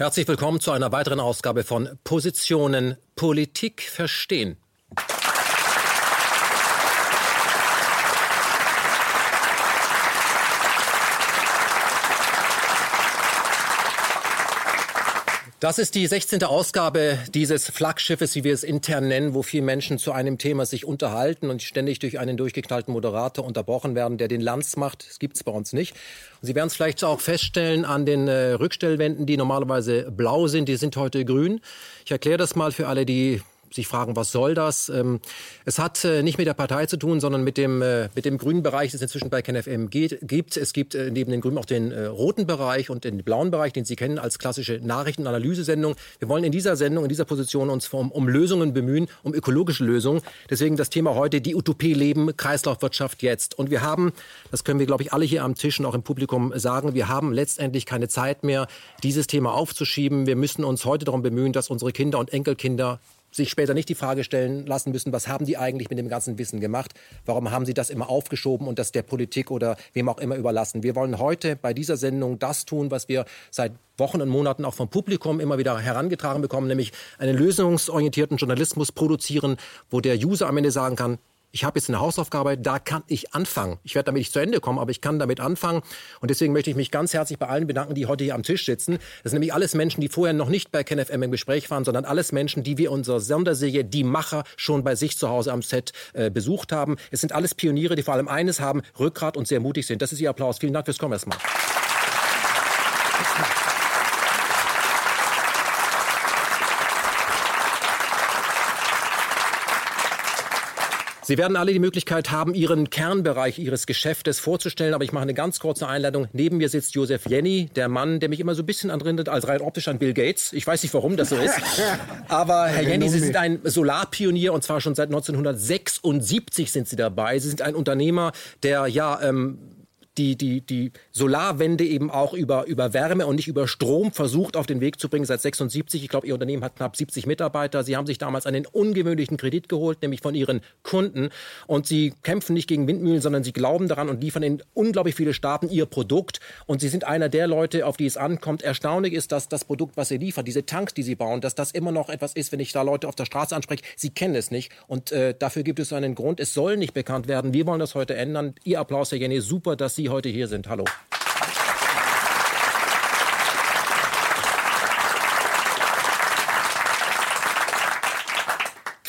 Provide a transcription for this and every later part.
Herzlich willkommen zu einer weiteren Ausgabe von Positionen Politik verstehen. Das ist die 16. Ausgabe dieses Flaggschiffes, wie wir es intern nennen, wo vier Menschen zu einem Thema sich unterhalten und ständig durch einen durchgeknallten Moderator unterbrochen werden, der den Lanz macht. Das gibt es bei uns nicht. Und Sie werden es vielleicht auch feststellen an den äh, Rückstellwänden, die normalerweise blau sind, die sind heute grün. Ich erkläre das mal für alle, die sich fragen, was soll das? Ähm, es hat äh, nicht mit der Partei zu tun, sondern mit dem, äh, mit dem grünen Bereich, den es inzwischen bei KenFM gibt. Es gibt äh, neben den grünen auch den roten Bereich und den blauen Bereich, den Sie kennen als klassische Nachrichten- und Analysesendung. Wir wollen in dieser Sendung, in dieser Position uns um, um Lösungen bemühen, um ökologische Lösungen. Deswegen das Thema heute, die Utopie leben, Kreislaufwirtschaft jetzt. Und wir haben, das können wir, glaube ich, alle hier am Tisch und auch im Publikum sagen, wir haben letztendlich keine Zeit mehr, dieses Thema aufzuschieben. Wir müssen uns heute darum bemühen, dass unsere Kinder und Enkelkinder sich später nicht die Frage stellen lassen müssen, was haben die eigentlich mit dem ganzen Wissen gemacht? Warum haben sie das immer aufgeschoben und das der Politik oder wem auch immer überlassen? Wir wollen heute bei dieser Sendung das tun, was wir seit Wochen und Monaten auch vom Publikum immer wieder herangetragen bekommen, nämlich einen lösungsorientierten Journalismus produzieren, wo der User am Ende sagen kann, ich habe jetzt eine Hausaufgabe, da kann ich anfangen. Ich werde damit nicht zu Ende kommen, aber ich kann damit anfangen. Und deswegen möchte ich mich ganz herzlich bei allen bedanken, die heute hier am Tisch sitzen. Das sind nämlich alles Menschen, die vorher noch nicht bei KenFM im Gespräch waren, sondern alles Menschen, die wir unsere Sonderserie Die Macher schon bei sich zu Hause am Set äh, besucht haben. Es sind alles Pioniere, die vor allem eines haben, Rückgrat und sehr mutig sind. Das ist Ihr Applaus. Vielen Dank fürs Kommen erstmal. Sie werden alle die Möglichkeit haben, Ihren Kernbereich Ihres Geschäftes vorzustellen. Aber ich mache eine ganz kurze Einleitung. Neben mir sitzt Josef Jenny, der Mann, der mich immer so ein bisschen anrindet als rein optisch an Bill Gates. Ich weiß nicht, warum das so ist. Aber Herr Jenny, Sie sind ein Solarpionier und zwar schon seit 1976 sind Sie dabei. Sie sind ein Unternehmer, der ja ähm, die, die, die Solarwende eben auch über, über Wärme und nicht über Strom versucht auf den Weg zu bringen seit 76. Ich glaube, Ihr Unternehmen hat knapp 70 Mitarbeiter. Sie haben sich damals einen ungewöhnlichen Kredit geholt, nämlich von Ihren Kunden. Und Sie kämpfen nicht gegen Windmühlen, sondern Sie glauben daran und liefern in unglaublich viele Staaten Ihr Produkt. Und Sie sind einer der Leute, auf die es ankommt. Erstaunlich ist, dass das Produkt, was Sie liefern, diese Tanks, die Sie bauen, dass das immer noch etwas ist, wenn ich da Leute auf der Straße anspreche. Sie kennen es nicht. Und äh, dafür gibt es einen Grund. Es soll nicht bekannt werden. Wir wollen das heute ändern. Ihr Applaus, Herr Jenny. Super, dass Sie heute hier sind. Hallo.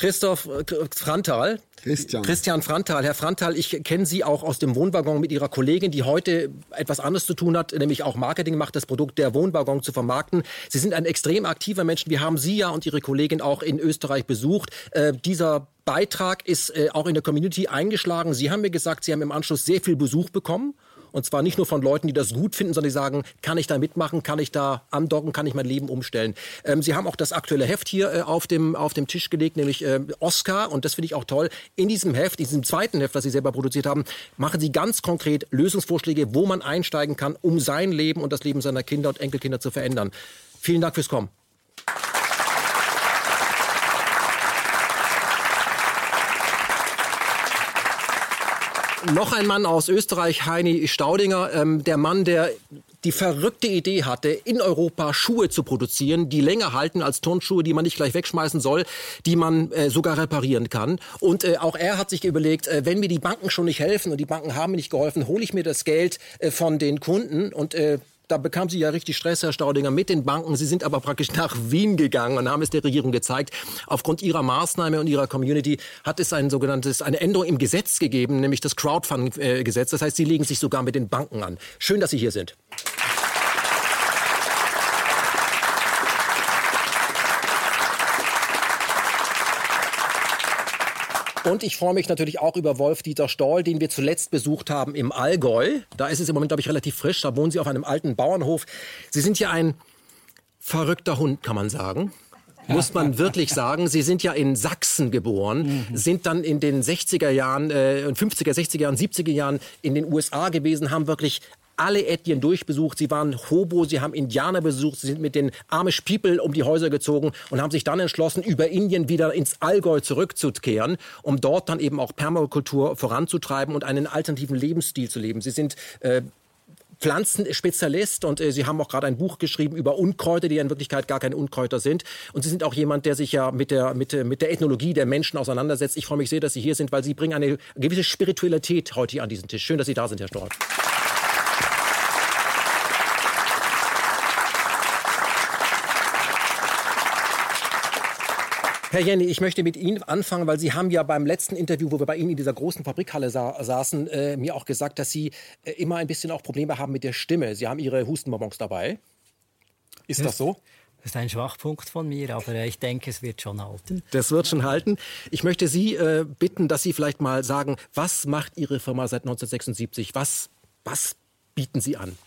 Christoph äh, Frantal. Christian. Christian Frantal. Herr Frantal, ich kenne Sie auch aus dem Wohnwaggon mit Ihrer Kollegin, die heute etwas anderes zu tun hat, nämlich auch Marketing macht, das Produkt der Wohnwaggon zu vermarkten. Sie sind ein extrem aktiver Mensch. Wir haben Sie ja und Ihre Kollegin auch in Österreich besucht. Äh, dieser Beitrag ist äh, auch in der Community eingeschlagen. Sie haben mir gesagt, Sie haben im Anschluss sehr viel Besuch bekommen. Und zwar nicht nur von Leuten, die das gut finden, sondern die sagen, kann ich da mitmachen, kann ich da andocken, kann ich mein Leben umstellen. Ähm, Sie haben auch das aktuelle Heft hier äh, auf, dem, auf dem Tisch gelegt, nämlich äh, Oscar. Und das finde ich auch toll. In diesem Heft, in diesem zweiten Heft, das Sie selber produziert haben, machen Sie ganz konkret Lösungsvorschläge, wo man einsteigen kann, um sein Leben und das Leben seiner Kinder und Enkelkinder zu verändern. Vielen Dank fürs Kommen. Noch ein Mann aus Österreich, Heini Staudinger, ähm, der Mann, der die verrückte Idee hatte, in Europa Schuhe zu produzieren, die länger halten als Turnschuhe, die man nicht gleich wegschmeißen soll, die man äh, sogar reparieren kann. Und äh, auch er hat sich überlegt, äh, wenn mir die Banken schon nicht helfen und die Banken haben mir nicht geholfen, hole ich mir das Geld äh, von den Kunden und äh, da bekam sie ja richtig Stress, Herr Staudinger, mit den Banken. Sie sind aber praktisch nach Wien gegangen und haben es der Regierung gezeigt. Aufgrund ihrer Maßnahme und ihrer Community hat es ein sogenanntes, eine Änderung im Gesetz gegeben, nämlich das Crowdfunding-Gesetz. Das heißt, sie legen sich sogar mit den Banken an. Schön, dass Sie hier sind. Und ich freue mich natürlich auch über Wolf-Dieter Stoll, den wir zuletzt besucht haben im Allgäu. Da ist es im Moment, glaube ich, relativ frisch. Da wohnen Sie auf einem alten Bauernhof. Sie sind ja ein verrückter Hund, kann man sagen muss man wirklich sagen. Sie sind ja in Sachsen geboren, mhm. sind dann in den 60er Jahren, äh, 50er, 60er Jahren, 70er Jahren in den USA gewesen, haben wirklich alle Ethnien durchbesucht. Sie waren Hobo, sie haben Indianer besucht, sie sind mit den Amish People um die Häuser gezogen und haben sich dann entschlossen, über Indien wieder ins Allgäu zurückzukehren, um dort dann eben auch Permakultur voranzutreiben und einen alternativen Lebensstil zu leben. Sie sind äh, Pflanzenspezialist und äh, Sie haben auch gerade ein Buch geschrieben über Unkräuter, die ja in Wirklichkeit gar keine Unkräuter sind. Und Sie sind auch jemand, der sich ja mit der, mit, mit der Ethnologie der Menschen auseinandersetzt. Ich freue mich sehr, dass Sie hier sind, weil Sie bringen eine gewisse Spiritualität heute hier an diesen Tisch. Schön, dass Sie da sind, Herr Storch. Herr Jenny, ich möchte mit Ihnen anfangen, weil Sie haben ja beim letzten Interview, wo wir bei Ihnen in dieser großen Fabrikhalle sa saßen, äh, mir auch gesagt, dass Sie äh, immer ein bisschen auch Probleme haben mit der Stimme. Sie haben Ihre Hustenbonbons dabei. Ist das, das so? Das ist ein Schwachpunkt von mir, aber ich denke, es wird schon halten. Das wird schon halten. Ich möchte Sie äh, bitten, dass Sie vielleicht mal sagen, was macht Ihre Firma seit 1976? Was, was bieten Sie an?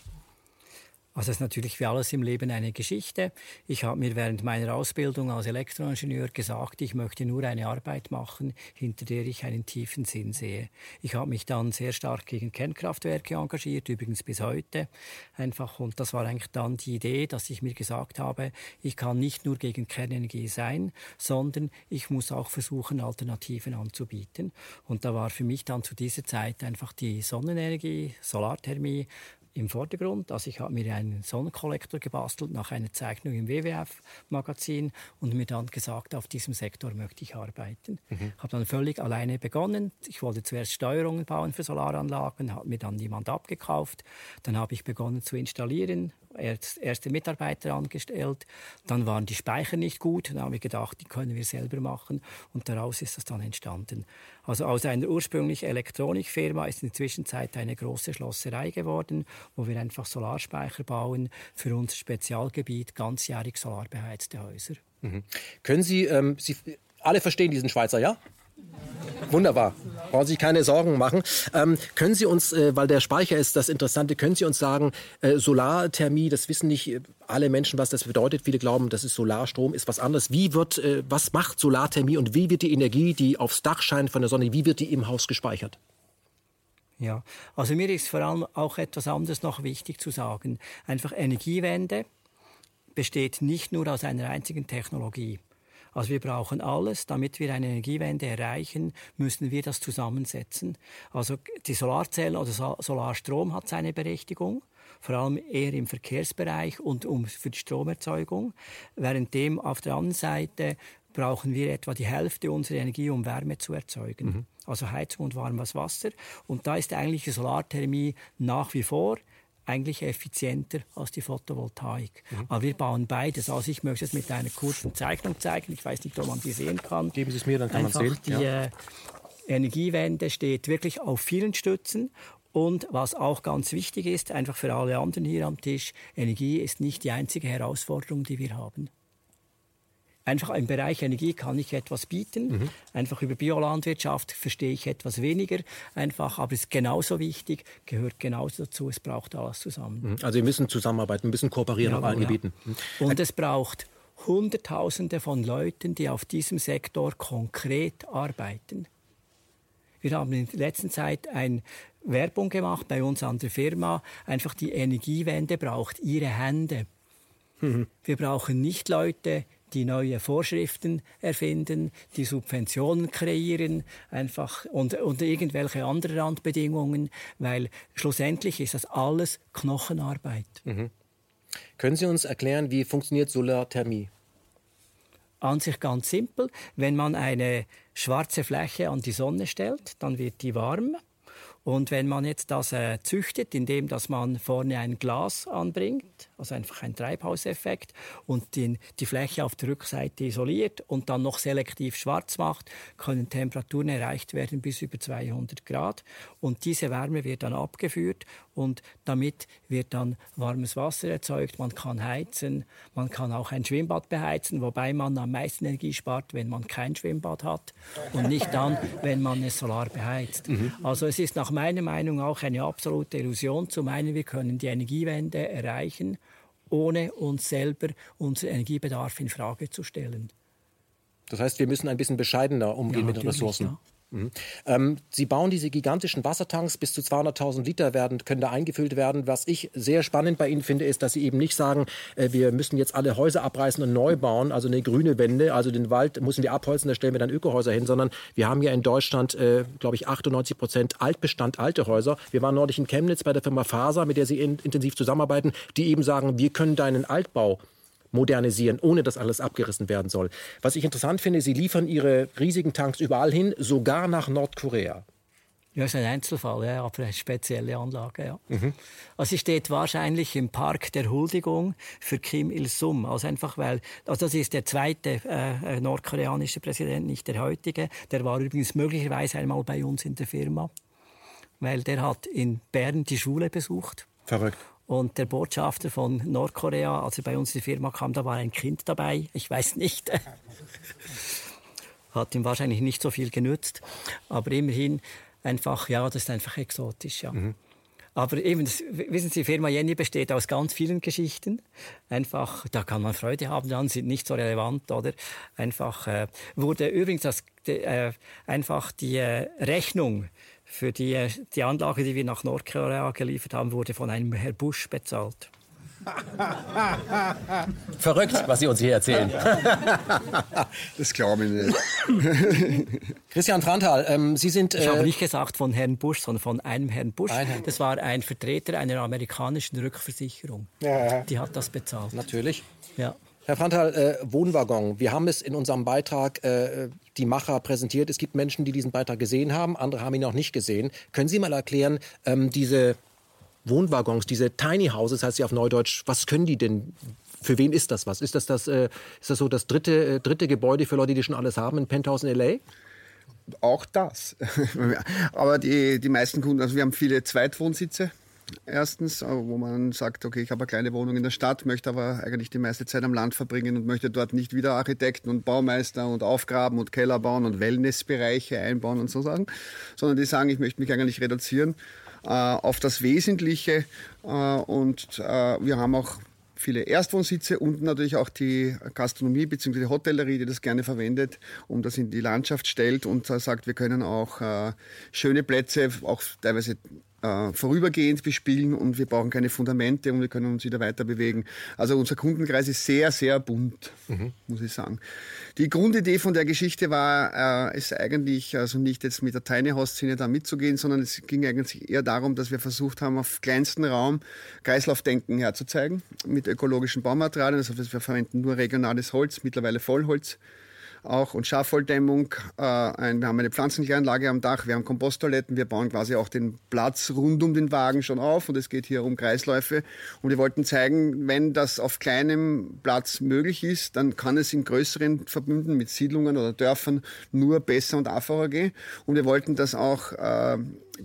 Also es ist natürlich wie alles im Leben eine Geschichte. Ich habe mir während meiner Ausbildung als Elektroingenieur gesagt, ich möchte nur eine Arbeit machen, hinter der ich einen tiefen Sinn sehe. Ich habe mich dann sehr stark gegen Kernkraftwerke engagiert, übrigens bis heute. Einfach und das war eigentlich dann die Idee, dass ich mir gesagt habe, ich kann nicht nur gegen Kernenergie sein, sondern ich muss auch versuchen, Alternativen anzubieten. Und da war für mich dann zu dieser Zeit einfach die Sonnenenergie, Solarthermie, im Vordergrund. Also ich habe mir einen Sonnenkollektor gebastelt nach einer Zeichnung im WWF-Magazin und mir dann gesagt, auf diesem Sektor möchte ich arbeiten. Mhm. Habe dann völlig alleine begonnen. Ich wollte zuerst Steuerungen bauen für Solaranlagen, hat mir dann niemand abgekauft. Dann habe ich begonnen zu installieren, erste Mitarbeiter angestellt. Dann waren die Speicher nicht gut. Dann haben wir gedacht, die können wir selber machen. Und daraus ist das dann entstanden. Also aus einer ursprünglich Elektronikfirma ist in der Zwischenzeit eine große Schlosserei geworden, wo wir einfach Solarspeicher bauen für unser Spezialgebiet ganzjährig solarbeheizte Häuser. Mhm. Können Sie, ähm, Sie alle verstehen diesen Schweizer, ja? Wunderbar. Brauchen Sie sich keine Sorgen machen. Ähm, können Sie uns, äh, weil der Speicher ist das Interessante, können Sie uns sagen, äh, Solarthermie, das wissen nicht äh, alle Menschen, was das bedeutet. Viele glauben, das ist Solarstrom, ist was anderes. Wie wird, äh, was macht Solarthermie und wie wird die Energie, die aufs Dach scheint von der Sonne, wie wird die im Haus gespeichert? Ja, also mir ist vor allem auch etwas anderes noch wichtig zu sagen. Einfach Energiewende besteht nicht nur aus einer einzigen Technologie. Also wir brauchen alles, damit wir eine Energiewende erreichen, müssen wir das zusammensetzen. Also die Solarzelle oder Solarstrom hat seine Berechtigung vor allem eher im Verkehrsbereich und um, für die Stromerzeugung. Währenddem auf der anderen Seite brauchen wir etwa die Hälfte unserer Energie, um Wärme zu erzeugen. Mhm. Also Heizung und warmes Wasser. Und da ist eigentlich die Solarthermie nach wie vor eigentlich effizienter als die Photovoltaik. Mhm. Aber wir bauen beides. Also ich möchte es mit einer kurzen Zeichnung zeigen. Ich weiß nicht, ob man die sehen kann. Geben Sie es mir, dann kann man sehen. Die ja. Äh, Energiewende steht wirklich auf vielen Stützen und was auch ganz wichtig ist, einfach für alle anderen hier am Tisch, Energie ist nicht die einzige Herausforderung, die wir haben. Einfach im Bereich Energie kann ich etwas bieten. Mhm. Einfach über Biolandwirtschaft verstehe ich etwas weniger. Einfach, aber es ist genauso wichtig, gehört genauso dazu. Es braucht alles zusammen. Mhm. Also wir müssen zusammenarbeiten, wir müssen kooperieren ja, auf allen ja. Gebieten. Und es braucht Hunderttausende von Leuten, die auf diesem Sektor konkret arbeiten. Wir haben in der letzten Zeit ein Werbung gemacht bei uns an der Firma. Einfach die Energiewende braucht ihre Hände. Mhm. Wir brauchen nicht Leute, die neue Vorschriften erfinden, die Subventionen kreieren, einfach und, und irgendwelche andere Randbedingungen, weil schlussendlich ist das alles Knochenarbeit. Mhm. Können Sie uns erklären, wie funktioniert Solarthermie? An sich ganz simpel. Wenn man eine schwarze Fläche an die Sonne stellt, dann wird die warm. Und wenn man jetzt das äh, züchtet, indem dass man vorne ein Glas anbringt, also einfach ein Treibhauseffekt, und die, die Fläche auf der Rückseite isoliert und dann noch selektiv schwarz macht, können Temperaturen erreicht werden bis über 200 Grad. Und diese Wärme wird dann abgeführt und damit wird dann warmes Wasser erzeugt. Man kann heizen, man kann auch ein Schwimmbad beheizen, wobei man am meisten Energie spart, wenn man kein Schwimmbad hat und nicht dann, wenn man es solar beheizt. Mhm. Also es ist nach meiner Meinung auch eine absolute Illusion zu meinen, wir können die Energiewende erreichen, ohne uns selber unseren Energiebedarf in Frage zu stellen. Das heißt, wir müssen ein bisschen bescheidener umgehen ja, mit den Ressourcen. Ja. Mhm. Ähm, Sie bauen diese gigantischen Wassertanks, bis zu 200.000 Liter werden, können da eingefüllt werden. Was ich sehr spannend bei Ihnen finde, ist, dass Sie eben nicht sagen, äh, wir müssen jetzt alle Häuser abreißen und neu bauen, also eine grüne Wende, also den Wald müssen wir abholzen, da stellen wir dann Ökohäuser hin, sondern wir haben ja in Deutschland, äh, glaube ich, 98 Prozent Altbestand, alte Häuser. Wir waren neulich in Chemnitz bei der Firma Faser, mit der Sie in, intensiv zusammenarbeiten, die eben sagen, wir können deinen Altbau modernisieren, ohne dass alles abgerissen werden soll. Was ich interessant finde, Sie liefern Ihre riesigen Tanks überall hin, sogar nach Nordkorea. Ja, ist ein Einzelfall, ja, aber eine spezielle Anlage. Ja. Mhm. Also sie steht wahrscheinlich im Park der Huldigung für Kim Il-sung. Also einfach weil, also das ist der zweite äh, äh, nordkoreanische Präsident, nicht der heutige. Der war übrigens möglicherweise einmal bei uns in der Firma, weil der hat in Bern die Schule besucht. Verrückt. Und der Botschafter von Nordkorea, als er bei uns in die Firma kam, da war ein Kind dabei. Ich weiß nicht. Hat ihm wahrscheinlich nicht so viel genützt. Aber immerhin einfach, ja, das ist einfach exotisch, ja. Mhm. Aber eben, das, wissen Sie, die Firma Jenny besteht aus ganz vielen Geschichten. Einfach, da kann man Freude haben dran, sind nicht so relevant, oder? Einfach äh, wurde übrigens das, äh, einfach die äh, Rechnung für die, die Anlage, die wir nach Nordkorea geliefert haben, wurde von einem Herr Bush bezahlt. Verrückt, was Sie uns hier erzählen. das glaube ich nicht. Christian Franthal, ähm, Sie sind. Äh ich habe nicht gesagt von Herrn Bush, sondern von einem Herrn Bush. Ein Herrn. Das war ein Vertreter einer amerikanischen Rückversicherung. Ja. Die hat das bezahlt. Natürlich. Ja. Herr Franthal, äh, Wohnwaggon. Wir haben es in unserem Beitrag äh, die Macher präsentiert. Es gibt Menschen, die diesen Beitrag gesehen haben, andere haben ihn noch nicht gesehen. Können Sie mal erklären, ähm, diese Wohnwaggons, diese Tiny Houses, heißt sie auf Neudeutsch, was können die denn? Für wen ist das was? Ist das, das, äh, ist das so das dritte, äh, dritte Gebäude für Leute, die schon alles haben, ein Penthouse in L.A.? Auch das. Aber die, die meisten Kunden, also wir haben viele Zweitwohnsitze Erstens, äh, wo man sagt, okay, ich habe eine kleine Wohnung in der Stadt, möchte aber eigentlich die meiste Zeit am Land verbringen und möchte dort nicht wieder Architekten und Baumeister und Aufgraben und Keller bauen und Wellnessbereiche einbauen und so sagen, sondern die sagen, ich möchte mich eigentlich reduzieren äh, auf das Wesentliche äh, und äh, wir haben auch viele Erstwohnsitze und natürlich auch die Gastronomie bzw. Hotellerie, die das gerne verwendet, um das in die Landschaft stellt und sagt, wir können auch äh, schöne Plätze, auch teilweise äh, vorübergehend bespielen und wir brauchen keine Fundamente und wir können uns wieder weiter bewegen. Also unser Kundenkreis ist sehr, sehr bunt, mhm. muss ich sagen. Die Grundidee von der Geschichte war, äh, ist eigentlich also nicht jetzt mit der Tiny House Szene da mitzugehen, sondern es ging eigentlich eher darum, dass wir versucht haben, auf kleinsten Raum Kreislaufdenken herzuzeigen mit ökologischen Baumaterialien. Also wir verwenden nur regionales Holz, mittlerweile Vollholz auch und Schafvolldämmung. Äh, wir haben eine Pflanzenkläranlage am Dach, wir haben Komposttoiletten, wir bauen quasi auch den Platz rund um den Wagen schon auf und es geht hier um Kreisläufe. Und wir wollten zeigen, wenn das auf kleinem Platz möglich ist, dann kann es in größeren Verbünden mit Siedlungen oder Dörfern nur besser und einfacher gehen. Und wir wollten das auch äh,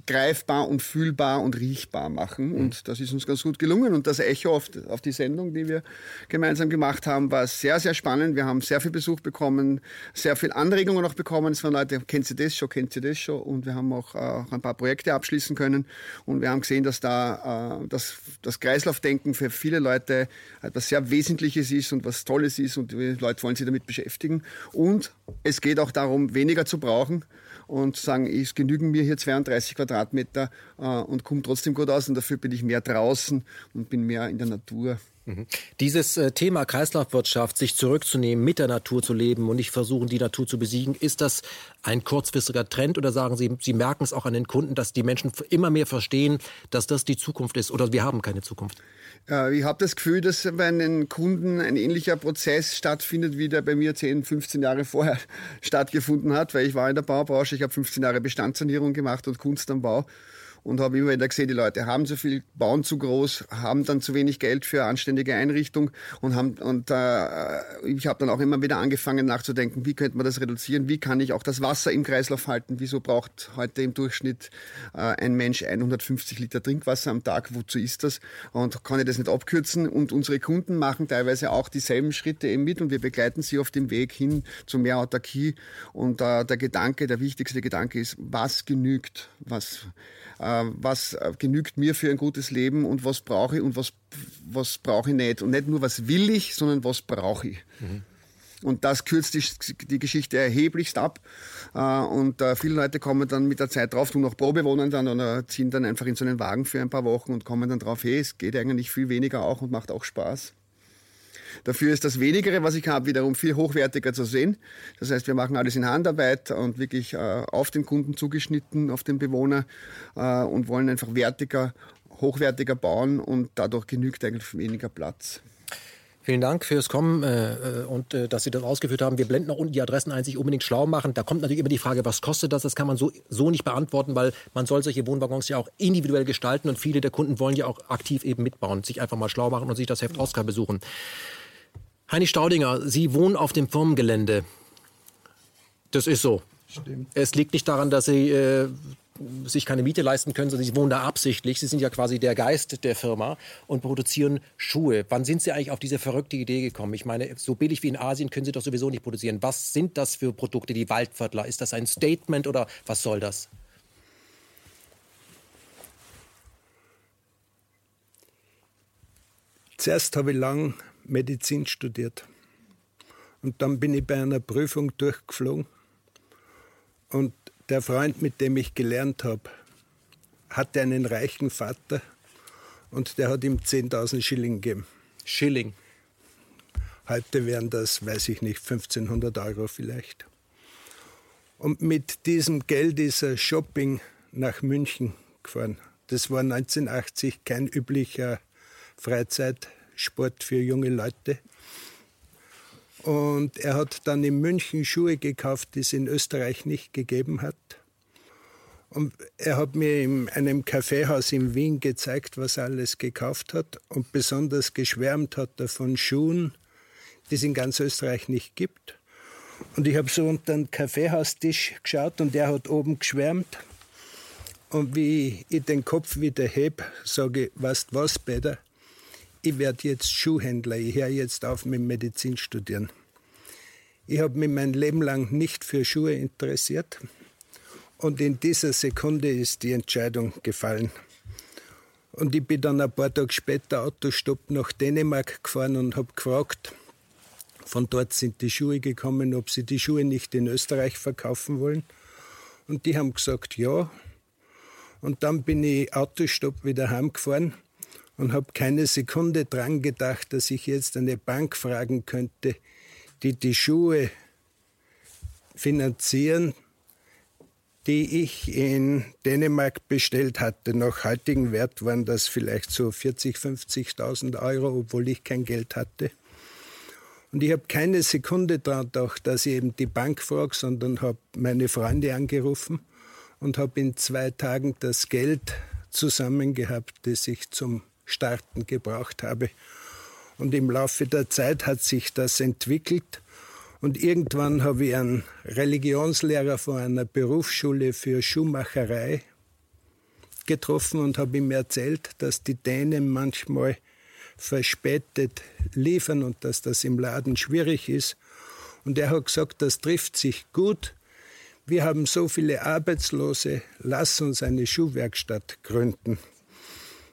greifbar und fühlbar und riechbar machen. Mhm. Und das ist uns ganz gut gelungen. Und das Echo auf, auf die Sendung, die wir gemeinsam gemacht haben, war sehr, sehr spannend. Wir haben sehr viel Besuch bekommen, sehr viel Anregungen auch bekommen. Es waren Leute, kennt Sie das schon, kennt Sie das schon? Und wir haben auch, auch ein paar Projekte abschließen können. Und wir haben gesehen, dass da äh, das, das Kreislaufdenken für viele Leute etwas sehr Wesentliches ist und was Tolles ist. Und die Leute wollen sich damit beschäftigen. Und es geht auch darum, weniger zu brauchen und sagen, es genügen mir hier 32 Quadratmeter äh, und komme trotzdem gut aus und dafür bin ich mehr draußen und bin mehr in der Natur. Mhm. Dieses äh, Thema Kreislaufwirtschaft, sich zurückzunehmen, mit der Natur zu leben und nicht versuchen, die Natur zu besiegen, ist das ein kurzfristiger Trend oder sagen Sie, Sie merken es auch an den Kunden, dass die Menschen immer mehr verstehen, dass das die Zukunft ist oder wir haben keine Zukunft? Ich habe das Gefühl, dass bei einem Kunden ein ähnlicher Prozess stattfindet, wie der bei mir 10, 15 Jahre vorher stattgefunden hat, weil ich war in der Baubranche, ich habe 15 Jahre Bestandssanierung gemacht und Kunst am Bau und habe immer wieder gesehen, die Leute haben zu viel, bauen zu groß, haben dann zu wenig Geld für anständige Einrichtung und haben und äh, ich habe dann auch immer wieder angefangen nachzudenken, wie könnte man das reduzieren, wie kann ich auch das Wasser im Kreislauf halten, wieso braucht heute im Durchschnitt äh, ein Mensch 150 Liter Trinkwasser am Tag, wozu ist das? Und kann ich das nicht abkürzen? Und unsere Kunden machen teilweise auch dieselben Schritte eben mit und wir begleiten sie auf dem Weg hin zu mehr Autarkie. Und äh, der Gedanke, der wichtigste Gedanke ist, was genügt, was äh, was äh, genügt mir für ein gutes Leben und was brauche ich und was, was brauche ich nicht. Und nicht nur, was will ich, sondern was brauche ich. Mhm. Und das kürzt die, die Geschichte erheblichst ab. Äh, und äh, viele Leute kommen dann mit der Zeit drauf, tun noch Probewohnen dann oder ziehen dann einfach in so einen Wagen für ein paar Wochen und kommen dann drauf, hey, es geht eigentlich viel weniger auch und macht auch Spaß. Dafür ist das Wenigere, was ich habe, wiederum viel hochwertiger zu sehen. Das heißt, wir machen alles in Handarbeit und wirklich äh, auf den Kunden zugeschnitten, auf den Bewohner äh, und wollen einfach wertiger, hochwertiger bauen und dadurch genügt eigentlich weniger Platz. Vielen Dank fürs Kommen äh, äh, und äh, dass Sie das ausgeführt haben. Wir blenden auch unten die Adressen ein, sich unbedingt schlau machen. Da kommt natürlich immer die Frage, was kostet das? Das kann man so, so nicht beantworten, weil man soll solche Wohnwaggons ja auch individuell gestalten und viele der Kunden wollen ja auch aktiv eben mitbauen, sich einfach mal schlau machen und sich das Heft Oscar besuchen. Heini Staudinger, Sie wohnen auf dem Firmengelände. Das ist so. Stimmt. Es liegt nicht daran, dass Sie äh, sich keine Miete leisten können, sondern Sie wohnen da absichtlich. Sie sind ja quasi der Geist der Firma und produzieren Schuhe. Wann sind Sie eigentlich auf diese verrückte Idee gekommen? Ich meine, so billig wie in Asien können Sie doch sowieso nicht produzieren. Was sind das für Produkte, die Waldviertler? Ist das ein Statement oder was soll das? Zuerst habe ich lang Medizin studiert. Und dann bin ich bei einer Prüfung durchgeflogen. Und der Freund, mit dem ich gelernt habe, hatte einen reichen Vater und der hat ihm 10.000 Schilling gegeben. Schilling? Heute wären das, weiß ich nicht, 1500 Euro vielleicht. Und mit diesem Geld ist er Shopping nach München gefahren. Das war 1980 kein üblicher Freizeit, Sport für junge Leute. Und er hat dann in München Schuhe gekauft, die es in Österreich nicht gegeben hat. Und er hat mir in einem Kaffeehaus in Wien gezeigt, was er alles gekauft hat. Und besonders geschwärmt hat er von Schuhen, die es in ganz Österreich nicht gibt. Und ich habe so unter den Kaffeehaustisch geschaut und er hat oben geschwärmt. Und wie ich den Kopf wieder heb, sage ich, weißt was, Peter? Ich werde jetzt Schuhhändler, ich höre jetzt auf mit Medizin studieren. Ich habe mich mein Leben lang nicht für Schuhe interessiert und in dieser Sekunde ist die Entscheidung gefallen. Und ich bin dann ein paar Tage später Autostopp nach Dänemark gefahren und habe gefragt, von dort sind die Schuhe gekommen, ob sie die Schuhe nicht in Österreich verkaufen wollen. Und die haben gesagt, ja. Und dann bin ich Autostopp wieder heimgefahren und habe keine Sekunde dran gedacht, dass ich jetzt eine Bank fragen könnte, die die Schuhe finanzieren, die ich in Dänemark bestellt hatte. Nach heutigen Wert waren das vielleicht so 40.000, 50.000 Euro, obwohl ich kein Geld hatte. Und ich habe keine Sekunde daran gedacht, dass ich eben die Bank frage, sondern habe meine Freunde angerufen und habe in zwei Tagen das Geld zusammen gehabt, das ich zum Starten gebraucht habe. Und im Laufe der Zeit hat sich das entwickelt. Und irgendwann habe ich einen Religionslehrer von einer Berufsschule für Schuhmacherei getroffen und habe ihm erzählt, dass die Dänen manchmal verspätet liefern und dass das im Laden schwierig ist. Und er hat gesagt, das trifft sich gut. Wir haben so viele Arbeitslose, lass uns eine Schuhwerkstatt gründen.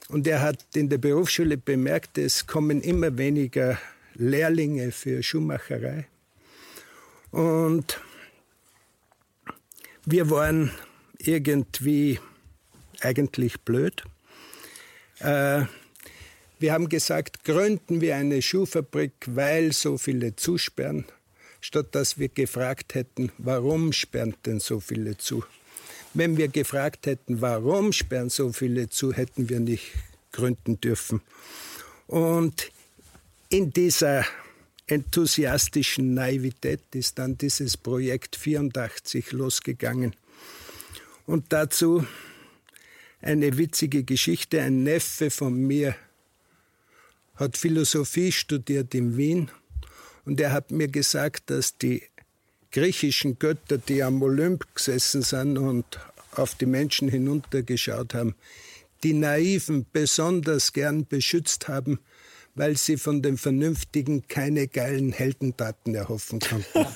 Und er hat in der Berufsschule bemerkt, es kommen immer weniger Lehrlinge für Schuhmacherei. Und wir waren irgendwie eigentlich blöd. Äh, wir haben gesagt, gründen wir eine Schuhfabrik, weil so viele zusperren, statt dass wir gefragt hätten, warum sperren denn so viele zu? Wenn wir gefragt hätten, warum sperren so viele zu, hätten wir nicht gründen dürfen. Und in dieser enthusiastischen Naivität ist dann dieses Projekt 84 losgegangen. Und dazu eine witzige Geschichte. Ein Neffe von mir hat Philosophie studiert in Wien und er hat mir gesagt, dass die griechischen Götter, die am Olymp gesessen sind und auf die Menschen hinuntergeschaut haben, die Naiven besonders gern beschützt haben, weil sie von den Vernünftigen keine geilen Heldentaten erhoffen konnten.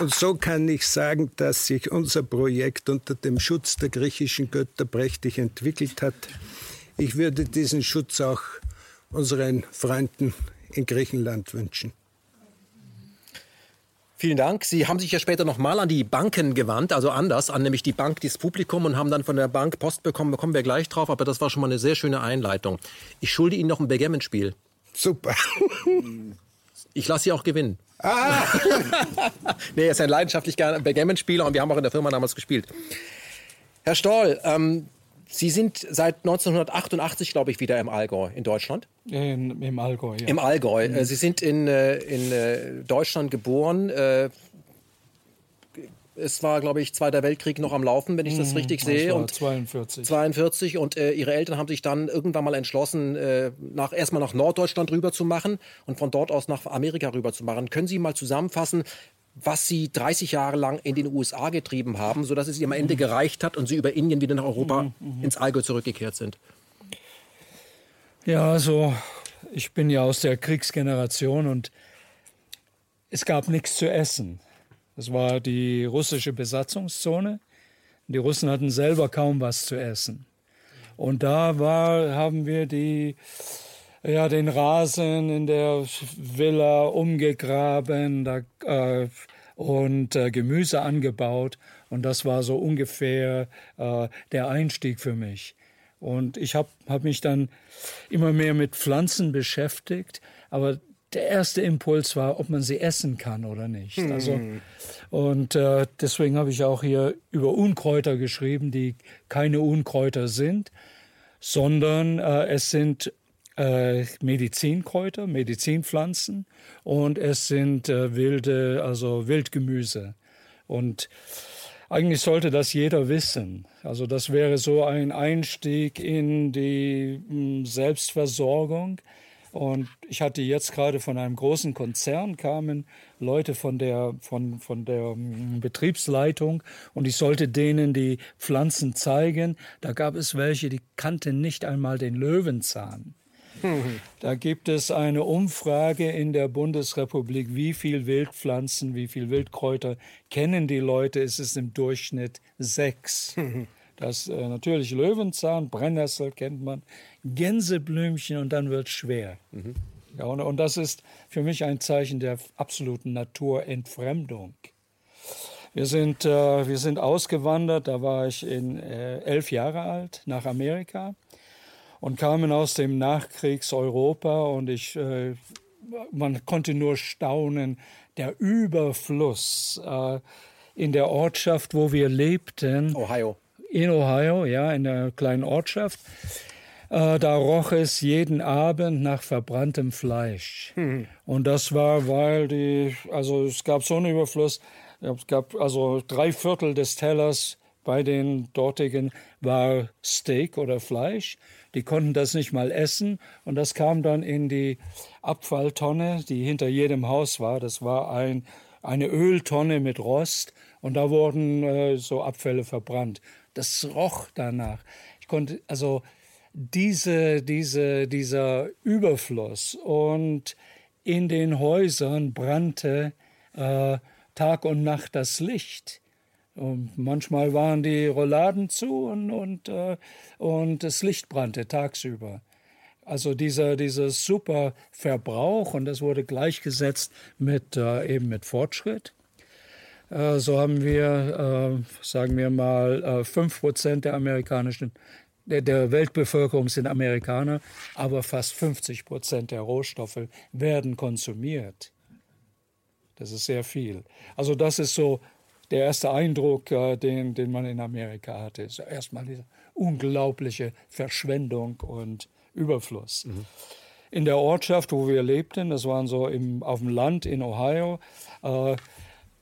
Und so kann ich sagen, dass sich unser Projekt unter dem Schutz der griechischen Götter prächtig entwickelt hat. Ich würde diesen Schutz auch unseren Freunden in Griechenland wünschen. Vielen Dank. Sie haben sich ja später nochmal an die Banken gewandt, also anders, an nämlich die Bank des Publikum und haben dann von der Bank Post bekommen. Da kommen wir gleich drauf, aber das war schon mal eine sehr schöne Einleitung. Ich schulde Ihnen noch ein Backgammon-Spiel. Super. Ich lasse Sie auch gewinnen. Ah. nee, er ist ein leidenschaftlich Backgammon-Spieler und wir haben auch in der Firma damals gespielt. Herr Stoll, ähm, Sie sind seit 1988, glaube ich, wieder im Allgäu in Deutschland. In, Im Allgäu, ja. Im Allgäu. Mhm. Sie sind in, äh, in äh, Deutschland geboren. Äh, es war, glaube ich, Zweiter Weltkrieg noch am Laufen, wenn ich das mhm, richtig sehe. Das und 42. 42. Und äh, ihre Eltern haben sich dann irgendwann mal entschlossen, äh, nach, erstmal nach Norddeutschland rüber zu machen und von dort aus nach Amerika rüber zu machen. Können Sie mal zusammenfassen, was sie 30 Jahre lang in den USA getrieben haben, sodass es ihr am Ende gereicht hat und sie über Indien wieder nach Europa mhm, mhm. ins Allgäu zurückgekehrt sind? Ja, also ich bin ja aus der Kriegsgeneration und es gab nichts zu essen. Das war die russische Besatzungszone. Die Russen hatten selber kaum was zu essen. Und da war, haben wir die ja, den Rasen in der Villa umgegraben da, äh, und äh, Gemüse angebaut. Und das war so ungefähr äh, der Einstieg für mich. Und ich habe hab mich dann immer mehr mit Pflanzen beschäftigt. Aber der erste Impuls war, ob man sie essen kann oder nicht. Hm. Also, und äh, deswegen habe ich auch hier über Unkräuter geschrieben, die keine Unkräuter sind, sondern äh, es sind äh, Medizinkräuter, Medizinpflanzen und es sind äh, wilde, also Wildgemüse. Und eigentlich sollte das jeder wissen. Also das wäre so ein Einstieg in die mh, hm, Selbstversorgung. Und ich hatte jetzt gerade von einem großen Konzern kamen Leute von der, von, von der hm, Betriebsleitung und ich sollte denen die Pflanzen zeigen. Da gab es welche, die kannten nicht einmal den Löwenzahn. Da gibt es eine Umfrage in der Bundesrepublik, wie viel Wildpflanzen, wie viel Wildkräuter kennen die Leute. Es ist im Durchschnitt sechs. Das äh, natürlich Löwenzahn, Brennnessel kennt man, Gänseblümchen und dann wird schwer. Mhm. Ja, und, und, das ist für mich ein Zeichen der absoluten Naturentfremdung. Wir sind, äh, wir sind ausgewandert, da war ich in, äh, elf Jahre alt, nach Amerika und kamen aus dem Nachkriegseuropa und ich, äh, man konnte nur staunen, der Überfluss äh, in der Ortschaft, wo wir lebten. Ohio. In Ohio, ja, in der kleinen Ortschaft. Äh, da roch es jeden Abend nach verbranntem Fleisch. Mhm. Und das war, weil die, also es gab so einen Überfluss, es gab also drei Viertel des Tellers bei den dortigen war Steak oder Fleisch die konnten das nicht mal essen und das kam dann in die Abfalltonne, die hinter jedem Haus war. Das war ein, eine Öltonne mit Rost und da wurden äh, so Abfälle verbrannt. Das roch danach. Ich konnte, also diese, diese, dieser Überfluss und in den Häusern brannte äh, Tag und Nacht das Licht. Und manchmal waren die Rolladen zu und, und, äh, und das Licht brannte tagsüber. Also dieser, dieser super Verbrauch und das wurde gleichgesetzt mit äh, eben mit Fortschritt. Äh, so haben wir, äh, sagen wir mal, äh, fünf Prozent der amerikanischen der, Weltbevölkerung sind Amerikaner, aber fast 50 Prozent der Rohstoffe werden konsumiert. Das ist sehr viel. Also das ist so der erste Eindruck, äh, den, den man in Amerika hatte. ist erstmal diese unglaubliche Verschwendung und Überfluss. Mhm. In der Ortschaft, wo wir lebten, das waren so im, auf dem Land in Ohio, äh,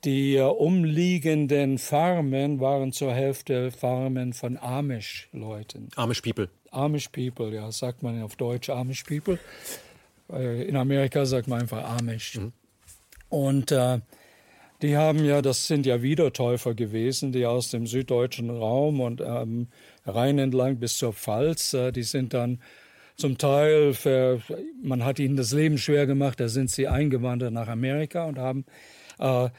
die äh, umliegenden Farmen waren zur Hälfte Farmen von Amish-Leuten. Amish People. Amish People, ja, sagt man auf Deutsch Amish People. Äh, in Amerika sagt man einfach Amish. Mhm. Und äh, die haben ja, das sind ja Wiedertäufer gewesen, die aus dem süddeutschen Raum und ähm, Rhein entlang bis zur Pfalz, äh, die sind dann zum Teil, für, man hat ihnen das Leben schwer gemacht, da sind sie eingewandert nach Amerika und haben äh,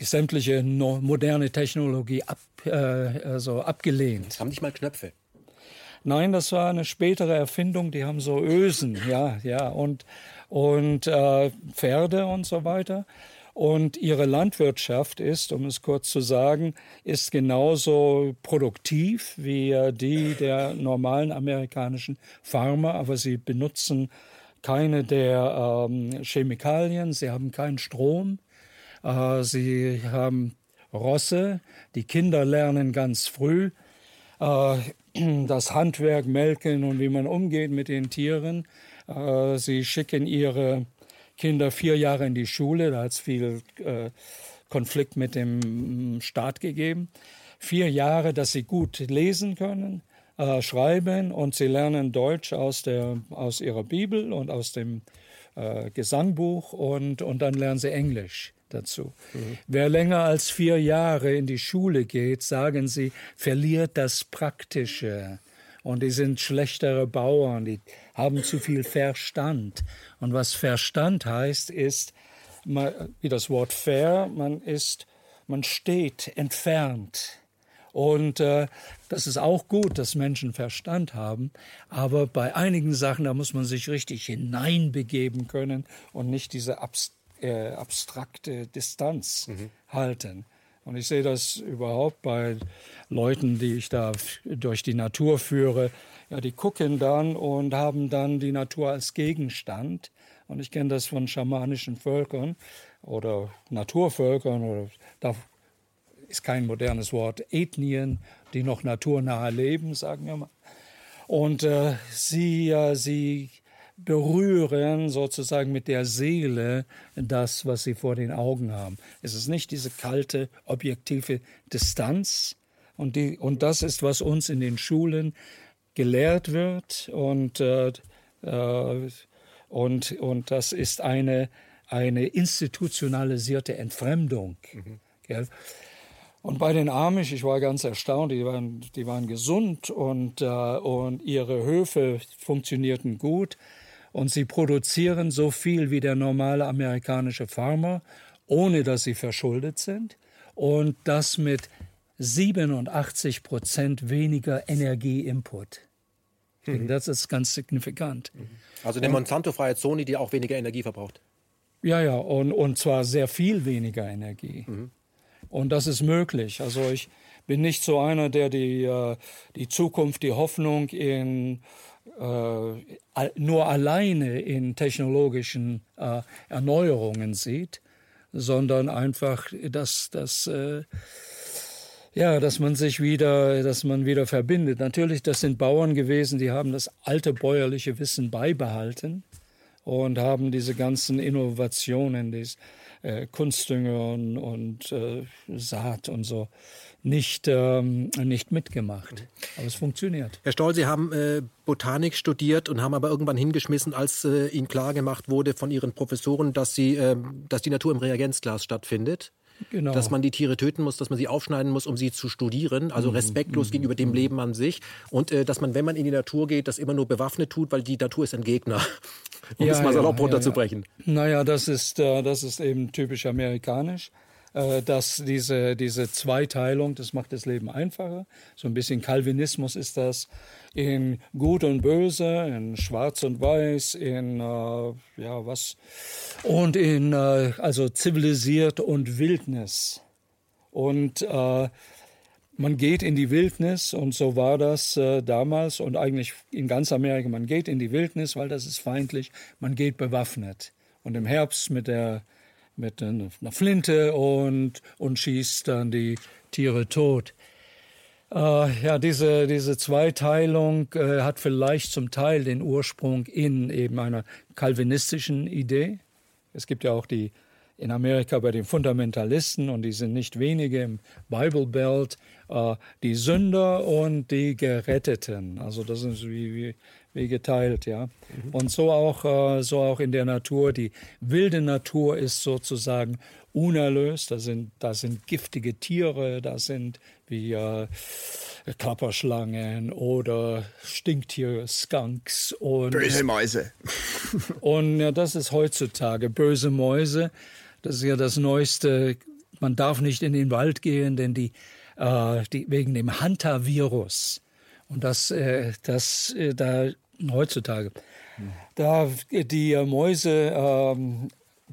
sämtliche no moderne Technologie ab, äh, also abgelehnt. Haben nicht mal Knöpfe. Nein, das war eine spätere Erfindung. Die haben so Ösen, ja, ja, und, und äh, Pferde und so weiter. Und ihre Landwirtschaft ist, um es kurz zu sagen, ist genauso produktiv wie äh, die der normalen amerikanischen Farmer, aber sie benutzen keine der ähm, Chemikalien, sie haben keinen Strom, äh, sie haben Rosse, die Kinder lernen ganz früh äh, das Handwerk, Melken und wie man umgeht mit den Tieren. Äh, sie schicken ihre Kinder vier Jahre in die Schule, da hat es viel äh, Konflikt mit dem Staat gegeben. Vier Jahre, dass sie gut lesen können, äh, schreiben und sie lernen Deutsch aus, der, aus ihrer Bibel und aus dem äh, Gesangbuch und, und dann lernen sie Englisch dazu. Mhm. Wer länger als vier Jahre in die Schule geht, sagen sie, verliert das Praktische. Und die sind schlechtere Bauern, die haben zu viel Verstand. Und was Verstand heißt, ist, wie das Wort fair, man ist, man steht entfernt. Und äh, das ist auch gut, dass Menschen Verstand haben. Aber bei einigen Sachen, da muss man sich richtig hineinbegeben können und nicht diese abstrakte äh, abstrakte Distanz mhm. halten. Und ich sehe das überhaupt bei Leuten, die ich da durch die Natur führe. Ja, die gucken dann und haben dann die Natur als Gegenstand. Und ich kenne das von schamanischen Völkern oder Naturvölkern oder da ist kein modernes Wort, Ethnien, die noch naturnahe leben, sagen wir mal. Und äh, sie, äh, sie berühren sozusagen mit der Seele das, was sie vor den Augen haben. Es ist nicht diese kalte, objektive Distanz. Und, die, und das ist, was uns in den Schulen gelehrt wird. Und, äh, äh und, und das ist eine, eine institutionalisierte Entfremdung. Mhm. Und bei den Amish, ich war ganz erstaunt, die waren, die waren gesund und, äh, und ihre Höfe funktionierten gut und sie produzieren so viel wie der normale amerikanische Farmer, ohne dass sie verschuldet sind und das mit 87 Prozent weniger Energieinput. Mhm. Das ist ganz signifikant. Mhm. Also eine Monsanto-freie Zone, die auch weniger Energie verbraucht. Ja, ja, und, und zwar sehr viel weniger Energie. Mhm. Und das ist möglich. Also ich bin nicht so einer, der die, äh, die Zukunft, die Hoffnung in nur alleine in technologischen äh, Erneuerungen sieht, sondern einfach, dass, dass, äh, ja, dass man sich wieder, dass man wieder verbindet. Natürlich, das sind Bauern gewesen, die haben das alte bäuerliche Wissen beibehalten und haben diese ganzen Innovationen, die äh, Kunstdünger und, und äh, Saat und so nicht, ähm, nicht mitgemacht. Aber es funktioniert. Herr Stoll, Sie haben äh, Botanik studiert und haben aber irgendwann hingeschmissen, als äh, Ihnen klargemacht wurde von Ihren Professoren, dass, sie, äh, dass die Natur im Reagenzglas stattfindet. Genau. Dass man die Tiere töten muss, dass man sie aufschneiden muss, um sie zu studieren. Also mhm. respektlos mhm. gegenüber dem mhm. Leben an sich. Und äh, dass man, wenn man in die Natur geht, das immer nur bewaffnet tut, weil die Natur ist ein Gegner. Um ja, es mal salopp ja, runterzubrechen. Ja, Naja, das ist, äh, das ist eben typisch amerikanisch. Äh, dass diese, diese Zweiteilung, das macht das Leben einfacher. So ein bisschen Calvinismus ist das in Gut und Böse, in Schwarz und Weiß, in äh, ja was und in äh, also zivilisiert und Wildnis. Und äh, man geht in die Wildnis und so war das äh, damals und eigentlich in ganz Amerika. Man geht in die Wildnis, weil das ist feindlich. Man geht bewaffnet. Und im Herbst mit der mit einer Flinte und, und schießt dann die Tiere tot. Äh, ja, diese, diese Zweiteilung äh, hat vielleicht zum Teil den Ursprung in eben einer kalvinistischen Idee. Es gibt ja auch die in Amerika bei den Fundamentalisten, und die sind nicht wenige im Bible Belt, äh, die Sünder und die Geretteten. Also das ist wie, wie wie geteilt, ja. Mhm. Und so auch, äh, so auch in der Natur. Die wilde Natur ist sozusagen unerlöst. Da sind, da sind giftige Tiere, da sind wie äh, Klapperschlangen oder Stinktiere, Skunks und böse Mäuse. und ja, das ist heutzutage böse Mäuse. Das ist ja das neueste man darf nicht in den Wald gehen, denn die, äh, die wegen dem Hunter-Virus. Und das, äh, das äh, da heutzutage, da die Mäuse ähm,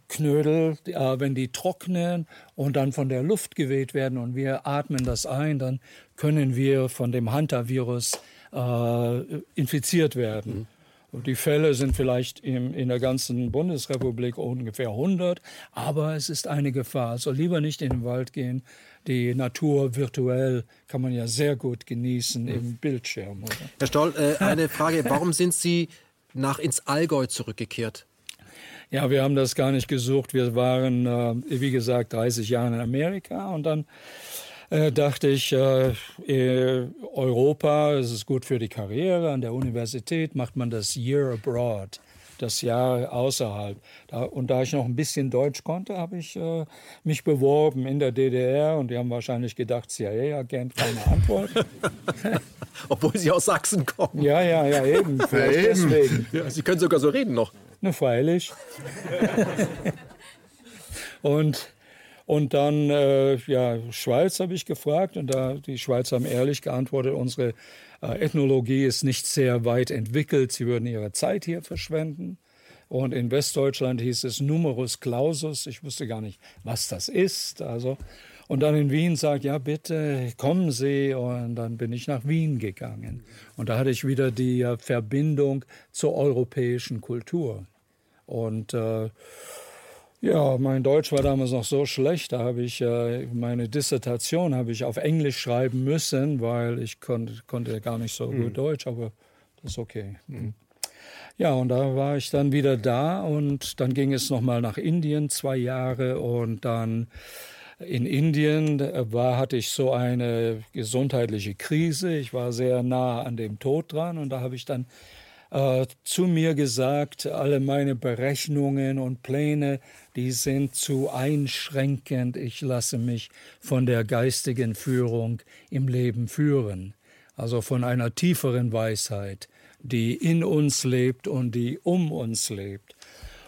Knödel, äh, wenn die trocknen und dann von der Luft geweht werden und wir atmen das ein, dann können wir von dem Hunter-Virus äh, infiziert werden. Mhm. Die Fälle sind vielleicht im, in der ganzen Bundesrepublik ungefähr 100, aber es ist eine Gefahr. Also lieber nicht in den Wald gehen. Die Natur virtuell kann man ja sehr gut genießen mhm. im Bildschirm. Oder? Herr Stoll, äh, eine Frage. Warum sind Sie nach ins Allgäu zurückgekehrt? Ja, wir haben das gar nicht gesucht. Wir waren, äh, wie gesagt, 30 Jahre in Amerika und dann äh, dachte ich, äh, Europa, es ist gut für die Karriere. An der Universität macht man das Year Abroad, das Jahr außerhalb. Da, und da ich noch ein bisschen Deutsch konnte, habe ich äh, mich beworben in der DDR und die haben wahrscheinlich gedacht, CIA-Agent, keine Antwort. Obwohl Sie aus Sachsen kommen. Ja, ja, ja, eben. Vielleicht ja, eben. deswegen. Ja, Sie können sogar so reden noch. Ne, freilich. und und dann, äh, ja, Schweiz habe ich gefragt und da die Schweiz haben ehrlich geantwortet, unsere Ethnologie ist nicht sehr weit entwickelt, sie würden ihre Zeit hier verschwenden. Und in Westdeutschland hieß es Numerus Clausus, ich wusste gar nicht, was das ist. Also, und dann in Wien sagt, ja bitte, kommen Sie. Und dann bin ich nach Wien gegangen. Und da hatte ich wieder die äh, Verbindung zur europäischen Kultur. Und äh, ja, mein Deutsch war damals noch so schlecht, da habe ich äh, meine Dissertation habe ich auf Englisch schreiben müssen, weil ich konnte, konnte gar nicht so mhm. gut Deutsch, aber das ist okay. Mhm. Ja, und da war ich dann wieder da und dann ging es nochmal nach Indien zwei Jahre und dann in Indien war, hatte ich so eine gesundheitliche Krise. Ich war sehr nah an dem Tod dran und da habe ich dann äh, zu mir gesagt, alle meine Berechnungen und Pläne, die sind zu einschränkend. Ich lasse mich von der geistigen Führung im Leben führen. Also von einer tieferen Weisheit, die in uns lebt und die um uns lebt.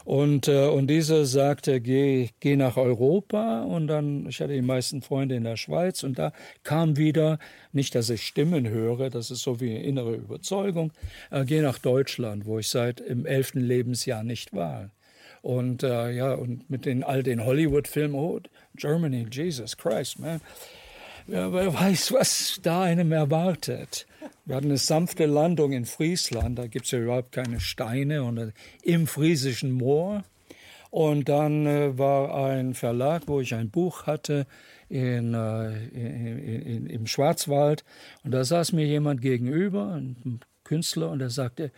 Und, äh, und dieser sagte, geh, geh nach Europa. Und dann, ich hatte die meisten Freunde in der Schweiz. Und da kam wieder, nicht, dass ich Stimmen höre, das ist so wie eine innere Überzeugung, äh, geh nach Deutschland, wo ich seit im elften Lebensjahr nicht war. Und äh, ja, und mit den all den Hollywood-Filmen, oh, Germany, Jesus Christ, man. Wer weiß, was da einem erwartet. Wir hatten eine sanfte Landung in Friesland, da gibt es ja überhaupt keine Steine und äh, im friesischen Moor. Und dann äh, war ein Verlag, wo ich ein Buch hatte in, äh, in, in, im Schwarzwald. Und da saß mir jemand gegenüber, ein Künstler, und er sagte,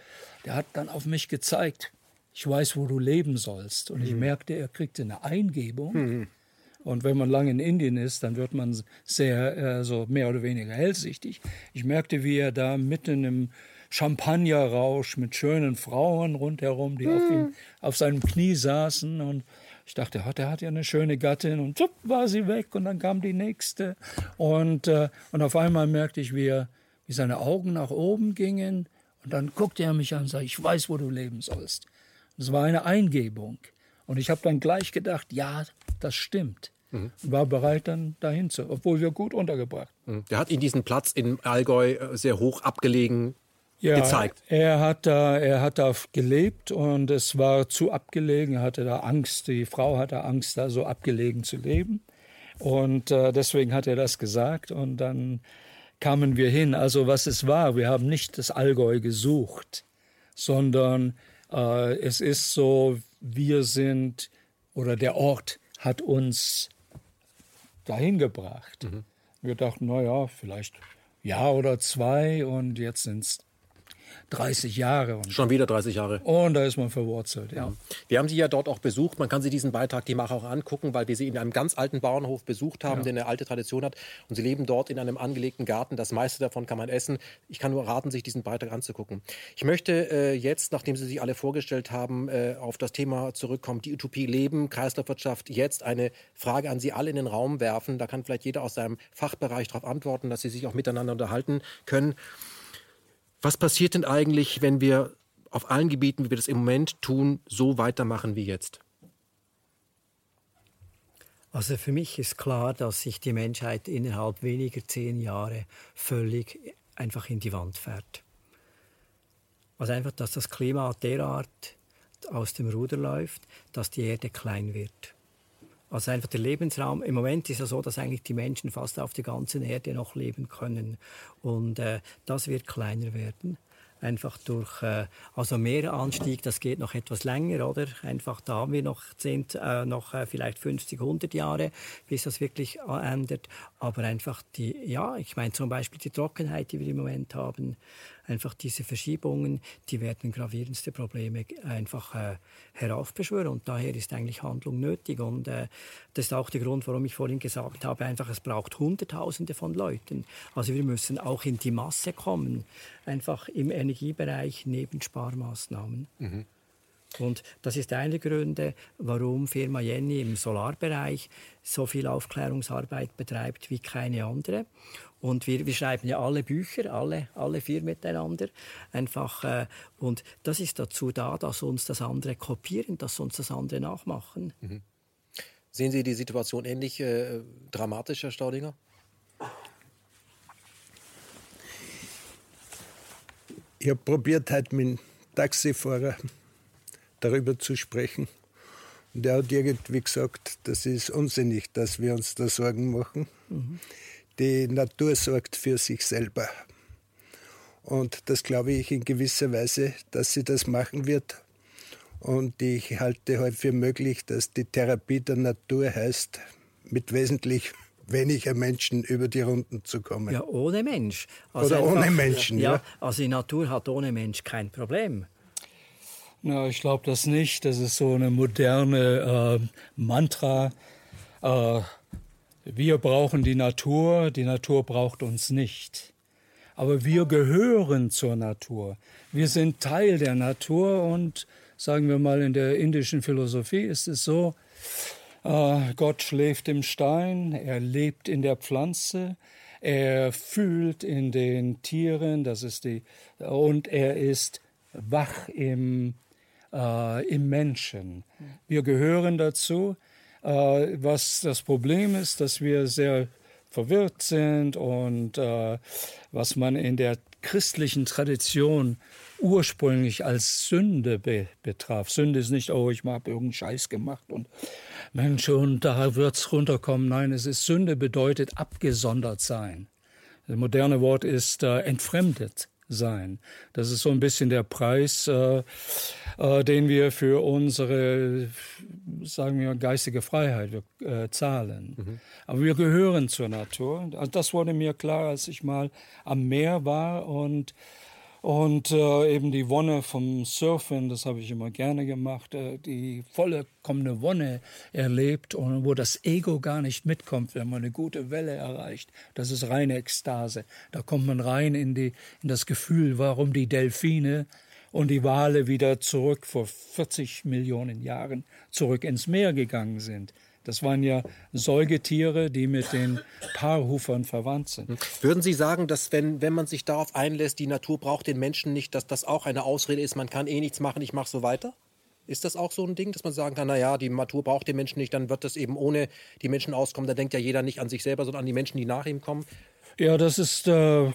der hat dann auf mich gezeigt, ich weiß, wo du leben sollst. Und ich mhm. merkte, er kriegte eine Eingebung. Mhm. Und wenn man lange in Indien ist, dann wird man sehr, äh, so mehr oder weniger hellsichtig. Ich merkte, wie er da mitten im Champagnerrausch mit schönen Frauen rundherum, die mm. auf, ihm, hm. auf seinem Knie saßen und ich dachte, der hat ja eine schöne Gattin und zup, war sie weg und dann kam die nächste. Und, äh, und auf einmal merkte ich, wie, er, wie seine Augen nach oben gingen und dann guckte er mich an und sagte, ich weiß, wo du leben sollst. Es war eine Eingebung. Und ich habe dann gleich gedacht, ja, das stimmt. Mhm. Und war bereit, dann dahin zu, obwohl wir gut untergebracht. Mhm. Der hat Ihnen diesen Platz in Allgäu äh, sehr hoch abgelegen ja, gezeigt. Er hat, da, er hat da gelebt und es war zu abgelegen. Er hatte da Angst, die Frau hatte Angst, da so abgelegen zu leben. Und äh, deswegen hat er das gesagt und dann kamen wir hin. Also was es war, wir haben nicht das Allgäu gesucht, sondern äh, es ist so, wir sind oder der Ort hat uns dahin gebracht. Mhm. Wir dachten, naja, vielleicht Jahr oder zwei und jetzt sind es 30 Jahre. Und Schon wieder 30 Jahre. Und da ist man verwurzelt, ja. Wir haben Sie ja dort auch besucht. Man kann sich diesen Beitrag die Macher auch angucken, weil wir Sie in einem ganz alten Bauernhof besucht haben, ja. der eine alte Tradition hat. Und Sie leben dort in einem angelegten Garten. Das meiste davon kann man essen. Ich kann nur raten, sich diesen Beitrag anzugucken. Ich möchte äh, jetzt, nachdem Sie sich alle vorgestellt haben, äh, auf das Thema zurückkommen. Die Utopie Leben, Kreislaufwirtschaft. Jetzt eine Frage an Sie alle in den Raum werfen. Da kann vielleicht jeder aus seinem Fachbereich darauf antworten, dass Sie sich auch miteinander unterhalten können. Was passiert denn eigentlich, wenn wir auf allen Gebieten, wie wir das im Moment tun, so weitermachen wie jetzt? Also für mich ist klar, dass sich die Menschheit innerhalb weniger zehn Jahre völlig einfach in die Wand fährt. Also einfach, dass das Klima derart aus dem Ruder läuft, dass die Erde klein wird. Also einfach der Lebensraum. Im Moment ist es so, dass eigentlich die Menschen fast auf der ganzen Erde noch leben können. Und äh, das wird kleiner werden einfach durch äh, also Meeranstieg, das geht noch etwas länger, oder? Einfach da haben wir noch, zehn, äh, noch äh, vielleicht 50, 100 Jahre, bis das wirklich äh, ändert. Aber einfach die, ja, ich meine zum Beispiel die Trockenheit, die wir im Moment haben, einfach diese Verschiebungen, die werden gravierendste Probleme einfach äh, heraufbeschwören. Und daher ist eigentlich Handlung nötig. Und äh, das ist auch der Grund, warum ich vorhin gesagt habe, einfach es braucht Hunderttausende von Leuten. Also wir müssen auch in die Masse kommen, einfach im Energiebereich neben Sparmaßnahmen. Mhm. Und das ist einer der Gründe, warum Firma Jenny im Solarbereich so viel Aufklärungsarbeit betreibt wie keine andere. Und wir, wir schreiben ja alle Bücher, alle, alle vier miteinander. Einfach, äh, und das ist dazu da, dass uns das andere kopieren, dass uns das andere nachmachen. Mhm. Sehen Sie die Situation ähnlich äh, dramatisch, Herr Staudinger? Ich habe probiert, heute mit dem Taxifahrer darüber zu sprechen. Und er hat irgendwie gesagt, das ist unsinnig, dass wir uns da Sorgen machen. Mhm die Natur sorgt für sich selber. Und das glaube ich in gewisser Weise, dass sie das machen wird. Und ich halte halt für möglich, dass die Therapie der Natur heißt, mit wesentlich weniger Menschen über die Runden zu kommen. Ja, ohne Mensch. Also Oder einfach, ohne Menschen, ja, ja. Also die Natur hat ohne Mensch kein Problem. Na, ich glaube das nicht. Das ist so eine moderne äh, Mantra. Äh, wir brauchen die Natur, die Natur braucht uns nicht. Aber wir gehören zur Natur. Wir sind Teil der Natur und sagen wir mal, in der indischen Philosophie ist es so, äh, Gott schläft im Stein, er lebt in der Pflanze, er fühlt in den Tieren, das ist die, und er ist wach im, äh, im Menschen. Wir gehören dazu. Äh, was das Problem ist, dass wir sehr verwirrt sind und äh, was man in der christlichen Tradition ursprünglich als Sünde be betraf. Sünde ist nicht, oh, ich habe irgendeinen Scheiß gemacht und Mensch, und da wird's runterkommen. Nein, es ist Sünde bedeutet abgesondert sein. Das moderne Wort ist äh, entfremdet sein. Das ist so ein bisschen der Preis, äh, äh, den wir für unsere, sagen wir, geistige Freiheit äh, zahlen. Mhm. Aber wir gehören zur Natur. Also das wurde mir klar, als ich mal am Meer war und und äh, eben die Wonne vom Surfen, das habe ich immer gerne gemacht, äh, die vollkommene Wonne erlebt und wo das Ego gar nicht mitkommt, wenn man eine gute Welle erreicht. Das ist reine Ekstase. Da kommt man rein in, die, in das Gefühl, warum die Delfine und die Wale wieder zurück vor 40 Millionen Jahren zurück ins Meer gegangen sind. Das waren ja Säugetiere, die mit den Paarhufern verwandt sind. Würden Sie sagen, dass wenn, wenn man sich darauf einlässt, die Natur braucht den Menschen nicht, dass das auch eine Ausrede ist, man kann eh nichts machen, ich mache so weiter? Ist das auch so ein Ding, dass man sagen kann, naja, die Natur braucht den Menschen nicht, dann wird das eben ohne die Menschen auskommen. Da denkt ja jeder nicht an sich selber, sondern an die Menschen, die nach ihm kommen. Ja, das ist, äh,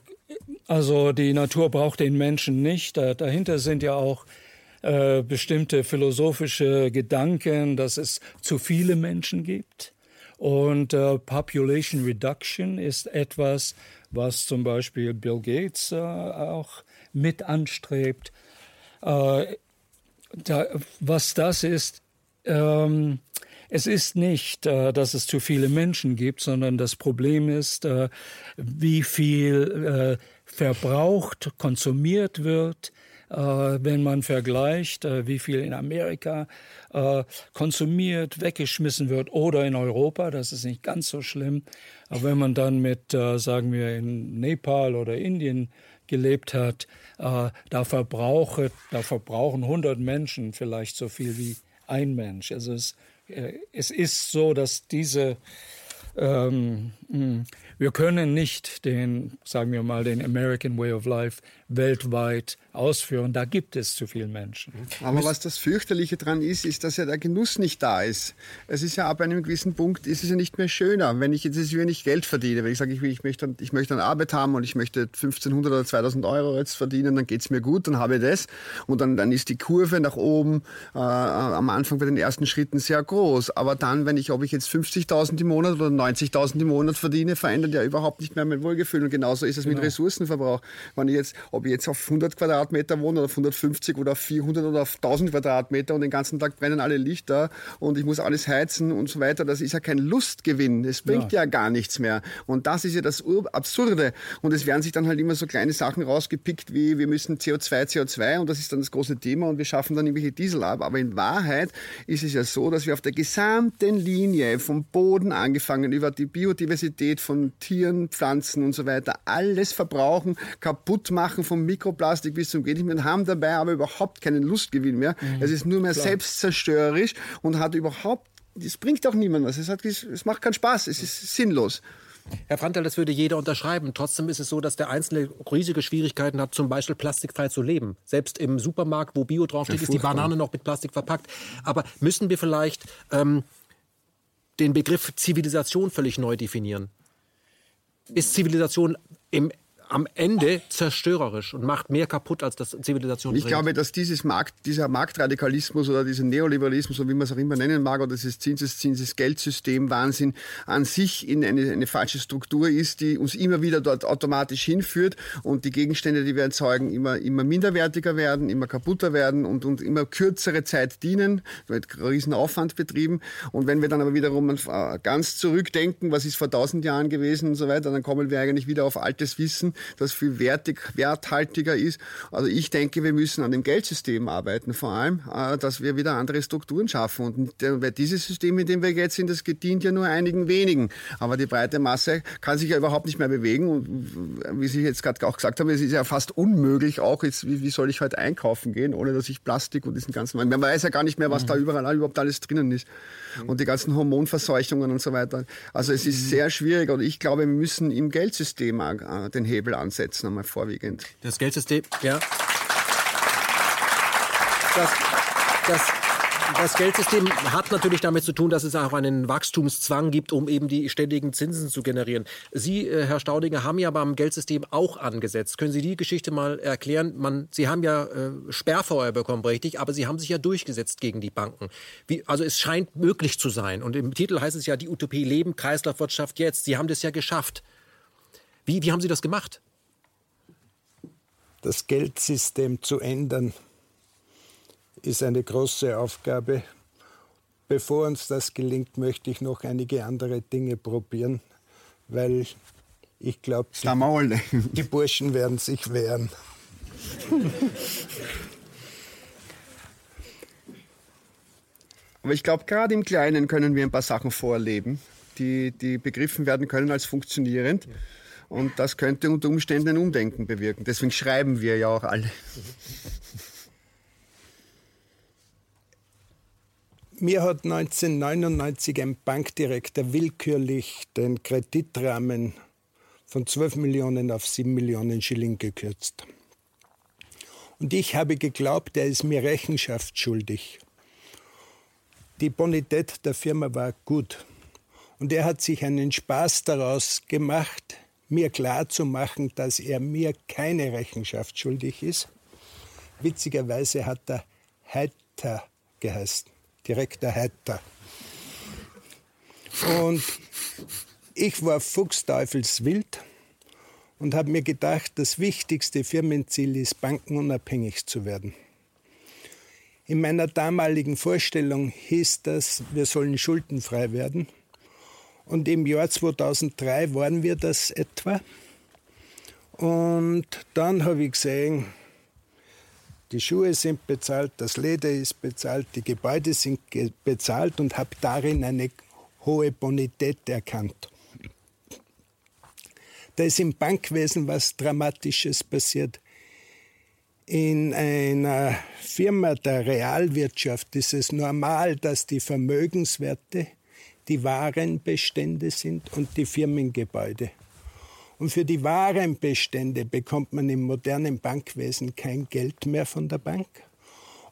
also die Natur braucht den Menschen nicht. Da, dahinter sind ja auch äh, bestimmte philosophische Gedanken, dass es zu viele Menschen gibt. Und äh, Population Reduction ist etwas, was zum Beispiel Bill Gates äh, auch mit anstrebt. Äh, da, was das ist, ähm, es ist nicht, äh, dass es zu viele Menschen gibt, sondern das Problem ist, äh, wie viel verbraucht, konsumiert wird, wenn man vergleicht, äh, wie viel in Amerika äh, konsumiert, weggeschmissen wird oder in Europa, das ist nicht ganz so schlimm. Aber wenn man dann mit, sagen wir, in Nepal oder Indien gelebt hat, da, verbrauche, da verbrauchen 100 Menschen vielleicht so viel wie ein Mensch. Also es, es ist so, dass diese ähm, hm, wir können nicht den, sagen wir mal, den American Way of Life weltweit ausführen. Da gibt es zu viele Menschen. Aber was das fürchterliche daran ist, ist, dass ja der Genuss nicht da ist. Es ist ja ab einem gewissen Punkt ist es ja nicht mehr schöner, wenn ich jetzt wenig Geld verdiene. Wenn ich sage, ich, ich, möchte, ich möchte eine Arbeit haben und ich möchte 1500 oder 2000 Euro jetzt verdienen, dann geht es mir gut, dann habe ich das. Und dann, dann ist die Kurve nach oben äh, am Anfang bei den ersten Schritten sehr groß. Aber dann, wenn ich, ob ich jetzt 50.000 im Monat oder 90.000 im Monat verdiene, verändert ja überhaupt nicht mehr mein Wohlgefühl. Und genauso ist es genau. mit Ressourcenverbrauch. Wenn ich jetzt, ob ich jetzt auf 100 Quadratmeter wohne oder auf 150 oder auf 400 oder auf 1000 Quadratmeter und den ganzen Tag brennen alle Lichter und ich muss alles heizen und so weiter, das ist ja kein Lustgewinn. Es bringt ja. ja gar nichts mehr. Und das ist ja das Absurde. Und es werden sich dann halt immer so kleine Sachen rausgepickt wie wir müssen CO2, CO2 und das ist dann das große Thema und wir schaffen dann irgendwelche Diesel ab. Aber in Wahrheit ist es ja so, dass wir auf der gesamten Linie vom Boden angefangen über die Biodiversität von Tieren, Pflanzen und so weiter alles verbrauchen, kaputt machen vom Mikroplastik bis zum geht nicht mehr und haben dabei aber überhaupt keinen Lustgewinn mehr. Mhm. Es ist nur mehr Klar. selbstzerstörerisch und hat überhaupt, es bringt auch niemand was. Es, hat, es macht keinen Spaß, es ist sinnlos. Herr Frantel, das würde jeder unterschreiben. Trotzdem ist es so, dass der Einzelne riesige Schwierigkeiten hat, zum Beispiel plastikfrei zu leben. Selbst im Supermarkt, wo Bio draufsteht, ist die Banane noch mit Plastik verpackt. Aber müssen wir vielleicht ähm, den Begriff Zivilisation völlig neu definieren? Ist Zivilisation im am Ende zerstörerisch und macht mehr kaputt, als das Zivilisation Ich bringt. glaube, dass dieses Markt, dieser Marktradikalismus oder dieser Neoliberalismus, so wie man es auch immer nennen mag, oder dieses Zinseszinses Geldsystem Wahnsinn an sich in eine, eine falsche Struktur ist, die uns immer wieder dort automatisch hinführt und die Gegenstände, die wir erzeugen, immer, immer minderwertiger werden, immer kaputter werden und, und immer kürzere Zeit dienen, wird riesen Aufwand betrieben. Und wenn wir dann aber wiederum äh, ganz zurückdenken, was ist vor tausend Jahren gewesen und so weiter, dann kommen wir eigentlich wieder auf altes Wissen das viel wertig, werthaltiger ist. Also ich denke, wir müssen an dem Geldsystem arbeiten, vor allem, äh, dass wir wieder andere Strukturen schaffen. Und weil dieses System, in dem wir jetzt sind, das gedient ja nur einigen wenigen. Aber die breite Masse kann sich ja überhaupt nicht mehr bewegen. Und wie Sie jetzt gerade auch gesagt haben, es ist ja fast unmöglich, auch jetzt, wie, wie soll ich heute einkaufen gehen, ohne dass ich Plastik und diesen ganzen, man weiß ja gar nicht mehr, was mhm. da überall überhaupt alles drinnen ist. Mhm. Und die ganzen Hormonverseuchungen und so weiter. Also es ist mhm. sehr schwierig und ich glaube, wir müssen im Geldsystem äh, den Hebel Hebel ansetzen, einmal vorwiegend. Das Geldsystem, ja. Das, das, das Geldsystem hat natürlich damit zu tun, dass es auch einen Wachstumszwang gibt, um eben die ständigen Zinsen zu generieren. Sie, äh, Herr Staudinger, haben ja beim Geldsystem auch angesetzt. Können Sie die Geschichte mal erklären? Man, Sie haben ja äh, Sperrfeuer bekommen, richtig, aber Sie haben sich ja durchgesetzt gegen die Banken. Wie, also es scheint möglich zu sein. Und im Titel heißt es ja die Utopie Leben, Kreislaufwirtschaft jetzt. Sie haben das ja geschafft. Wie, wie haben Sie das gemacht? Das Geldsystem zu ändern ist eine große Aufgabe. Bevor uns das gelingt, möchte ich noch einige andere Dinge probieren, weil ich glaube, die, die Burschen werden sich wehren. Aber ich glaube, gerade im Kleinen können wir ein paar Sachen vorleben, die, die begriffen werden können als funktionierend. Ja. Und das könnte unter Umständen ein Umdenken bewirken. Deswegen schreiben wir ja auch alle. Mir hat 1999 ein Bankdirektor willkürlich den Kreditrahmen von 12 Millionen auf 7 Millionen Schilling gekürzt. Und ich habe geglaubt, er ist mir Rechenschaft schuldig. Die Bonität der Firma war gut. Und er hat sich einen Spaß daraus gemacht, mir klar zu machen, dass er mir keine Rechenschaft schuldig ist. Witzigerweise hat er Heiter geheißen, Direktor Heiter. Und ich war fuchsteufelswild und habe mir gedacht, das wichtigste Firmenziel ist, bankenunabhängig zu werden. In meiner damaligen Vorstellung hieß das, wir sollen schuldenfrei werden. Und im Jahr 2003 waren wir das etwa. Und dann habe ich gesehen, die Schuhe sind bezahlt, das Leder ist bezahlt, die Gebäude sind bezahlt und habe darin eine hohe Bonität erkannt. Da ist im Bankwesen was Dramatisches passiert. In einer Firma der Realwirtschaft ist es normal, dass die Vermögenswerte die Warenbestände sind und die Firmengebäude. Und für die Warenbestände bekommt man im modernen Bankwesen kein Geld mehr von der Bank.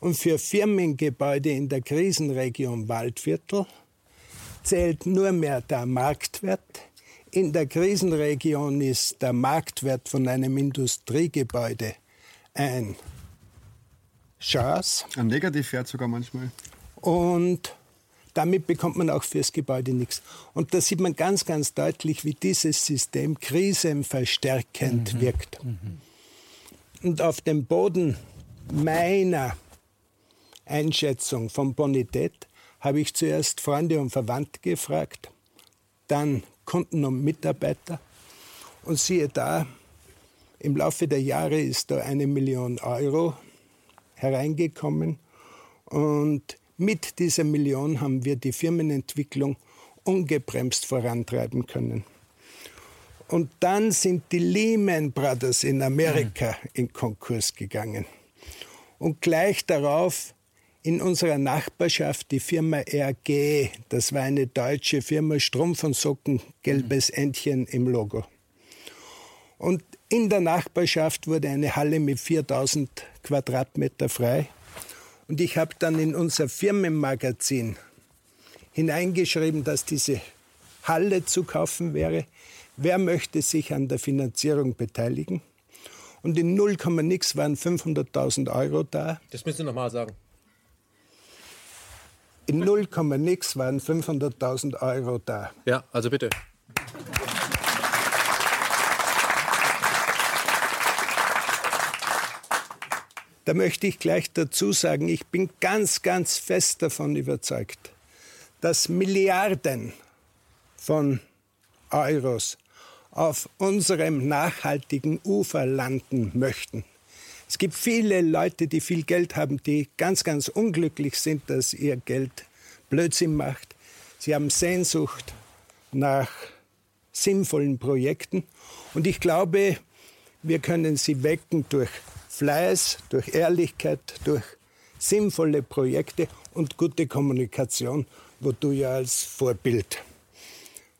Und für Firmengebäude in der Krisenregion Waldviertel zählt nur mehr der Marktwert. In der Krisenregion ist der Marktwert von einem Industriegebäude ein Chance. Ein Negativwert sogar manchmal. Und damit bekommt man auch fürs Gebäude nichts. Und da sieht man ganz, ganz deutlich, wie dieses System krisenverstärkend mhm. wirkt. Mhm. Und auf dem Boden meiner Einschätzung von Bonität habe ich zuerst Freunde und Verwandte gefragt, dann Kunden und Mitarbeiter. Und siehe da, im Laufe der Jahre ist da eine Million Euro hereingekommen. Und mit dieser Million haben wir die Firmenentwicklung ungebremst vorantreiben können. Und dann sind die Lehman Brothers in Amerika mhm. in Konkurs gegangen. Und gleich darauf in unserer Nachbarschaft die Firma RG, das war eine deutsche Firma, Strumpf und Socken, gelbes. Entchen im Logo. Und in der Nachbarschaft wurde eine Halle mit 4000 Quadratmeter frei. Und ich habe dann in unser Firmenmagazin hineingeschrieben, dass diese Halle zu kaufen wäre. Wer möchte sich an der Finanzierung beteiligen? Und in 0, nix waren 500.000 Euro da. Das müssen Sie nochmal sagen. In 0, nix waren 500.000 Euro da. Ja, also bitte. Da möchte ich gleich dazu sagen, ich bin ganz, ganz fest davon überzeugt, dass Milliarden von Euros auf unserem nachhaltigen Ufer landen möchten. Es gibt viele Leute, die viel Geld haben, die ganz, ganz unglücklich sind, dass ihr Geld Blödsinn macht. Sie haben Sehnsucht nach sinnvollen Projekten. Und ich glaube, wir können sie wecken durch Fleiß, durch Ehrlichkeit, durch sinnvolle Projekte und gute Kommunikation, wo du ja als Vorbild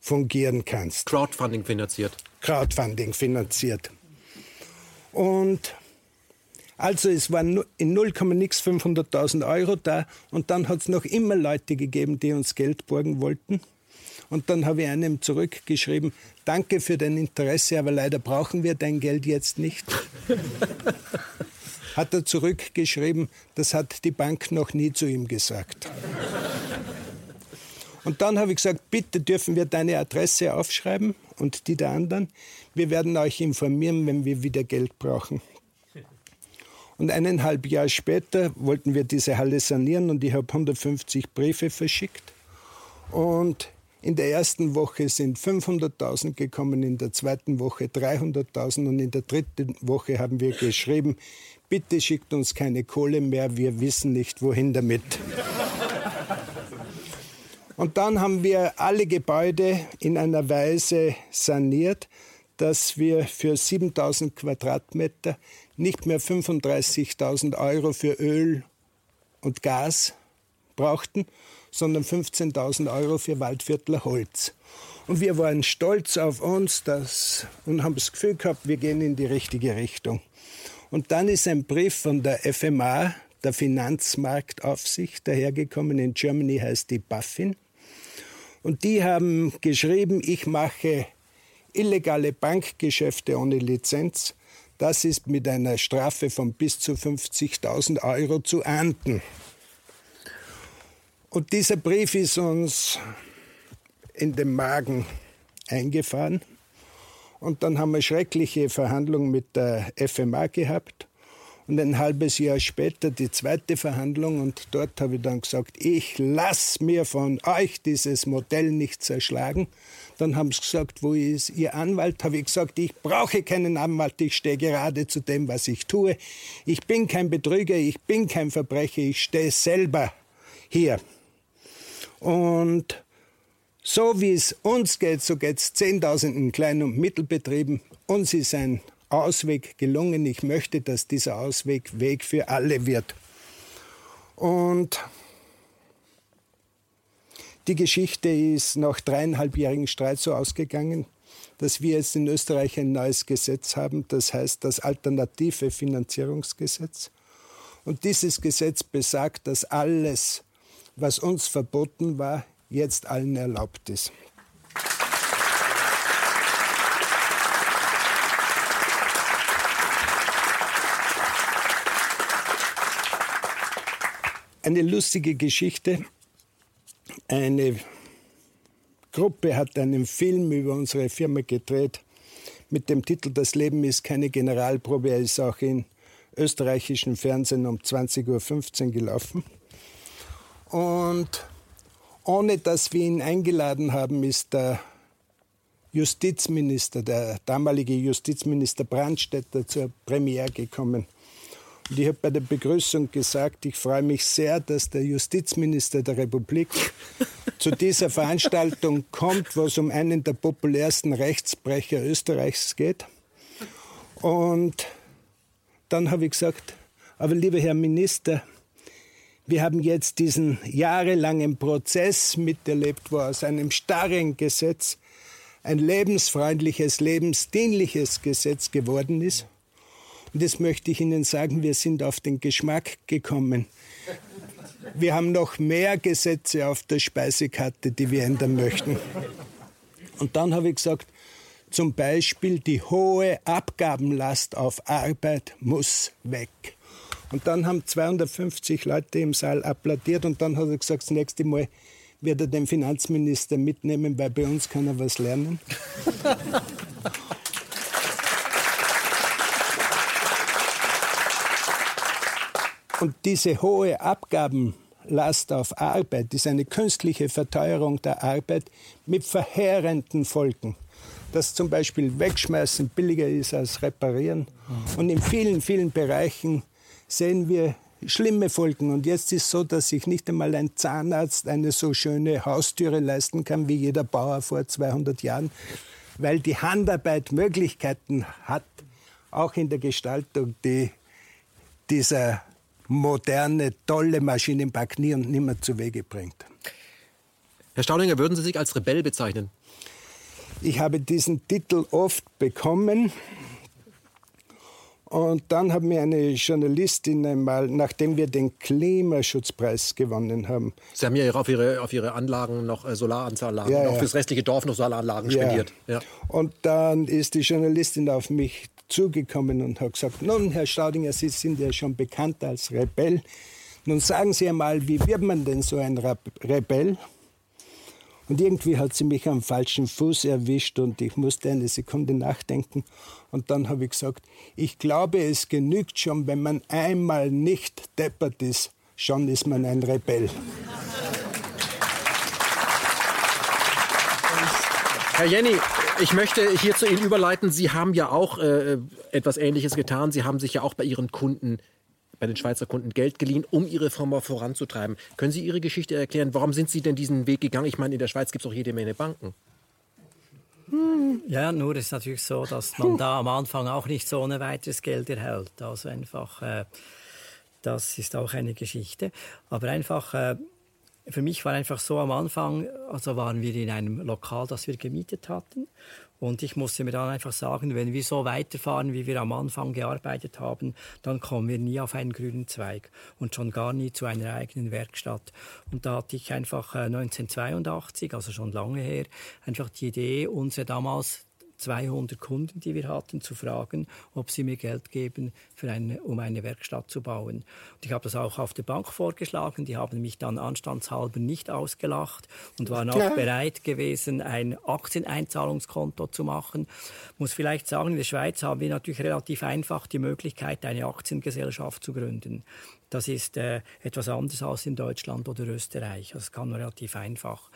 fungieren kannst. Crowdfunding finanziert. Crowdfunding finanziert. Und also es waren in 0, nix 500.000 Euro da und dann hat es noch immer Leute gegeben, die uns Geld borgen wollten. Und dann habe ich einem zurückgeschrieben, danke für dein Interesse, aber leider brauchen wir dein Geld jetzt nicht. hat er zurückgeschrieben, das hat die Bank noch nie zu ihm gesagt. Und dann habe ich gesagt, bitte dürfen wir deine Adresse aufschreiben und die der anderen. Wir werden euch informieren, wenn wir wieder Geld brauchen. Und eineinhalb Jahre später wollten wir diese Halle sanieren und ich habe 150 Briefe verschickt. Und in der ersten Woche sind 500.000 gekommen, in der zweiten Woche 300.000 und in der dritten Woche haben wir geschrieben, bitte schickt uns keine Kohle mehr, wir wissen nicht, wohin damit. Und dann haben wir alle Gebäude in einer Weise saniert, dass wir für 7000 Quadratmeter nicht mehr 35.000 Euro für Öl und Gas brauchten, sondern 15.000 Euro für Waldviertler Holz. Und wir waren stolz auf uns das, und haben das Gefühl gehabt, wir gehen in die richtige Richtung. Und dann ist ein Brief von der FMA, der Finanzmarktaufsicht, dahergekommen. In Germany heißt die BaFin. Und die haben geschrieben, ich mache illegale Bankgeschäfte ohne Lizenz. Das ist mit einer Strafe von bis zu 50.000 Euro zu ahnden. Und dieser Brief ist uns in den Magen eingefahren. Und dann haben wir schreckliche Verhandlungen mit der FMA gehabt. Und ein halbes Jahr später die zweite Verhandlung. Und dort habe ich dann gesagt, ich lasse mir von euch dieses Modell nicht zerschlagen. Dann haben sie gesagt, wo ist Ihr Anwalt? Habe ich gesagt, ich brauche keinen Anwalt, ich stehe gerade zu dem, was ich tue. Ich bin kein Betrüger, ich bin kein Verbrecher, ich stehe selber hier. Und so wie es uns geht, so geht es Zehntausenden Klein- und Mittelbetrieben. Uns ist ein Ausweg gelungen. Ich möchte, dass dieser Ausweg Weg für alle wird. Und Die Geschichte ist nach dreieinhalbjährigen Streit so ausgegangen, dass wir jetzt in Österreich ein neues Gesetz haben, das heißt das alternative Finanzierungsgesetz. Und dieses Gesetz besagt, dass alles, was uns verboten war, jetzt allen erlaubt ist. Eine lustige Geschichte. Eine Gruppe hat einen Film über unsere Firma gedreht mit dem Titel Das Leben ist keine Generalprobe. Er ist auch in österreichischen Fernsehen um 20.15 Uhr gelaufen. Und ohne dass wir ihn eingeladen haben, ist der Justizminister, der damalige Justizminister Brandstätter zur Premiere gekommen. Und ich habe bei der Begrüßung gesagt, ich freue mich sehr, dass der Justizminister der Republik zu dieser Veranstaltung kommt, wo es um einen der populärsten Rechtsbrecher Österreichs geht. Und dann habe ich gesagt, aber lieber Herr Minister, wir haben jetzt diesen jahrelangen Prozess miterlebt, wo aus einem starren Gesetz ein lebensfreundliches, lebensdienliches Gesetz geworden ist. Und das möchte ich Ihnen sagen, wir sind auf den Geschmack gekommen. Wir haben noch mehr Gesetze auf der Speisekarte, die wir ändern möchten. Und dann habe ich gesagt, zum Beispiel die hohe Abgabenlast auf Arbeit muss weg. Und dann haben 250 Leute im Saal applaudiert und dann hat er gesagt, das nächste Mal wird er den Finanzminister mitnehmen, weil bei uns kann er was lernen. Und diese hohe Abgabenlast auf Arbeit ist eine künstliche Verteuerung der Arbeit mit verheerenden Folgen. Dass zum Beispiel Wegschmeißen billiger ist als Reparieren. Und in vielen, vielen Bereichen sehen wir schlimme Folgen. Und jetzt ist es so, dass sich nicht einmal ein Zahnarzt eine so schöne Haustüre leisten kann wie jeder Bauer vor 200 Jahren, weil die Handarbeit Möglichkeiten hat, auch in der Gestaltung die, dieser moderne, tolle Maschinenpark nie und nimmer zu Wege bringt. Herr Staudinger, würden Sie sich als Rebell bezeichnen? Ich habe diesen Titel oft bekommen. Und dann hat mir eine Journalistin einmal, nachdem wir den Klimaschutzpreis gewonnen haben. Sie haben ja auf Ihre, auf Ihre Anlagen noch äh, Solaranlagen, ja, ja. auch fürs restliche Dorf noch Solaranlagen ja. spendiert. Ja. Und dann ist die Journalistin auf mich zugekommen und hat gesagt, nun, Herr Staudinger, Sie sind ja schon bekannt als Rebell. Nun sagen Sie einmal, wie wird man denn so ein Rebell? Und irgendwie hat sie mich am falschen Fuß erwischt und ich musste eine Sekunde nachdenken. Und dann habe ich gesagt, ich glaube, es genügt schon, wenn man einmal nicht deppert ist, schon ist man ein Rebell. Herr Jenny, ich möchte hier zu Ihnen überleiten. Sie haben ja auch äh, etwas Ähnliches getan. Sie haben sich ja auch bei Ihren Kunden, bei den Schweizer Kunden Geld geliehen, um Ihre Firma voranzutreiben. Können Sie Ihre Geschichte erklären? Warum sind Sie denn diesen Weg gegangen? Ich meine, in der Schweiz gibt es auch jede Menge Banken. Ja, nur ist natürlich so, dass man da am Anfang auch nicht so ohne weiteres Geld erhält. Also einfach, äh, das ist auch eine Geschichte. Aber einfach, äh, für mich war einfach so am Anfang, also waren wir in einem Lokal, das wir gemietet hatten. Und ich musste mir dann einfach sagen, wenn wir so weiterfahren, wie wir am Anfang gearbeitet haben, dann kommen wir nie auf einen grünen Zweig und schon gar nie zu einer eigenen Werkstatt. Und da hatte ich einfach 1982, äh, also schon lange her, einfach die Idee, unsere damals 200 Kunden, die wir hatten, zu fragen, ob sie mir Geld geben, eine, um eine Werkstatt zu bauen. Und ich habe das auch auf der Bank vorgeschlagen. Die haben mich dann anstandshalber nicht ausgelacht und waren auch bereit gewesen, ein Aktieneinzahlungskonto zu machen. Ich muss vielleicht sagen, in der Schweiz haben wir natürlich relativ einfach die Möglichkeit, eine Aktiengesellschaft zu gründen. Das ist äh, etwas anderes als in Deutschland oder Österreich. Das kann man relativ einfach.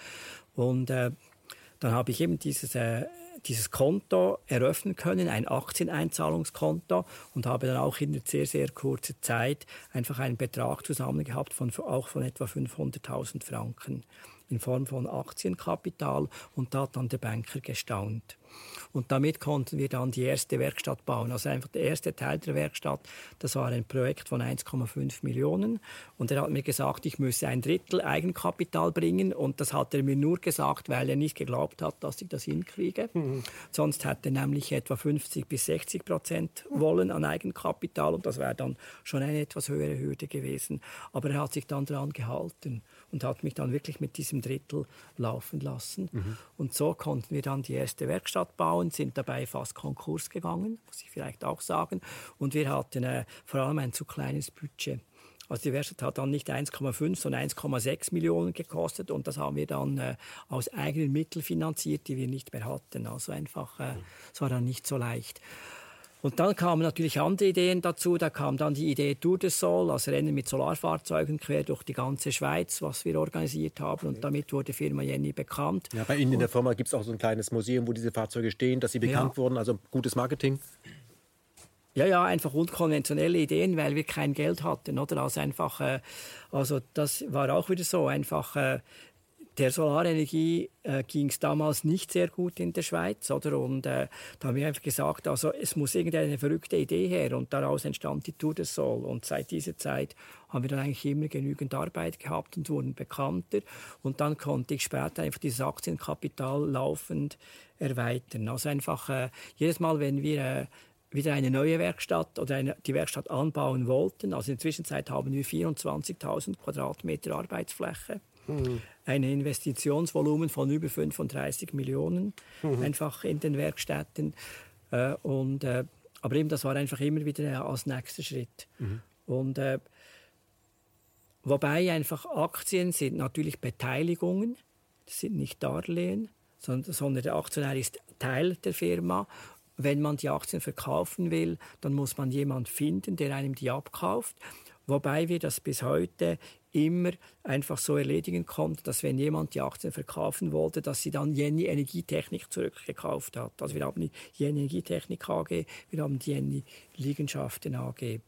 Und äh, dann habe ich eben dieses äh, dieses Konto eröffnen können, ein Aktieneinzahlungskonto und habe dann auch in sehr, sehr kurzer Zeit einfach einen Betrag zusammen gehabt von auch von etwa 500.000 Franken. In Form von Aktienkapital und da hat dann der Banker gestaunt. Und damit konnten wir dann die erste Werkstatt bauen. Also einfach der erste Teil der Werkstatt, das war ein Projekt von 1,5 Millionen. Und er hat mir gesagt, ich müsse ein Drittel Eigenkapital bringen. Und das hat er mir nur gesagt, weil er nicht geglaubt hat, dass ich das hinkriege. Mhm. Sonst hätte er nämlich etwa 50 bis 60 Prozent wollen an Eigenkapital. Und das wäre dann schon eine etwas höhere Hürde gewesen. Aber er hat sich dann daran gehalten und hat mich dann wirklich mit diesem Drittel laufen lassen. Mhm. Und so konnten wir dann die erste Werkstatt bauen, sind dabei fast Konkurs gegangen, muss ich vielleicht auch sagen. Und wir hatten äh, vor allem ein zu kleines Budget. Also die Werkstatt hat dann nicht 1,5, sondern 1,6 Millionen gekostet und das haben wir dann äh, aus eigenen Mitteln finanziert, die wir nicht mehr hatten. Also einfach, äh, es war dann nicht so leicht. Und dann kamen natürlich andere Ideen dazu. Da kam dann die Idee Tour de Sol, also Rennen mit Solarfahrzeugen quer durch die ganze Schweiz, was wir organisiert haben. Und damit wurde die Firma Jenny bekannt. Ja, bei Ihnen in der Firma gibt es auch so ein kleines Museum, wo diese Fahrzeuge stehen, dass sie bekannt ja. wurden. Also gutes Marketing. Ja, ja, einfach unkonventionelle Ideen, weil wir kein Geld hatten, oder? Also einfach, äh, also das war auch wieder so, einfach äh, der Solarenergie äh, ging es damals nicht sehr gut in der Schweiz, oder? Und äh, da haben wir einfach gesagt, also es muss irgendeine verrückte Idee her und daraus entstand die Tour de Sol. Und seit dieser Zeit haben wir dann eigentlich immer genügend Arbeit gehabt und wurden bekannter. Und dann konnte ich später einfach dieses Aktienkapital laufend erweitern. Also einfach äh, jedes Mal, wenn wir äh, wieder eine neue Werkstatt oder eine, die Werkstatt anbauen wollten. Also in der Zwischenzeit haben wir 24.000 Quadratmeter Arbeitsfläche. Mhm. Ein Investitionsvolumen von über 35 Millionen mhm. einfach in den Werkstätten. Äh, und, äh, aber eben, das war einfach immer wieder als nächster Schritt. Mhm. Und äh, wobei einfach Aktien sind natürlich Beteiligungen, das sind nicht Darlehen, sondern, sondern der Aktionär ist Teil der Firma wenn man die Aktien verkaufen will, dann muss man jemanden finden, der einem die abkauft. Wobei wir das bis heute immer einfach so erledigen konnten, dass wenn jemand die Aktien verkaufen wollte, dass sie dann Jenny Energietechnik zurückgekauft hat. Also wir haben die Jenny Energietechnik AG, wir haben die Jenny Liegenschaften AG.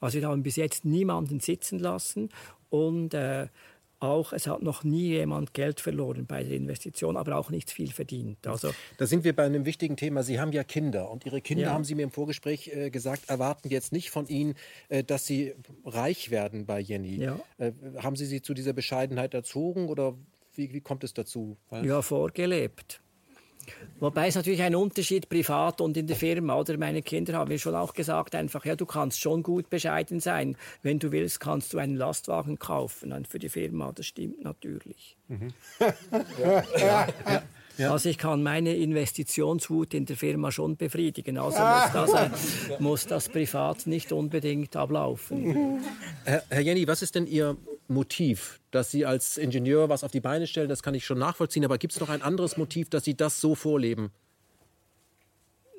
Also wir haben bis jetzt niemanden sitzen lassen und äh, auch, es hat noch nie jemand Geld verloren bei der Investition, aber auch nicht viel verdient. Also, da sind wir bei einem wichtigen Thema. Sie haben ja Kinder und Ihre Kinder, ja. haben Sie mir im Vorgespräch äh, gesagt, erwarten jetzt nicht von Ihnen, äh, dass Sie reich werden bei Jenny. Ja. Äh, haben Sie sie zu dieser Bescheidenheit erzogen oder wie, wie kommt es dazu? Ja, vorgelebt. Wobei es natürlich ein Unterschied privat und in der Firma. Oder meine Kinder haben mir schon auch gesagt, einfach, ja, du kannst schon gut bescheiden sein. Wenn du willst, kannst du einen Lastwagen kaufen für die Firma. Das stimmt natürlich. Mhm. ja, ja, ja. Ja. Also ich kann meine Investitionswut in der Firma schon befriedigen. Also muss das, äh, muss das privat nicht unbedingt ablaufen. Herr, Herr Jenny, was ist denn Ihr Motiv, dass Sie als Ingenieur was auf die Beine stellen? Das kann ich schon nachvollziehen. Aber gibt es noch ein anderes Motiv, dass Sie das so vorleben?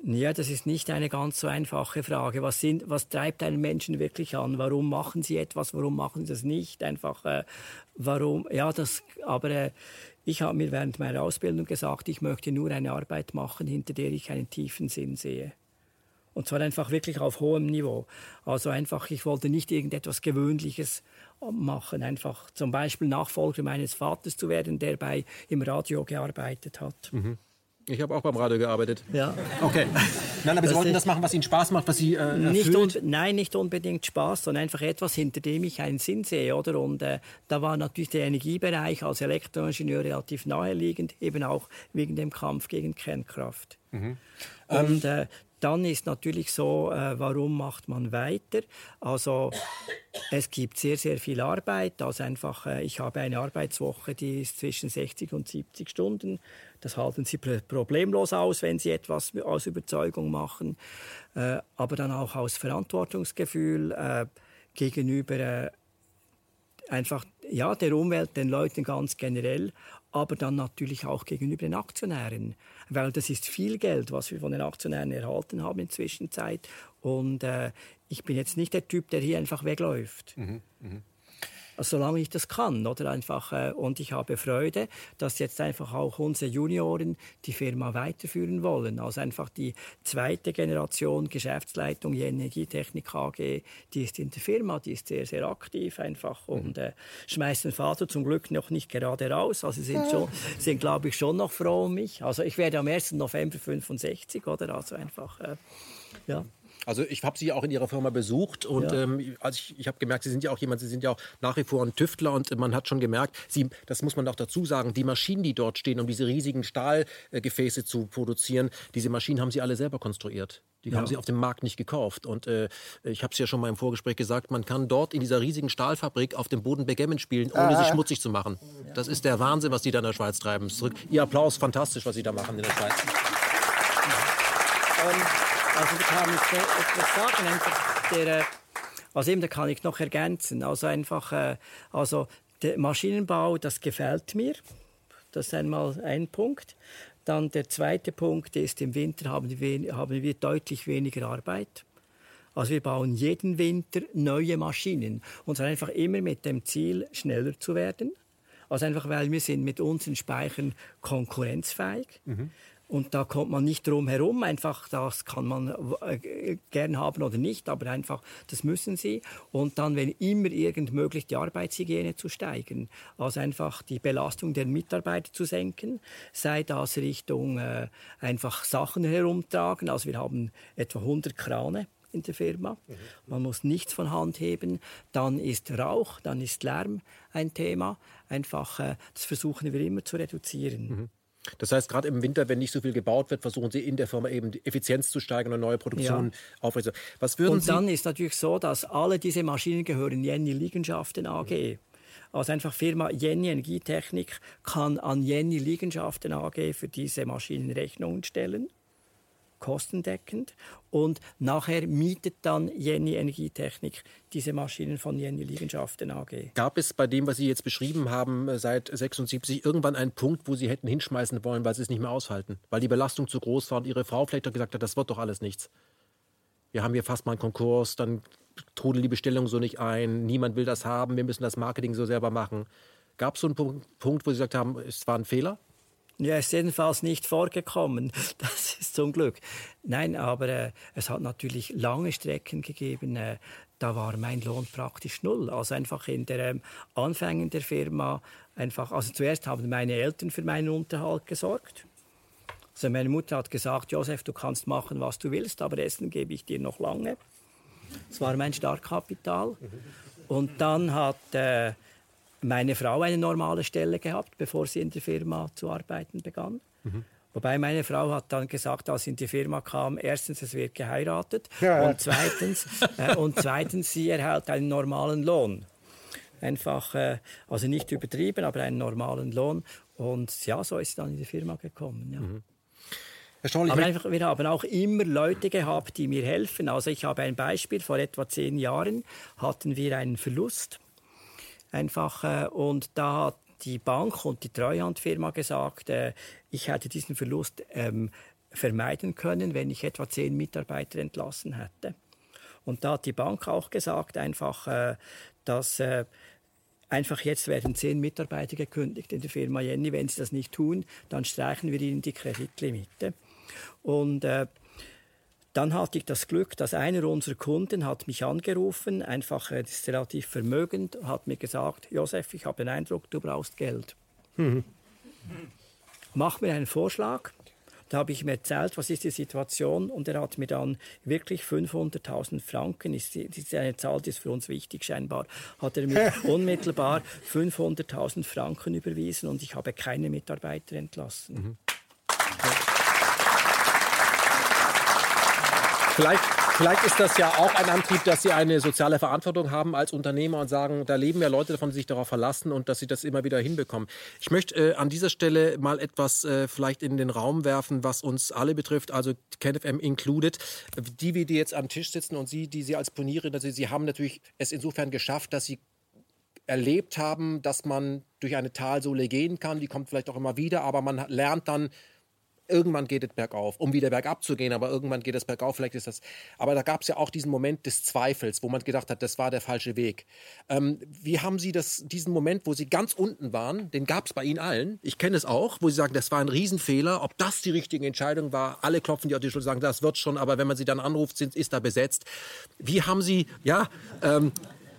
Ja, das ist nicht eine ganz so einfache Frage. Was, sind, was treibt einen Menschen wirklich an? Warum machen sie etwas? Warum machen sie das nicht? Einfach, äh, warum? Ja, das, aber äh, ich habe mir während meiner Ausbildung gesagt, ich möchte nur eine Arbeit machen, hinter der ich einen tiefen Sinn sehe. Und zwar einfach wirklich auf hohem Niveau. Also einfach, ich wollte nicht irgendetwas Gewöhnliches machen. Einfach zum Beispiel Nachfolger meines Vaters zu werden, der bei im Radio gearbeitet hat. Mhm. Ich habe auch beim Radio gearbeitet. Ja. Okay. Nein, aber Sie wollten das machen, was Ihnen Spaß macht, was Sie äh, nicht Nein, nicht unbedingt Spaß, sondern einfach etwas, hinter dem ich einen Sinn sehe, oder? Und äh, da war natürlich der Energiebereich als Elektroingenieur relativ naheliegend, eben auch wegen dem Kampf gegen Kernkraft. Mhm. Und ähm, äh, dann ist natürlich so, äh, warum macht man weiter? Also es gibt sehr, sehr viel Arbeit. Also einfach, äh, ich habe eine Arbeitswoche, die ist zwischen 60 und 70 Stunden. Das halten Sie problemlos aus, wenn Sie etwas aus Überzeugung machen. Äh, aber dann auch aus Verantwortungsgefühl äh, gegenüber äh, einfach ja, der Umwelt, den Leuten ganz generell, aber dann natürlich auch gegenüber den Aktionären, weil das ist viel Geld, was wir von den Aktionären erhalten haben in Zwischenzeit. Und äh, ich bin jetzt nicht der Typ, der hier einfach wegläuft. Mhm, mh. Solange ich das kann. Oder einfach, äh, und ich habe Freude, dass jetzt einfach auch unsere Junioren die Firma weiterführen wollen. Also einfach die zweite Generation Geschäftsleitung Energietechnik AG, die ist in der Firma, die ist sehr, sehr aktiv einfach und mhm. äh, schmeißt den Vater zum Glück noch nicht gerade raus. Also sie sind, schon, sind glaube ich, schon noch froh um mich. Also ich werde am 1. November 65, oder? Also einfach, äh, ja. Also ich habe Sie auch in Ihrer Firma besucht und ja. ähm, also ich, ich habe gemerkt, Sie sind ja auch jemand, Sie sind ja auch nach wie vor ein Tüftler und man hat schon gemerkt, Sie, das muss man auch dazu sagen, die Maschinen, die dort stehen, um diese riesigen Stahlgefäße zu produzieren, diese Maschinen haben Sie alle selber konstruiert. Die ja. haben sie auf dem Markt nicht gekauft. Und äh, ich habe es ja schon mal im Vorgespräch gesagt, man kann dort in dieser riesigen Stahlfabrik auf dem Boden Backgammon spielen, ohne ah. sich schmutzig zu machen. Das ist der Wahnsinn, was die da in der Schweiz treiben. Zurück. Ihr Applaus, fantastisch, was Sie da machen in der Schweiz. Ja. Um also da kann ich etwas sagen. Einfach der, also eben, da kann ich noch ergänzen. Also einfach, äh, also der Maschinenbau, das gefällt mir. Das ist einmal ein Punkt. Dann der zweite Punkt ist, im Winter haben wir, haben wir deutlich weniger Arbeit. Also wir bauen jeden Winter neue Maschinen und zwar einfach immer mit dem Ziel, schneller zu werden. Also einfach, weil wir sind mit unseren Speichern konkurrenzfähig. Mhm. Und da kommt man nicht drum herum. Einfach, das kann man äh, gern haben oder nicht, aber einfach, das müssen sie. Und dann, wenn immer irgend möglich, die Arbeitshygiene zu steigern. Also einfach die Belastung der Mitarbeiter zu senken. Sei das Richtung äh, einfach Sachen herumtragen. Also wir haben etwa 100 Krane in der Firma. Mhm. Man muss nichts von Hand heben. Dann ist Rauch, dann ist Lärm ein Thema. Einfach, äh, das versuchen wir immer zu reduzieren. Mhm. Das heißt, gerade im Winter, wenn nicht so viel gebaut wird, versuchen Sie in der Firma eben die Effizienz zu steigern und neue Produktionen ja. Was würden und Sie dann ist natürlich so, dass alle diese Maschinen gehören Jenny Liegenschaften AG. Also einfach Firma Jenny Energietechnik kann an Jenny Liegenschaften AG für diese Maschinen Rechnungen stellen kostendeckend und nachher mietet dann Jenny Energietechnik diese Maschinen von Jenny Liegenschaften AG. Gab es bei dem, was Sie jetzt beschrieben haben, äh, seit 76 irgendwann einen Punkt, wo Sie hätten hinschmeißen wollen, weil Sie es nicht mehr aushalten? Weil die Belastung zu groß war und Ihre Frau vielleicht gesagt hat, das wird doch alles nichts. Wir haben hier fast mal einen Konkurs, dann trudelt die Bestellung so nicht ein, niemand will das haben, wir müssen das Marketing so selber machen. Gab es so einen Punkt, wo Sie gesagt haben, es war ein Fehler? Ja, ist jedenfalls nicht vorgekommen. Das ist zum Glück. Nein, aber äh, es hat natürlich lange Strecken gegeben. Äh, da war mein Lohn praktisch null. Also einfach in der ähm, Anfängen der Firma einfach. Also zuerst haben meine Eltern für meinen Unterhalt gesorgt. Also meine Mutter hat gesagt, Josef, du kannst machen, was du willst, aber Essen gebe ich dir noch lange. Das war mein Startkapital. Und dann hat äh, meine Frau eine normale Stelle gehabt, bevor sie in der Firma zu arbeiten begann. Mhm. Wobei meine Frau hat dann gesagt, als sie in die Firma kam, erstens, es wird geheiratet ja, und zweitens, äh, und zweitens, sie erhält einen normalen Lohn. Einfach, äh, also nicht übertrieben, aber einen normalen Lohn. Und ja, so ist sie dann in die Firma gekommen. Ja. Mhm. Aber einfach, wir haben auch immer Leute gehabt, die mir helfen. Also ich habe ein Beispiel, vor etwa zehn Jahren hatten wir einen Verlust einfach. Äh, und da hat die Bank und die Treuhandfirma gesagt, äh, ich hätte diesen Verlust ähm, vermeiden können, wenn ich etwa zehn Mitarbeiter entlassen hätte. Und da hat die Bank auch gesagt, einfach, äh, dass äh, einfach jetzt werden zehn Mitarbeiter gekündigt in der Firma Jenny. Wenn sie das nicht tun, dann streichen wir ihnen die Kreditlimite. Und äh, dann hatte ich das Glück, dass einer unserer Kunden hat mich angerufen, einfach äh, ist relativ vermögend, hat mir gesagt, Josef, ich habe den Eindruck, du brauchst Geld. Mhm. Mach mir einen Vorschlag. Da habe ich ihm erzählt, was ist die Situation und er hat mir dann wirklich 500.000 Franken, ist, ist eine Zahl, die ist für uns wichtig scheinbar, hat er mir unmittelbar 500.000 Franken überwiesen und ich habe keine Mitarbeiter entlassen. Mhm. Vielleicht, vielleicht ist das ja auch ein Antrieb, dass Sie eine soziale Verantwortung haben als Unternehmer und sagen, da leben ja Leute davon, die sich darauf verlassen und dass Sie das immer wieder hinbekommen. Ich möchte äh, an dieser Stelle mal etwas äh, vielleicht in den Raum werfen, was uns alle betrifft, also KenFM included. Die, die jetzt am Tisch sitzen und Sie, die Sie als Pionierin, also Sie haben natürlich es insofern geschafft, dass Sie erlebt haben, dass man durch eine Talsohle gehen kann. Die kommt vielleicht auch immer wieder, aber man lernt dann irgendwann geht es bergauf, um wieder bergab zu gehen, aber irgendwann geht es bergauf, vielleicht ist das. Aber da gab es ja auch diesen Moment des Zweifels, wo man gedacht hat, das war der falsche Weg. Ähm, wie haben Sie das, diesen Moment, wo Sie ganz unten waren, den gab es bei Ihnen allen, ich kenne es auch, wo Sie sagen, das war ein Riesenfehler, ob das die richtige Entscheidung war, alle klopfen die auf die Schulter, sagen, das wird schon, aber wenn man Sie dann anruft, sind, ist da besetzt. Wie haben Sie, ja, ähm,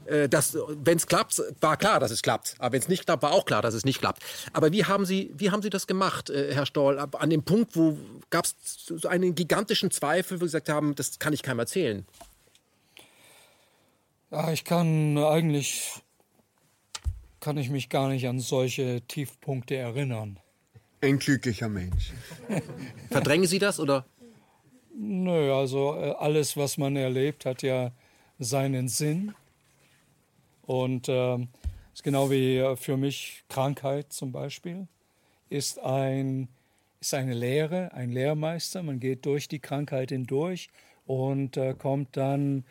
äh, wenn es klappt, war klar, dass es klappt. Aber wenn es nicht klappt, war auch klar, dass es nicht klappt. Aber wie haben Sie, wie haben Sie das gemacht, äh, Herr Stoll? An dem Punkt, wo gab es so einen gigantischen Zweifel, wo Sie gesagt haben, das kann ich keinem erzählen? Ja, ich kann eigentlich kann ich mich gar nicht an solche Tiefpunkte erinnern. Ein glücklicher Mensch. Verdrängen Sie das oder? Nö, also äh, alles, was man erlebt, hat ja seinen Sinn. Und äh, ist genau wie für mich Krankheit zum Beispiel ist ein ist eine Lehre, ein Lehrmeister. Man geht durch die Krankheit hindurch und äh, kommt dann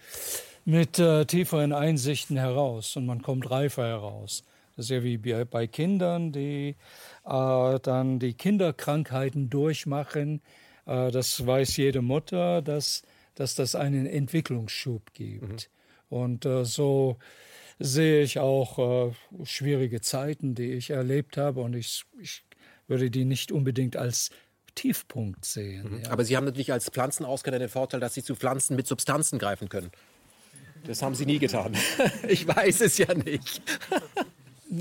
mit äh, tieferen Einsichten heraus und man kommt reifer heraus. Das ist ja wie bei Kindern, die äh, dann die Kinderkrankheiten durchmachen. Äh, das weiß jede Mutter, dass, dass das einen Entwicklungsschub gibt. Mhm. Und äh, so sehe ich auch äh, schwierige Zeiten, die ich erlebt habe. Und ich, ich würde die nicht unbedingt als Tiefpunkt sehen. Mhm. Ja. Aber Sie haben natürlich als Pflanzenauskenner den Vorteil, dass Sie zu Pflanzen mit Substanzen greifen können. Das haben Sie nie getan. ich weiß es ja nicht.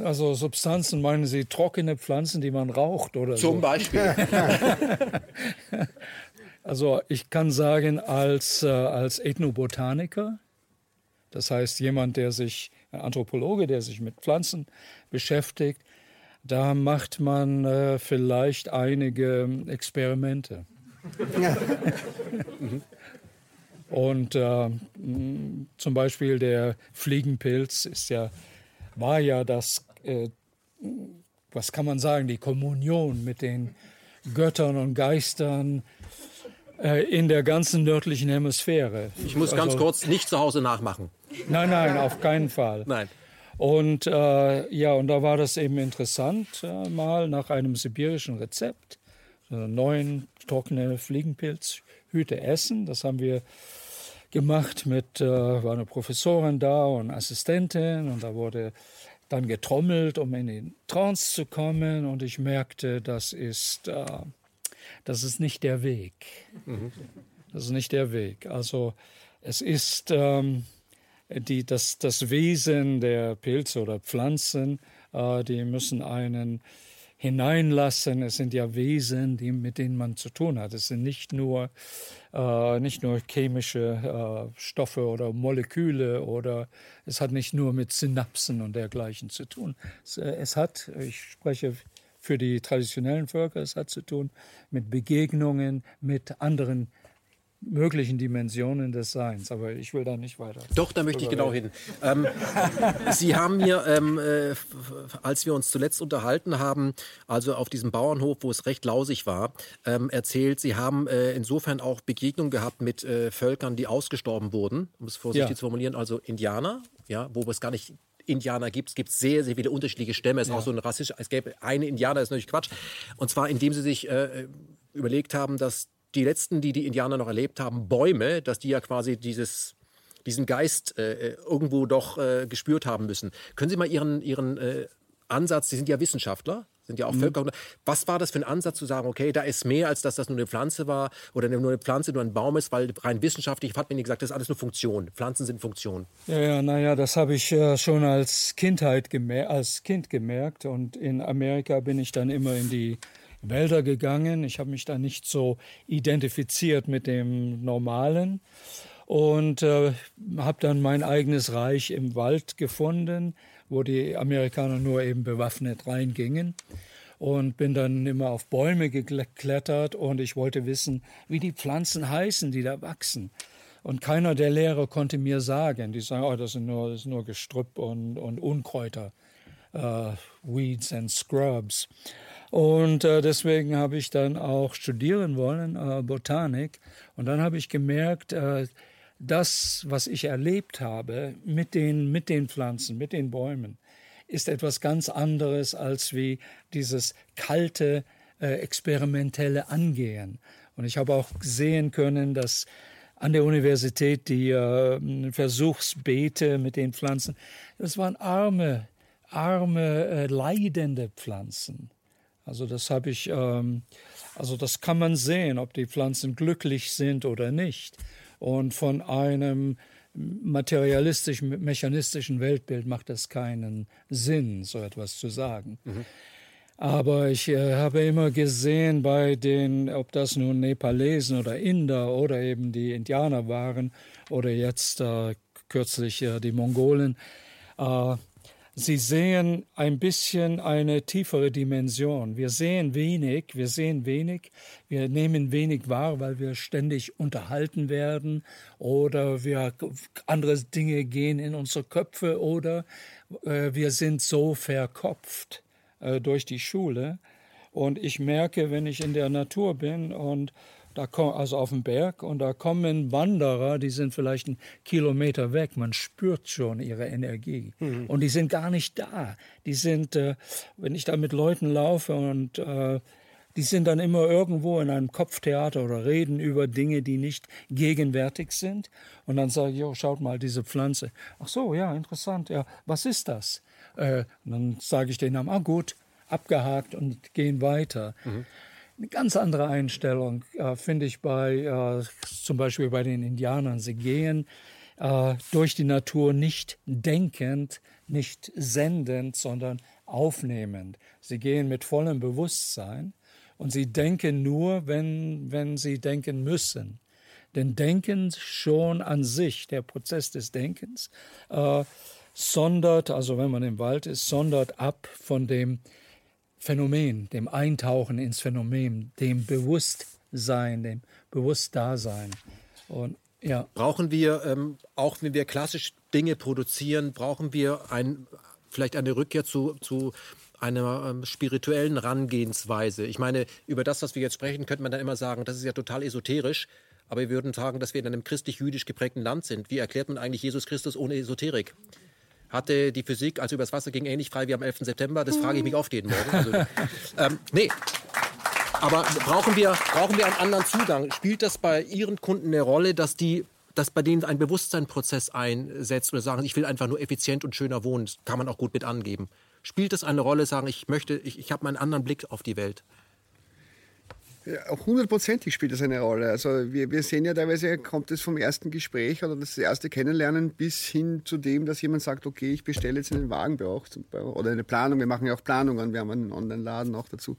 Also Substanzen meinen Sie trockene Pflanzen, die man raucht oder Zum so? Beispiel. also ich kann sagen, als, äh, als Ethnobotaniker, das heißt jemand, der sich ein Anthropologe, der sich mit Pflanzen beschäftigt, da macht man äh, vielleicht einige Experimente. Und äh, zum Beispiel der Fliegenpilz ist ja, war ja das, äh, was kann man sagen, die Kommunion mit den Göttern und Geistern äh, in der ganzen nördlichen Hemisphäre. Ich muss ganz also, kurz nicht zu Hause nachmachen. Nein, nein, auf keinen Fall. Nein. Und äh, ja, und da war das eben interessant, äh, mal nach einem sibirischen Rezept, so neun trockene Fliegenpilzhüte essen. Das haben wir gemacht mit, äh, war eine Professorin da und Assistentin und da wurde dann getrommelt, um in den Trance zu kommen und ich merkte, das ist, äh, das ist nicht der Weg. Mhm. Das ist nicht der Weg. Also es ist ähm, die, das, das Wesen der Pilze oder Pflanzen, äh, die müssen einen hineinlassen. Es sind ja Wesen, die, mit denen man zu tun hat. Es sind nicht nur, äh, nicht nur chemische äh, Stoffe oder Moleküle oder es hat nicht nur mit Synapsen und dergleichen zu tun. Es, äh, es hat, ich spreche für die traditionellen Völker, es hat zu tun mit Begegnungen mit anderen möglichen Dimensionen des Seins. Aber ich will da nicht weiter. Doch, da möchte ich genau hin. Ähm, Sie haben mir, ähm, äh, als wir uns zuletzt unterhalten haben, also auf diesem Bauernhof, wo es recht lausig war, ähm, erzählt, Sie haben äh, insofern auch Begegnungen gehabt mit äh, Völkern, die ausgestorben wurden, um es vorsichtig ja. zu formulieren, also Indianer, ja, wo es gar nicht Indianer gibt. Es gibt sehr, sehr viele unterschiedliche Stämme. Es ist ja. auch so ein rassistisch, es gäbe eine Indianer, das ist natürlich Quatsch. Und zwar, indem sie sich äh, überlegt haben, dass die letzten, die die Indianer noch erlebt haben, Bäume, dass die ja quasi dieses diesen Geist äh, irgendwo doch äh, gespürt haben müssen. Können Sie mal Ihren, Ihren äh, Ansatz, Sie sind ja Wissenschaftler, sind ja auch mhm. Völker. Was war das für ein Ansatz zu sagen, okay, da ist mehr, als dass das nur eine Pflanze war oder nur eine Pflanze, nur ein Baum ist, weil rein wissenschaftlich hat man gesagt, das ist alles nur Funktion. Pflanzen sind Funktion. Ja, ja naja, das habe ich äh, schon als Kindheit als Kind gemerkt und in Amerika bin ich dann immer in die Wälder gegangen. Ich habe mich da nicht so identifiziert mit dem Normalen und äh, habe dann mein eigenes Reich im Wald gefunden, wo die Amerikaner nur eben bewaffnet reingingen und bin dann immer auf Bäume geklettert und ich wollte wissen, wie die Pflanzen heißen, die da wachsen. Und keiner der Lehrer konnte mir sagen, die sagen, oh, das sind nur, das sind nur Gestrüpp und, und Unkräuter, uh, Weeds and Scrubs. Und äh, deswegen habe ich dann auch studieren wollen, äh, Botanik. Und dann habe ich gemerkt, äh, das, was ich erlebt habe mit den, mit den Pflanzen, mit den Bäumen, ist etwas ganz anderes als wie dieses kalte äh, experimentelle Angehen. Und ich habe auch sehen können, dass an der Universität die äh, Versuchsbeete mit den Pflanzen, das waren arme, arme, äh, leidende Pflanzen. Also das habe ich, ähm, also das kann man sehen, ob die Pflanzen glücklich sind oder nicht. Und von einem materialistischen, mechanistischen Weltbild macht es keinen Sinn, so etwas zu sagen. Mhm. Aber ich äh, habe immer gesehen bei den, ob das nun Nepalesen oder Inder oder eben die Indianer waren oder jetzt äh, kürzlich äh, die Mongolen, äh, sie sehen ein bisschen eine tiefere Dimension. Wir sehen wenig, wir sehen wenig, wir nehmen wenig wahr, weil wir ständig unterhalten werden oder wir andere Dinge gehen in unsere Köpfe oder äh, wir sind so verkopft äh, durch die Schule. Und ich merke, wenn ich in der Natur bin und da kommen, also auf dem Berg, und da kommen Wanderer, die sind vielleicht einen Kilometer weg. Man spürt schon ihre Energie. Mhm. Und die sind gar nicht da. Die sind, äh, wenn ich da mit Leuten laufe und äh, die sind dann immer irgendwo in einem Kopftheater oder reden über Dinge, die nicht gegenwärtig sind. Und dann sage ich, oh, schaut mal, diese Pflanze. Ach so, ja, interessant. Ja, was ist das? Äh, dann sage ich denen, ah gut, abgehakt und gehen weiter. Mhm. Eine ganz andere Einstellung äh, finde ich bei äh, zum Beispiel bei den Indianern. Sie gehen äh, durch die Natur nicht denkend, nicht sendend, sondern aufnehmend. Sie gehen mit vollem Bewusstsein und sie denken nur, wenn, wenn sie denken müssen. Denn Denken schon an sich, der Prozess des Denkens, äh, sondert, also wenn man im Wald ist, sondert ab von dem Phänomen, dem Eintauchen ins Phänomen, dem Bewusstsein, dem Bewusstdasein. Und ja. Brauchen wir, ähm, auch wenn wir klassisch Dinge produzieren, brauchen wir ein, vielleicht eine Rückkehr zu, zu einer ähm, spirituellen Herangehensweise. Ich meine, über das, was wir jetzt sprechen, könnte man dann immer sagen, das ist ja total esoterisch. Aber wir würden sagen, dass wir in einem christlich-jüdisch geprägten Land sind. Wie erklärt man eigentlich Jesus Christus ohne Esoterik? Hatte die Physik, also übers Wasser ging, ähnlich frei wie am 11. September. Das frage ich mich oft jeden Morgen. Also, ähm, nee. Aber brauchen wir, brauchen wir einen anderen Zugang? Spielt das bei Ihren Kunden eine Rolle, dass die dass bei denen ein Bewusstseinsprozess einsetzt oder sagen, ich will einfach nur effizient und schöner wohnen, das kann man auch gut mit angeben. Spielt das eine Rolle, sagen, ich möchte, ich, ich habe einen anderen Blick auf die Welt? Auch hundertprozentig spielt das eine Rolle. Also wir, wir sehen ja teilweise, kommt es vom ersten Gespräch oder das erste Kennenlernen bis hin zu dem, dass jemand sagt, okay, ich bestelle jetzt einen Wagen bei euch oder eine Planung. Wir machen ja auch Planungen, wir haben einen Online-Laden auch dazu.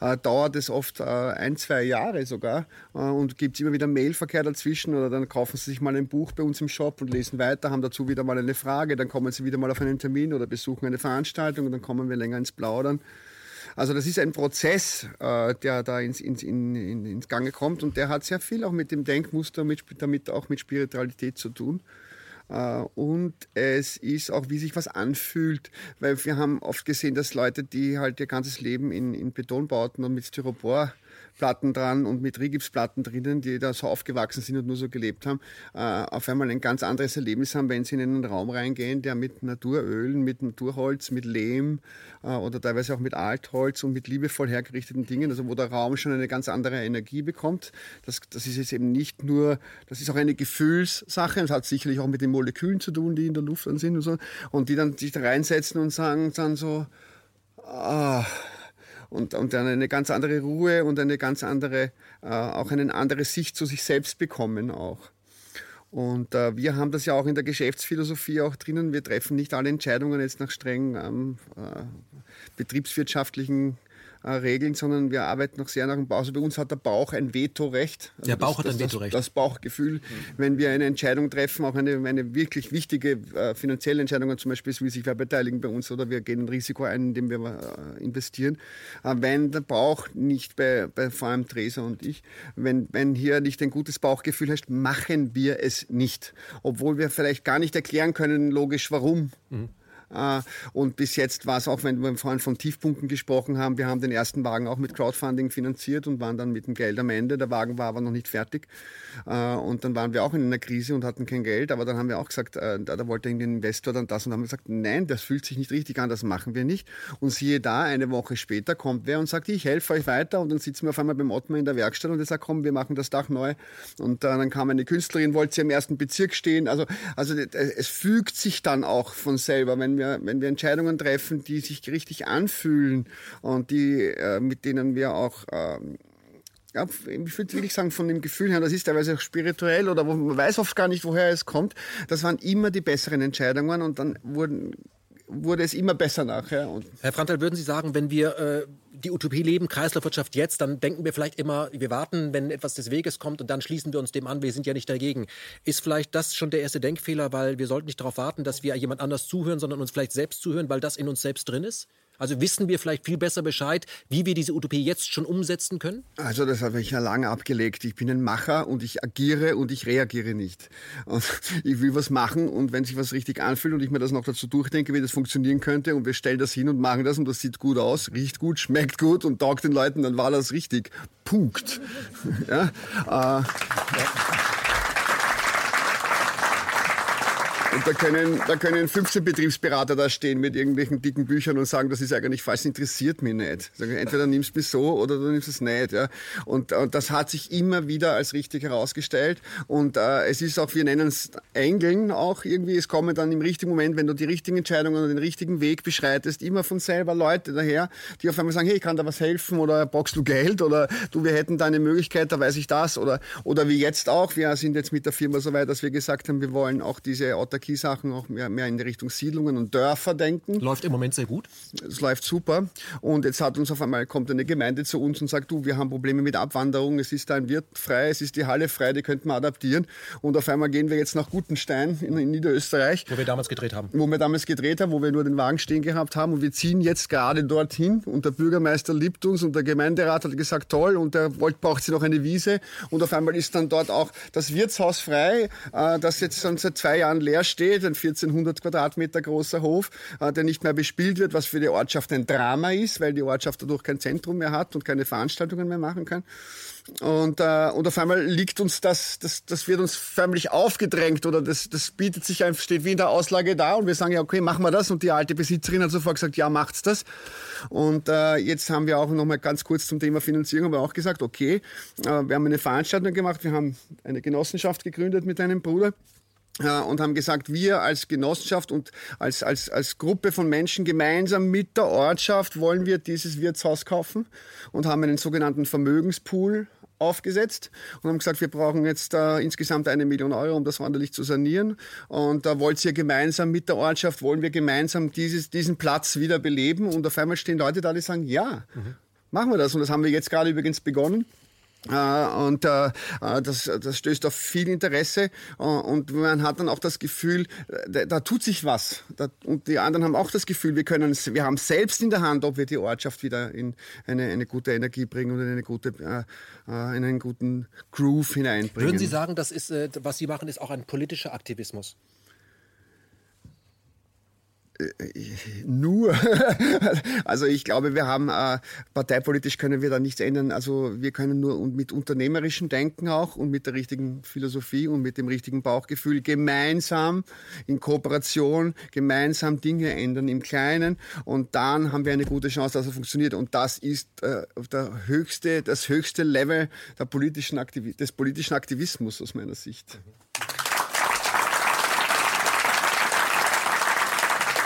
Äh, dauert es oft äh, ein, zwei Jahre sogar äh, und gibt es immer wieder Mailverkehr dazwischen oder dann kaufen sie sich mal ein Buch bei uns im Shop und lesen weiter, haben dazu wieder mal eine Frage, dann kommen sie wieder mal auf einen Termin oder besuchen eine Veranstaltung und dann kommen wir länger ins Plaudern. Also das ist ein Prozess, äh, der da ins, ins, in, in, ins Gange kommt und der hat sehr viel auch mit dem Denkmuster, mit, damit auch mit Spiritualität zu tun. Uh, und es ist auch, wie sich was anfühlt, weil wir haben oft gesehen, dass Leute, die halt ihr ganzes Leben in, in Betonbauten und mit Styropor Platten dran und mit Rigipsplatten drinnen, die da so aufgewachsen sind und nur so gelebt haben, äh, auf einmal ein ganz anderes Erlebnis haben, wenn sie in einen Raum reingehen, der mit Naturölen, mit Naturholz, mit Lehm äh, oder teilweise auch mit Altholz und mit liebevoll hergerichteten Dingen, also wo der Raum schon eine ganz andere Energie bekommt. Das, das ist jetzt eben nicht nur, das ist auch eine Gefühlssache, das hat sicherlich auch mit den Molekülen zu tun, die in der Luft dann sind und so, und die dann sich da reinsetzen und sagen dann so, ah, und, und dann eine ganz andere Ruhe und eine ganz andere, äh, auch eine andere Sicht zu sich selbst bekommen auch. Und äh, wir haben das ja auch in der Geschäftsphilosophie auch drinnen. Wir treffen nicht alle Entscheidungen jetzt nach streng ähm, äh, betriebswirtschaftlichen Regeln, sondern wir arbeiten noch sehr nach dem Bauch. Also bei uns hat der Bauch ein Vetorecht. Also der Bauch das, hat ein das, Vetorecht. Das, das Bauchgefühl, mhm. wenn wir eine Entscheidung treffen, auch eine, eine wirklich wichtige äh, finanzielle Entscheidung, zum Beispiel will sich wer beteiligen bei uns oder wir gehen ein Risiko ein, indem wir äh, investieren. Äh, wenn der Bauch nicht bei, bei vor allem Theresa und ich, wenn, wenn hier nicht ein gutes Bauchgefühl herrscht, machen wir es nicht. Obwohl wir vielleicht gar nicht erklären können, logisch warum. Mhm. Äh, und bis jetzt war es auch, wenn wir vorhin von Tiefpunkten gesprochen haben, wir haben den ersten Wagen auch mit Crowdfunding finanziert und waren dann mit dem Geld am Ende. Der Wagen war aber noch nicht fertig. Äh, und dann waren wir auch in einer Krise und hatten kein Geld. Aber dann haben wir auch gesagt, äh, da wollte irgendwie ein Investor dann das und haben gesagt, nein, das fühlt sich nicht richtig an, das machen wir nicht. Und siehe da, eine Woche später kommt wer und sagt, ich helfe euch weiter. Und dann sitzen wir auf einmal beim Ottmar in der Werkstatt und er sagt, komm, wir machen das Dach neu. Und dann kam eine Künstlerin, wollte sie im ersten Bezirk stehen. Also, also es fügt sich dann auch von selber, wenn wir, wenn wir Entscheidungen treffen, die sich richtig anfühlen und die, äh, mit denen wir auch ähm, ja, ich würde wirklich sagen, von dem Gefühl her, das ist teilweise auch spirituell oder man weiß oft gar nicht, woher es kommt. Das waren immer die besseren Entscheidungen und dann wurden wurde es immer besser nachher. Und Herr Frantal, würden Sie sagen, wenn wir äh, die Utopie leben, Kreislaufwirtschaft jetzt, dann denken wir vielleicht immer, wir warten, wenn etwas des Weges kommt und dann schließen wir uns dem an, wir sind ja nicht dagegen. Ist vielleicht das schon der erste Denkfehler, weil wir sollten nicht darauf warten, dass wir jemand anders zuhören, sondern uns vielleicht selbst zuhören, weil das in uns selbst drin ist? Also wissen wir vielleicht viel besser Bescheid, wie wir diese Utopie jetzt schon umsetzen können? Also das habe ich ja lange abgelegt. Ich bin ein Macher und ich agiere und ich reagiere nicht. Und ich will was machen und wenn sich was richtig anfühlt und ich mir das noch dazu durchdenke, wie das funktionieren könnte und wir stellen das hin und machen das und das sieht gut aus, riecht gut, schmeckt gut und taugt den Leuten, dann war das richtig. Punkt. Ja, äh, ja. Und da können, da können 15 Betriebsberater da stehen mit irgendwelchen dicken Büchern und sagen, das ist eigentlich falsch, interessiert mich nicht. Entweder nimmst du mich so oder du nimmst es nicht. Ja. Und, und das hat sich immer wieder als richtig herausgestellt. Und äh, es ist auch, wir nennen es Engeln auch irgendwie, es kommen dann im richtigen Moment, wenn du die richtigen Entscheidungen und den richtigen Weg beschreitest, immer von selber Leute daher, die auf einmal sagen, hey, ich kann da was helfen oder boxst du Geld oder du, wir hätten da eine Möglichkeit, da weiß ich das oder, oder wie jetzt auch, wir sind jetzt mit der Firma so weit, dass wir gesagt haben, wir wollen auch diese Autarkie Autarkie-Sachen auch mehr, mehr in die Richtung Siedlungen und Dörfer denken. Läuft im Moment sehr gut. Es läuft super. Und jetzt hat uns auf einmal kommt eine Gemeinde zu uns und sagt, du, wir haben Probleme mit Abwanderung. Es ist da ein Wirt frei, es ist die Halle frei, die könnten wir adaptieren. Und auf einmal gehen wir jetzt nach Gutenstein in, in Niederösterreich. Wo wir damals gedreht haben. Wo wir damals gedreht haben, wo wir nur den Wagen stehen gehabt haben. Und wir ziehen jetzt gerade dorthin. Und der Bürgermeister liebt uns und der Gemeinderat hat gesagt, toll. Und der wollte, braucht sie noch eine Wiese. Und auf einmal ist dann dort auch das Wirtshaus frei, äh, das jetzt schon seit zwei Jahren leer steht, ein 1400 Quadratmeter großer Hof, äh, der nicht mehr bespielt wird, was für die Ortschaft ein Drama ist, weil die Ortschaft dadurch kein Zentrum mehr hat und keine Veranstaltungen mehr machen kann. Und, äh, und auf einmal liegt uns das, das, das wird uns förmlich aufgedrängt oder das, das bietet sich einfach, steht wie in der Auslage da und wir sagen ja, okay, machen wir das. Und die alte Besitzerin hat sofort gesagt, ja, macht's das. Und äh, jetzt haben wir auch nochmal ganz kurz zum Thema Finanzierung aber auch gesagt, okay, äh, wir haben eine Veranstaltung gemacht, wir haben eine Genossenschaft gegründet mit einem Bruder und haben gesagt, wir als Genossenschaft und als, als, als Gruppe von Menschen gemeinsam mit der Ortschaft wollen wir dieses Wirtshaus kaufen und haben einen sogenannten Vermögenspool aufgesetzt und haben gesagt, wir brauchen jetzt äh, insgesamt eine Million Euro, um das ordentlich zu sanieren. Und da äh, wollt ihr gemeinsam mit der Ortschaft, wollen wir gemeinsam dieses, diesen Platz wieder beleben. Und auf einmal stehen Leute da, die sagen, ja, mhm. machen wir das. Und das haben wir jetzt gerade übrigens begonnen. Äh, und äh, äh, das, das stößt auf viel Interesse und man hat dann auch das Gefühl, da, da tut sich was. Und die anderen haben auch das Gefühl, wir können, wir haben selbst in der Hand, ob wir die Ortschaft wieder in eine, eine gute Energie bringen und in eine gute, in einen guten Groove hineinbringen. Würden Sie sagen, das ist, was Sie machen, ist auch ein politischer Aktivismus? Nur. also ich glaube, wir haben äh, parteipolitisch können wir da nichts ändern. Also wir können nur mit unternehmerischem Denken auch und mit der richtigen Philosophie und mit dem richtigen Bauchgefühl gemeinsam in Kooperation gemeinsam Dinge ändern im Kleinen und dann haben wir eine gute Chance, dass es funktioniert. Und das ist äh, der höchste, das höchste Level der politischen des politischen Aktivismus aus meiner Sicht.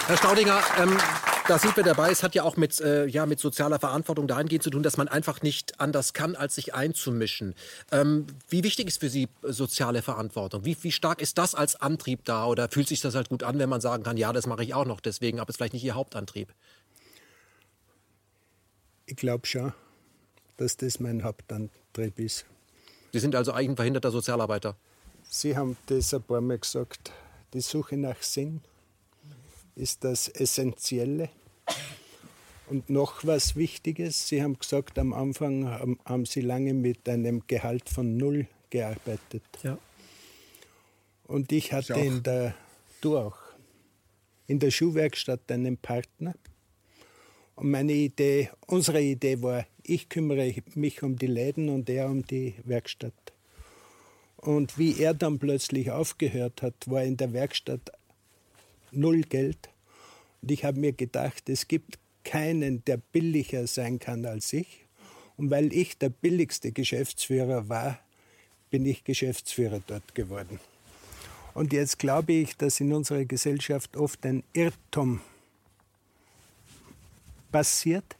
Herr Staudinger, ähm, da sind wir dabei. Es hat ja auch mit, äh, ja, mit sozialer Verantwortung dahingehend zu tun, dass man einfach nicht anders kann, als sich einzumischen. Ähm, wie wichtig ist für Sie soziale Verantwortung? Wie, wie stark ist das als Antrieb da? Oder fühlt sich das halt gut an, wenn man sagen kann, ja, das mache ich auch noch deswegen, aber es ist vielleicht nicht Ihr Hauptantrieb? Ich glaube schon, dass das mein Hauptantrieb ist. Sie sind also eigentlich ein verhinderter Sozialarbeiter? Sie haben das ein paar Mal gesagt, die Suche nach Sinn ist das Essentielle. Und noch was Wichtiges, Sie haben gesagt, am Anfang haben, haben Sie lange mit einem Gehalt von null gearbeitet. Ja. Und ich hatte in der, du auch, in der Schuhwerkstatt einen Partner. Und meine Idee, unsere Idee war, ich kümmere mich um die Läden und er um die Werkstatt. Und wie er dann plötzlich aufgehört hat, war in der Werkstatt null Geld. Und ich habe mir gedacht, es gibt keinen, der billiger sein kann als ich. Und weil ich der billigste Geschäftsführer war, bin ich Geschäftsführer dort geworden. Und jetzt glaube ich, dass in unserer Gesellschaft oft ein Irrtum passiert.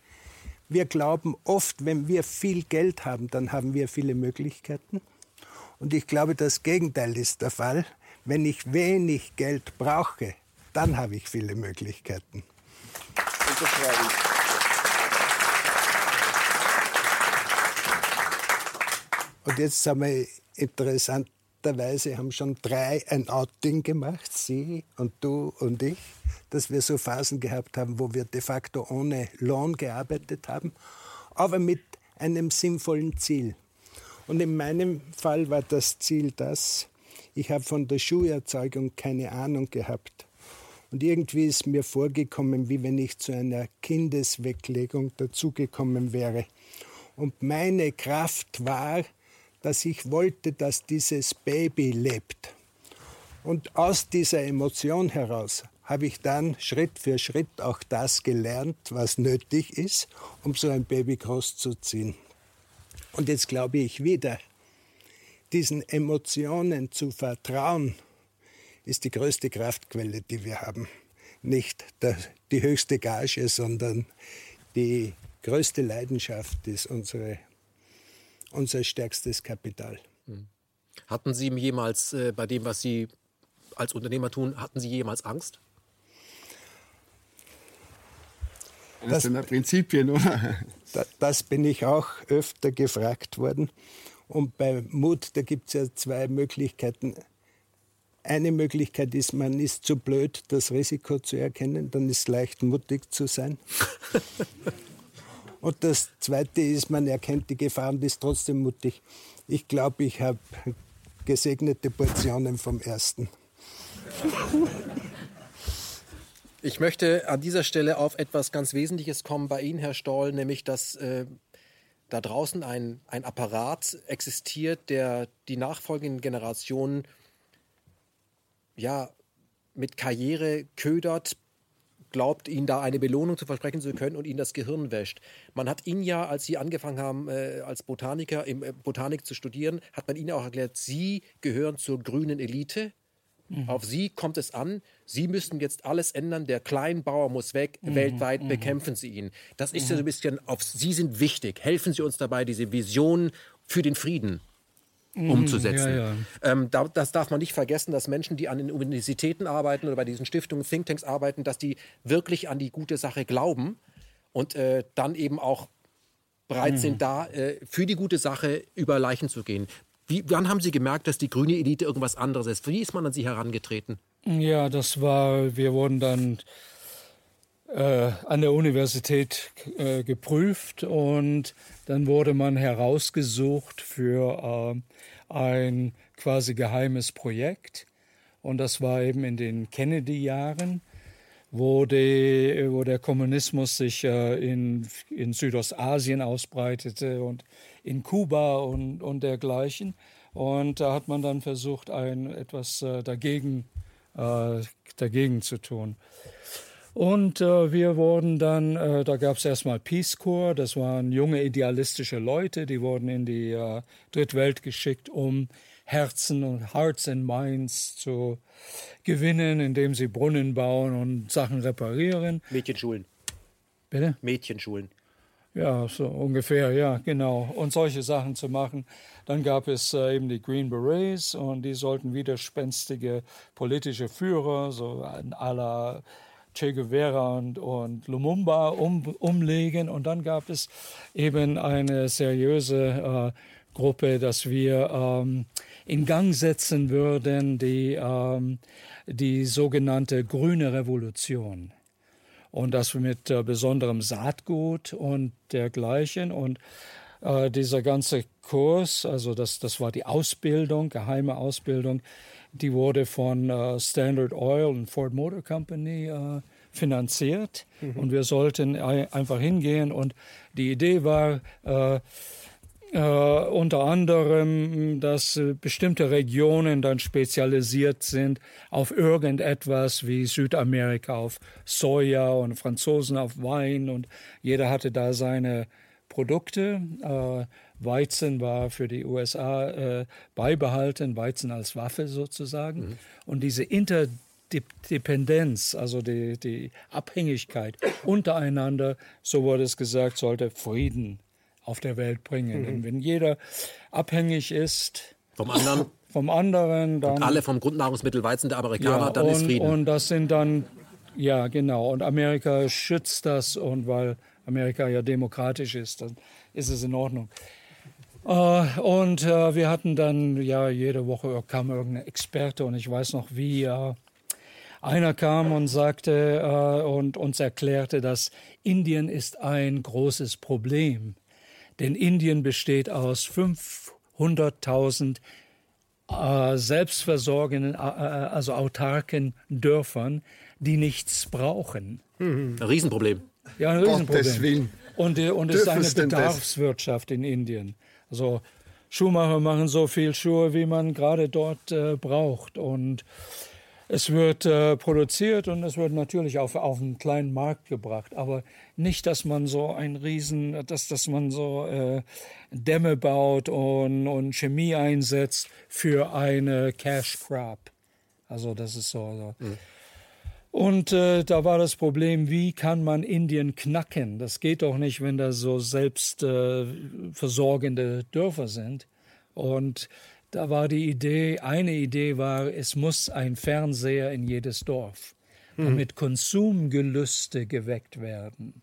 Wir glauben oft, wenn wir viel Geld haben, dann haben wir viele Möglichkeiten. Und ich glaube, das Gegenteil ist der Fall. Wenn ich wenig Geld brauche, dann habe ich viele Möglichkeiten. Und jetzt haben wir interessanterweise haben schon drei ein Outing gemacht, Sie und du und ich, dass wir so Phasen gehabt haben, wo wir de facto ohne Lohn gearbeitet haben, aber mit einem sinnvollen Ziel. Und in meinem Fall war das Ziel das, ich habe von der Schuherzeugung keine Ahnung gehabt. Und irgendwie ist mir vorgekommen, wie wenn ich zu einer Kindesweglegung dazugekommen wäre. Und meine Kraft war, dass ich wollte, dass dieses Baby lebt. Und aus dieser Emotion heraus habe ich dann Schritt für Schritt auch das gelernt, was nötig ist, um so ein Baby großzuziehen. Und jetzt glaube ich wieder, diesen Emotionen zu vertrauen, ist die größte Kraftquelle, die wir haben. Nicht der, die höchste Gage, sondern die größte Leidenschaft ist unsere, unser stärkstes Kapital. Hm. Hatten Sie jemals äh, bei dem, was Sie als Unternehmer tun, hatten Sie jemals Angst? Das, sind ja Prinzipien, oder? Das bin ich auch öfter gefragt worden. Und bei Mut, da gibt es ja zwei Möglichkeiten. Eine Möglichkeit ist, man ist zu blöd, das Risiko zu erkennen, dann ist es leicht, mutig zu sein. und das Zweite ist, man erkennt die Gefahr und ist trotzdem mutig. Ich glaube, ich habe gesegnete Portionen vom Ersten. Ich möchte an dieser Stelle auf etwas ganz Wesentliches kommen bei Ihnen, Herr Stoll, nämlich dass äh, da draußen ein, ein Apparat existiert, der die nachfolgenden Generationen ja mit Karriere ködert, glaubt, ihnen da eine Belohnung zu versprechen zu können und ihnen das Gehirn wäscht. Man hat ihnen ja, als sie angefangen haben, äh, als Botaniker im äh, Botanik zu studieren, hat man ihnen auch erklärt, sie gehören zur grünen Elite Mhm. Auf Sie kommt es an. Sie müssen jetzt alles ändern. Der Kleinbauer muss weg. Mhm. Weltweit mhm. bekämpfen Sie ihn. Das ist ja so ein bisschen auf Sie sind wichtig. Helfen Sie uns dabei, diese Vision für den Frieden mhm. Umzusetzen. Ja, ja. Ähm, da, das darf man nicht vergessen, dass Menschen, die an den Universitäten arbeiten oder bei diesen Stiftungen, Thinktanks arbeiten, dass die wirklich an die gute Sache glauben und äh, dann eben auch bereit mhm. sind, da äh, für die gute Sache über Leichen zu gehen. Wie, wann haben Sie gemerkt, dass die grüne Elite irgendwas anderes ist? Wie ist man an Sie herangetreten? Ja, das war, wir wurden dann äh, an der Universität äh, geprüft und dann wurde man herausgesucht für äh, ein quasi geheimes Projekt. Und das war eben in den Kennedy-Jahren, wo, wo der Kommunismus sich äh, in, in Südostasien ausbreitete und in Kuba und, und dergleichen. Und da hat man dann versucht, ein, etwas äh, dagegen, dagegen zu tun. Und äh, wir wurden dann, äh, da gab es erstmal Peace Corps, das waren junge idealistische Leute, die wurden in die äh, Drittwelt geschickt, um Herzen und Hearts and Minds zu gewinnen, indem sie Brunnen bauen und Sachen reparieren. Mädchenschulen. Bitte? Mädchenschulen. Ja, so ungefähr, ja, genau. Und solche Sachen zu machen. Dann gab es äh, eben die Green Berets und die sollten widerspenstige politische Führer, so à la Che Guevara und, und Lumumba um, umlegen. Und dann gab es eben eine seriöse äh, Gruppe, dass wir ähm, in Gang setzen würden, die, ähm, die sogenannte grüne Revolution und das mit äh, besonderem Saatgut und dergleichen. Und äh, dieser ganze Kurs, also das, das war die Ausbildung, geheime Ausbildung, die wurde von äh, Standard Oil und Ford Motor Company äh, finanziert. Mhm. Und wir sollten einfach hingehen. Und die Idee war, äh, äh, unter anderem, dass äh, bestimmte Regionen dann spezialisiert sind auf irgendetwas wie Südamerika auf Soja und Franzosen auf Wein und jeder hatte da seine Produkte. Äh, Weizen war für die USA äh, beibehalten, Weizen als Waffe sozusagen. Mhm. Und diese Interdependenz, also die, die Abhängigkeit untereinander, so wurde es gesagt, sollte Frieden auf der Welt bringen. Mhm. Denn wenn jeder abhängig ist vom anderen, vom anderen dann. Und alle vom Grundnahrungsmittel Weizen der Amerikaner, ja, dann und, ist Frieden. Und das sind dann, ja genau, und Amerika schützt das und weil Amerika ja demokratisch ist, dann ist es in Ordnung. Uh, und uh, wir hatten dann, ja, jede Woche kam irgendein Experte und ich weiß noch, wie uh, einer kam und sagte und uns erklärte, dass Indien ist ein großes Problem denn Indien besteht aus 500.000 äh, selbstversorgenden, äh, äh, also autarken Dörfern, die nichts brauchen. Mhm. Ein Riesenproblem. Ja, ein Riesenproblem. Und, äh, und es ist eine Bedarfswirtschaft in Indien. Also Schuhmacher machen so viel Schuhe, wie man gerade dort äh, braucht. Und es wird äh, produziert und es wird natürlich auf, auf einen kleinen Markt gebracht, aber nicht, dass man so ein Riesen, dass, dass man so äh, Dämme baut und, und Chemie einsetzt für eine Cash Crop. Also das ist so. so. Mhm. Und äh, da war das Problem, wie kann man Indien knacken? Das geht doch nicht, wenn da so selbstversorgende äh, Dörfer sind. Und da war die Idee, eine Idee war, es muss ein Fernseher in jedes Dorf, damit mhm. Konsumgelüste geweckt werden.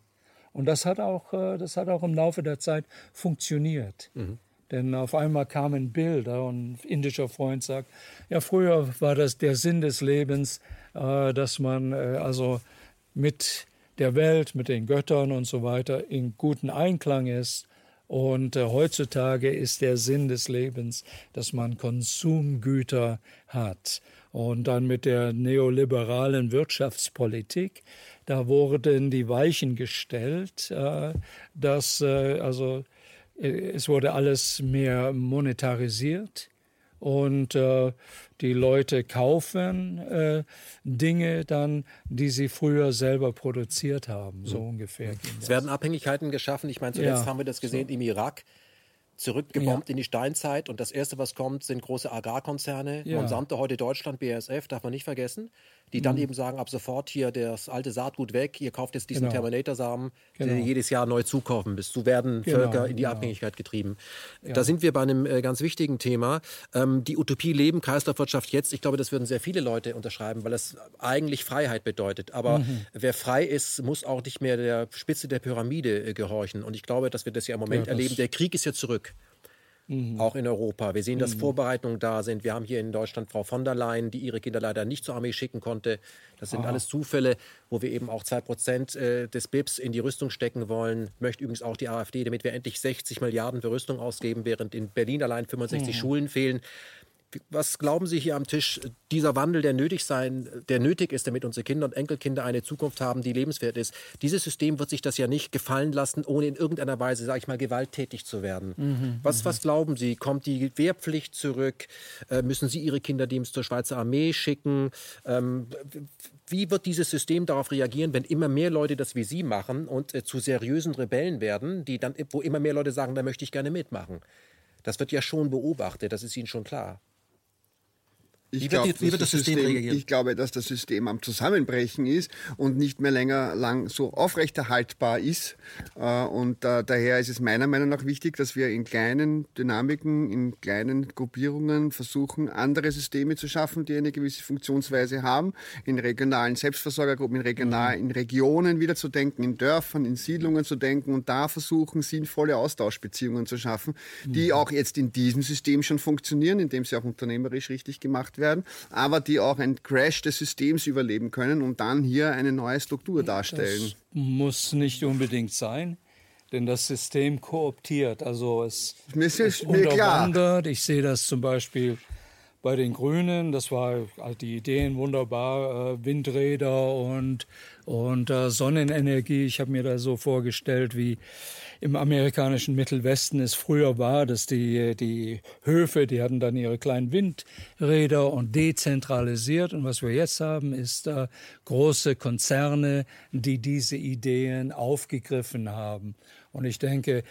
Und das hat auch, äh, das hat auch im Laufe der Zeit funktioniert. Mhm. Denn auf einmal kamen Bilder und ein indischer Freund sagt, ja, früher war das der Sinn des Lebens, dass man äh, also mit der Welt, mit den Göttern und so weiter in guten Einklang ist und äh, heutzutage ist der Sinn des Lebens, dass man Konsumgüter hat. Und dann mit der neoliberalen Wirtschaftspolitik, da wurden die Weichen gestellt, äh, dass äh, also äh, es wurde alles mehr monetarisiert und äh, die Leute kaufen äh, Dinge dann, die sie früher selber produziert haben, so ungefähr. Es werden Abhängigkeiten geschaffen. Ich meine, zuletzt ja, haben wir das gesehen so. im Irak zurückgebombt ja. in die Steinzeit und das erste, was kommt, sind große Agrarkonzerne. Ja. Monsanto heute Deutschland, BASF, darf man nicht vergessen die dann mhm. eben sagen, ab sofort hier das alte Saatgut weg, ihr kauft jetzt diesen genau. Terminator-Samen, genau. den jedes Jahr neu zukaufen bist. So werden genau. Völker in die genau. Abhängigkeit getrieben. Ja. Da sind wir bei einem äh, ganz wichtigen Thema. Ähm, die Utopie Leben, Kreislaufwirtschaft jetzt. Ich glaube, das würden sehr viele Leute unterschreiben, weil das eigentlich Freiheit bedeutet. Aber mhm. wer frei ist, muss auch nicht mehr der Spitze der Pyramide äh, gehorchen. Und ich glaube, dass wir das ja im Moment ja, erleben. Der Krieg ist ja zurück. Mhm. Auch in Europa. Wir sehen, dass mhm. Vorbereitungen da sind. Wir haben hier in Deutschland Frau von der Leyen, die ihre Kinder leider nicht zur Armee schicken konnte. Das sind ah. alles Zufälle, wo wir eben auch zwei Prozent äh, des BIPs in die Rüstung stecken wollen. Möchte übrigens auch die AfD, damit wir endlich 60 Milliarden für Rüstung ausgeben, während in Berlin allein 65 mhm. Schulen fehlen. Was glauben Sie hier am Tisch, dieser Wandel, der nötig sein, der nötig ist, damit unsere Kinder und Enkelkinder eine Zukunft haben, die lebenswert ist? Dieses System wird sich das ja nicht gefallen lassen, ohne in irgendeiner Weise, sage ich mal, gewalttätig zu werden. Mhm, was, mhm. was glauben Sie? Kommt die Wehrpflicht zurück? Äh, müssen Sie Ihre Kinder zur Schweizer Armee schicken? Ähm, wie wird dieses System darauf reagieren, wenn immer mehr Leute das wie Sie machen und äh, zu seriösen Rebellen werden, die dann, wo immer mehr Leute sagen, da möchte ich gerne mitmachen? Das wird ja schon beobachtet, das ist Ihnen schon klar. Ich, glaub, wie, wird das System, System reagieren? Ich glaube, dass das System am Zusammenbrechen ist und nicht mehr länger lang so aufrechterhaltbar ist. Äh, und äh, daher ist es meiner Meinung nach wichtig, dass wir in kleinen Dynamiken, in kleinen Gruppierungen versuchen, andere Systeme zu schaffen, die eine gewisse Funktionsweise haben, in regionalen Selbstversorgergruppen, in, regional, in Regionen wieder zu denken, in Dörfern, in Siedlungen zu denken und da versuchen, sinnvolle Austauschbeziehungen zu schaffen, die mhm. auch jetzt in diesem System schon funktionieren, indem sie auch unternehmerisch richtig gemacht werden werden, aber die auch einen Crash des Systems überleben können und dann hier eine neue Struktur darstellen. Das muss nicht unbedingt sein. denn das System kooptiert. Also es, Mir ist es mir klar. Ich sehe das zum Beispiel bei den Grünen. Das war also die Ideen wunderbar, äh, Windräder und, und äh, Sonnenenergie. Ich habe mir da so vorgestellt, wie im amerikanischen Mittelwesten es früher war, dass die, die Höfe, die hatten dann ihre kleinen Windräder und dezentralisiert. Und was wir jetzt haben, ist äh, große Konzerne, die diese Ideen aufgegriffen haben. Und ich denke,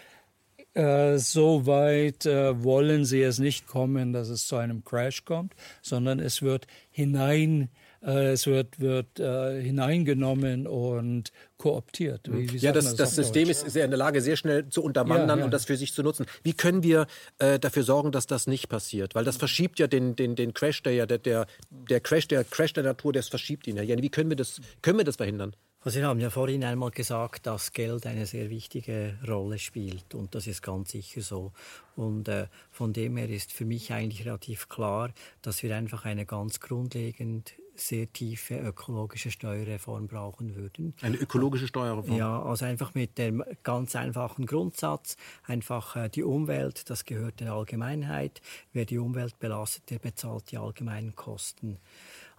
äh, so weit äh, wollen sie es nicht kommen, dass es zu einem Crash kommt, sondern es wird hinein es wird, wird äh, hineingenommen und kooptiert. Wie, wie ja, das, das System ist sehr in der Lage, sehr schnell zu unterwandern ja, ja. und das für sich zu nutzen. Wie können wir äh, dafür sorgen, dass das nicht passiert? Weil das verschiebt ja den, den, den Crash, der ja der, der, der Crash, der Crash der Natur, das verschiebt ihn ja. Wie können wir das, können wir das verhindern? Also Sie haben ja vorhin einmal gesagt, dass Geld eine sehr wichtige Rolle spielt und das ist ganz sicher so. Und äh, von dem her ist für mich eigentlich relativ klar, dass wir einfach eine ganz grundlegend sehr tiefe ökologische Steuerreform brauchen würden. Eine ökologische Steuerreform? Ja, also einfach mit dem ganz einfachen Grundsatz, einfach äh, die Umwelt, das gehört der Allgemeinheit. Wer die Umwelt belastet, der bezahlt die allgemeinen Kosten.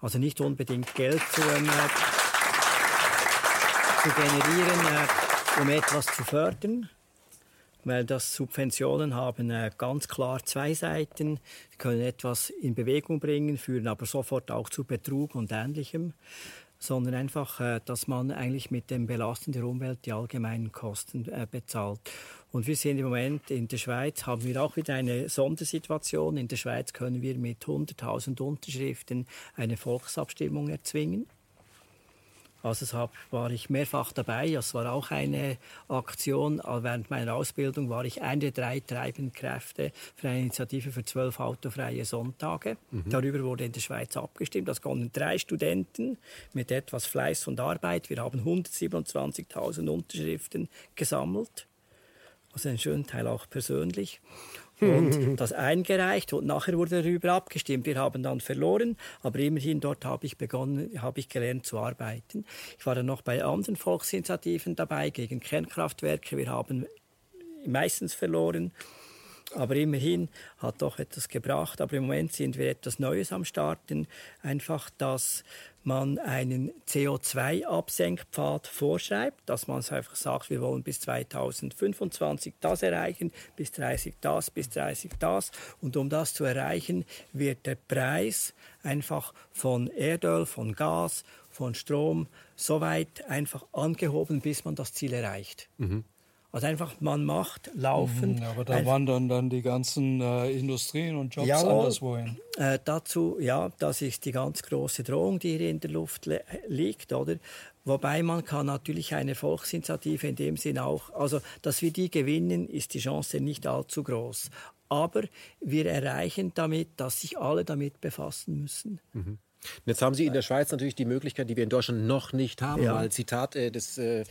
Also nicht unbedingt Geld zu, ähm, zu generieren, äh, um etwas zu fördern, weil das Subventionen haben äh, ganz klar zwei Seiten. Sie können etwas in Bewegung bringen, führen aber sofort auch zu Betrug und Ähnlichem, sondern einfach, äh, dass man eigentlich mit dem Belasten der Umwelt die allgemeinen Kosten äh, bezahlt. Und wir sind im Moment in der Schweiz, haben wir auch wieder eine Sondersituation. In der Schweiz können wir mit 100.000 Unterschriften eine Volksabstimmung erzwingen. Also deshalb war ich mehrfach dabei. Das war auch eine Aktion. Während meiner Ausbildung war ich eine der drei treibenden Kräfte für eine Initiative für zwölf autofreie Sonntage. Mhm. Darüber wurde in der Schweiz abgestimmt. Das konnten drei Studenten mit etwas Fleiß und Arbeit. Wir haben 127.000 Unterschriften gesammelt. Also einen schönen Teil auch persönlich und das eingereicht und nachher wurde darüber abgestimmt. Wir haben dann verloren, aber immerhin dort habe ich begonnen, habe ich gelernt zu arbeiten. Ich war dann noch bei anderen Volksinitiativen dabei gegen Kernkraftwerke. Wir haben meistens verloren. Aber immerhin hat doch etwas gebracht. Aber im Moment sind wir etwas Neues am Starten. Einfach, dass man einen CO2-Absenkpfad vorschreibt, dass man einfach sagt, wir wollen bis 2025 das erreichen, bis 30 das, bis 30 das. Und um das zu erreichen, wird der Preis einfach von Erdöl, von Gas, von Strom so weit einfach angehoben, bis man das Ziel erreicht. Mhm. Also einfach, man macht laufend. Mhm, aber da wandern dann die ganzen äh, Industrien und Jobs jawohl, anderswo hin. Äh, dazu, ja, das ist die ganz große Drohung, die hier in der Luft liegt, oder? Wobei man kann natürlich eine Volksinitiative in dem Sinn auch, also dass wir die gewinnen, ist die Chance nicht allzu groß. Aber wir erreichen damit, dass sich alle damit befassen müssen. Mhm. Jetzt haben Sie in der Schweiz natürlich die Möglichkeit, die wir in Deutschland noch nicht haben, ja. weil Zitat äh, des äh,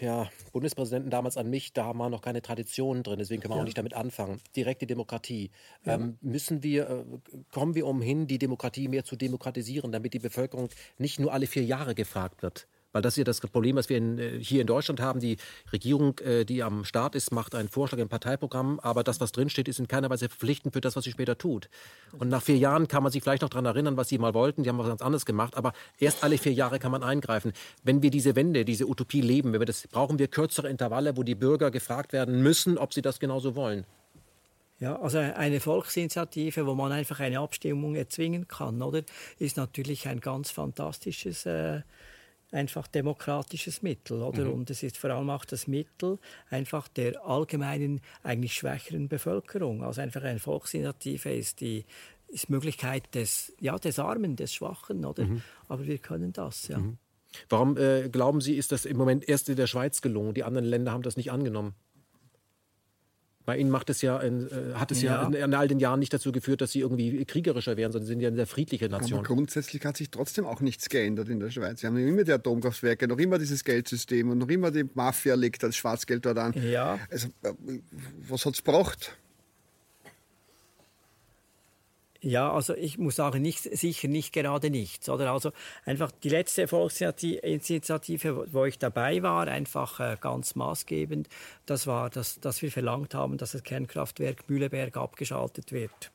ja, Bundespräsidenten damals an mich, da war noch keine Tradition drin, deswegen können wir ja. auch nicht damit anfangen. Direkte Demokratie. Ja. Ähm, müssen wir, äh, kommen wir umhin, die Demokratie mehr zu demokratisieren, damit die Bevölkerung nicht nur alle vier Jahre gefragt wird? Weil das ist ja das Problem, was wir in, äh, hier in Deutschland haben. Die Regierung, äh, die am Start ist, macht einen Vorschlag im Parteiprogramm, aber das, was drinsteht, ist in keiner Weise verpflichtend für das, was sie später tut. Und nach vier Jahren kann man sich vielleicht noch daran erinnern, was sie mal wollten. Die haben was ganz anderes gemacht, aber erst alle vier Jahre kann man eingreifen. Wenn wir diese Wende, diese Utopie leben, wenn wir das, brauchen wir kürzere Intervalle, wo die Bürger gefragt werden müssen, ob sie das genauso wollen. Ja, also eine Volksinitiative, wo man einfach eine Abstimmung erzwingen kann, oder, ist natürlich ein ganz fantastisches äh, einfach demokratisches Mittel, oder? Mhm. Und es ist vor allem auch das Mittel einfach der allgemeinen, eigentlich schwächeren Bevölkerung. Also einfach eine Volksinitiative ist die ist Möglichkeit des, ja, des Armen, des Schwachen, oder? Mhm. Aber wir können das, ja. Mhm. Warum äh, glauben Sie, ist das im Moment erst in der Schweiz gelungen? Die anderen Länder haben das nicht angenommen. Bei Ihnen macht es ja, in, äh, hat es ja, ja in, all den Jahren nicht dazu geführt, dass Sie irgendwie kriegerischer wären, sondern Sie sind ja eine sehr friedliche Nation. Aber grundsätzlich hat sich trotzdem auch nichts geändert in der Schweiz. Sie haben immer die Atomkraftwerke, noch immer dieses Geldsystem und noch immer die Mafia legt das Schwarzgeld dort an. Ja. Also, äh, was hat es gebracht? Ja, also ich muss sagen, nicht, sicher nicht gerade nichts. Oder? Also einfach die letzte Volksinitiative, wo ich dabei war, einfach äh, ganz maßgebend, das war, dass, dass wir verlangt haben, dass das Kernkraftwerk Mühleberg abgeschaltet wird.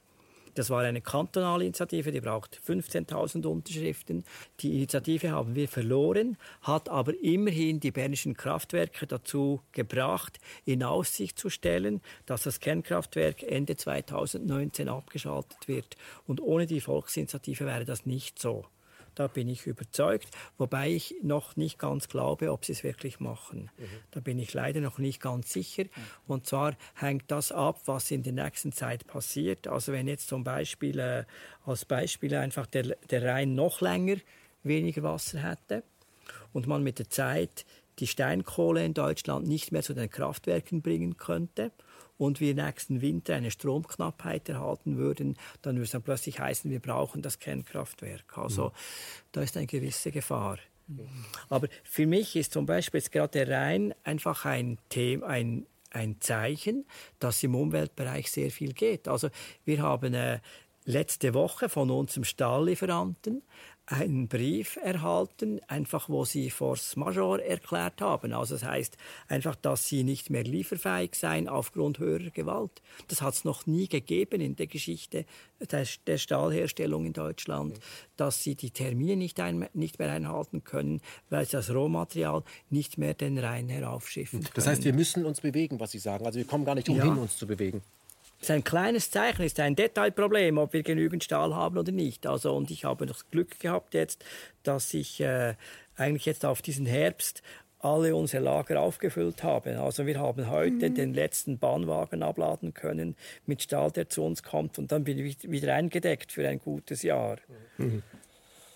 Das war eine kantonale Initiative, die braucht 15.000 Unterschriften. Die Initiative haben wir verloren, hat aber immerhin die bernischen Kraftwerke dazu gebracht, in Aussicht zu stellen, dass das Kernkraftwerk Ende 2019 abgeschaltet wird. Und ohne die Volksinitiative wäre das nicht so. Da bin ich überzeugt, wobei ich noch nicht ganz glaube, ob sie es wirklich machen. Mhm. Da bin ich leider noch nicht ganz sicher. Und zwar hängt das ab, was in der nächsten Zeit passiert. Also wenn jetzt zum Beispiel äh, als Beispiel einfach der, der Rhein noch länger weniger Wasser hätte und man mit der Zeit die Steinkohle in Deutschland nicht mehr zu den Kraftwerken bringen könnte und wir nächsten Winter eine Stromknappheit erhalten würden, dann würde es dann plötzlich heißen, wir brauchen das Kernkraftwerk. Also mhm. da ist eine gewisse Gefahr. Mhm. Aber für mich ist zum Beispiel jetzt gerade der Rhein einfach ein Thema, ein, ein Zeichen, dass im Umweltbereich sehr viel geht. Also wir haben äh, letzte Woche von unserem Stalllieferanten einen Brief erhalten, einfach wo sie Force Major erklärt haben. Also das heißt einfach, dass sie nicht mehr lieferfähig seien aufgrund höherer Gewalt. Das hat es noch nie gegeben in der Geschichte der, der Stahlherstellung in Deutschland, dass sie die Termine nicht, ein, nicht mehr einhalten können, weil sie das Rohmaterial nicht mehr den Rhein heraufschiffen können. Das heißt, wir müssen uns bewegen, was Sie sagen. Also wir kommen gar nicht umhin, ja. uns zu bewegen. Das ist ein kleines Zeichen, ist ein Detailproblem, ob wir genügend Stahl haben oder nicht. Also, und ich habe das Glück gehabt jetzt, dass ich äh, eigentlich jetzt auf diesen Herbst alle unsere Lager aufgefüllt habe. Also wir haben heute mhm. den letzten Bahnwagen abladen können mit Stahl, der zu uns kommt und dann bin ich wieder eingedeckt für ein gutes Jahr. Mhm.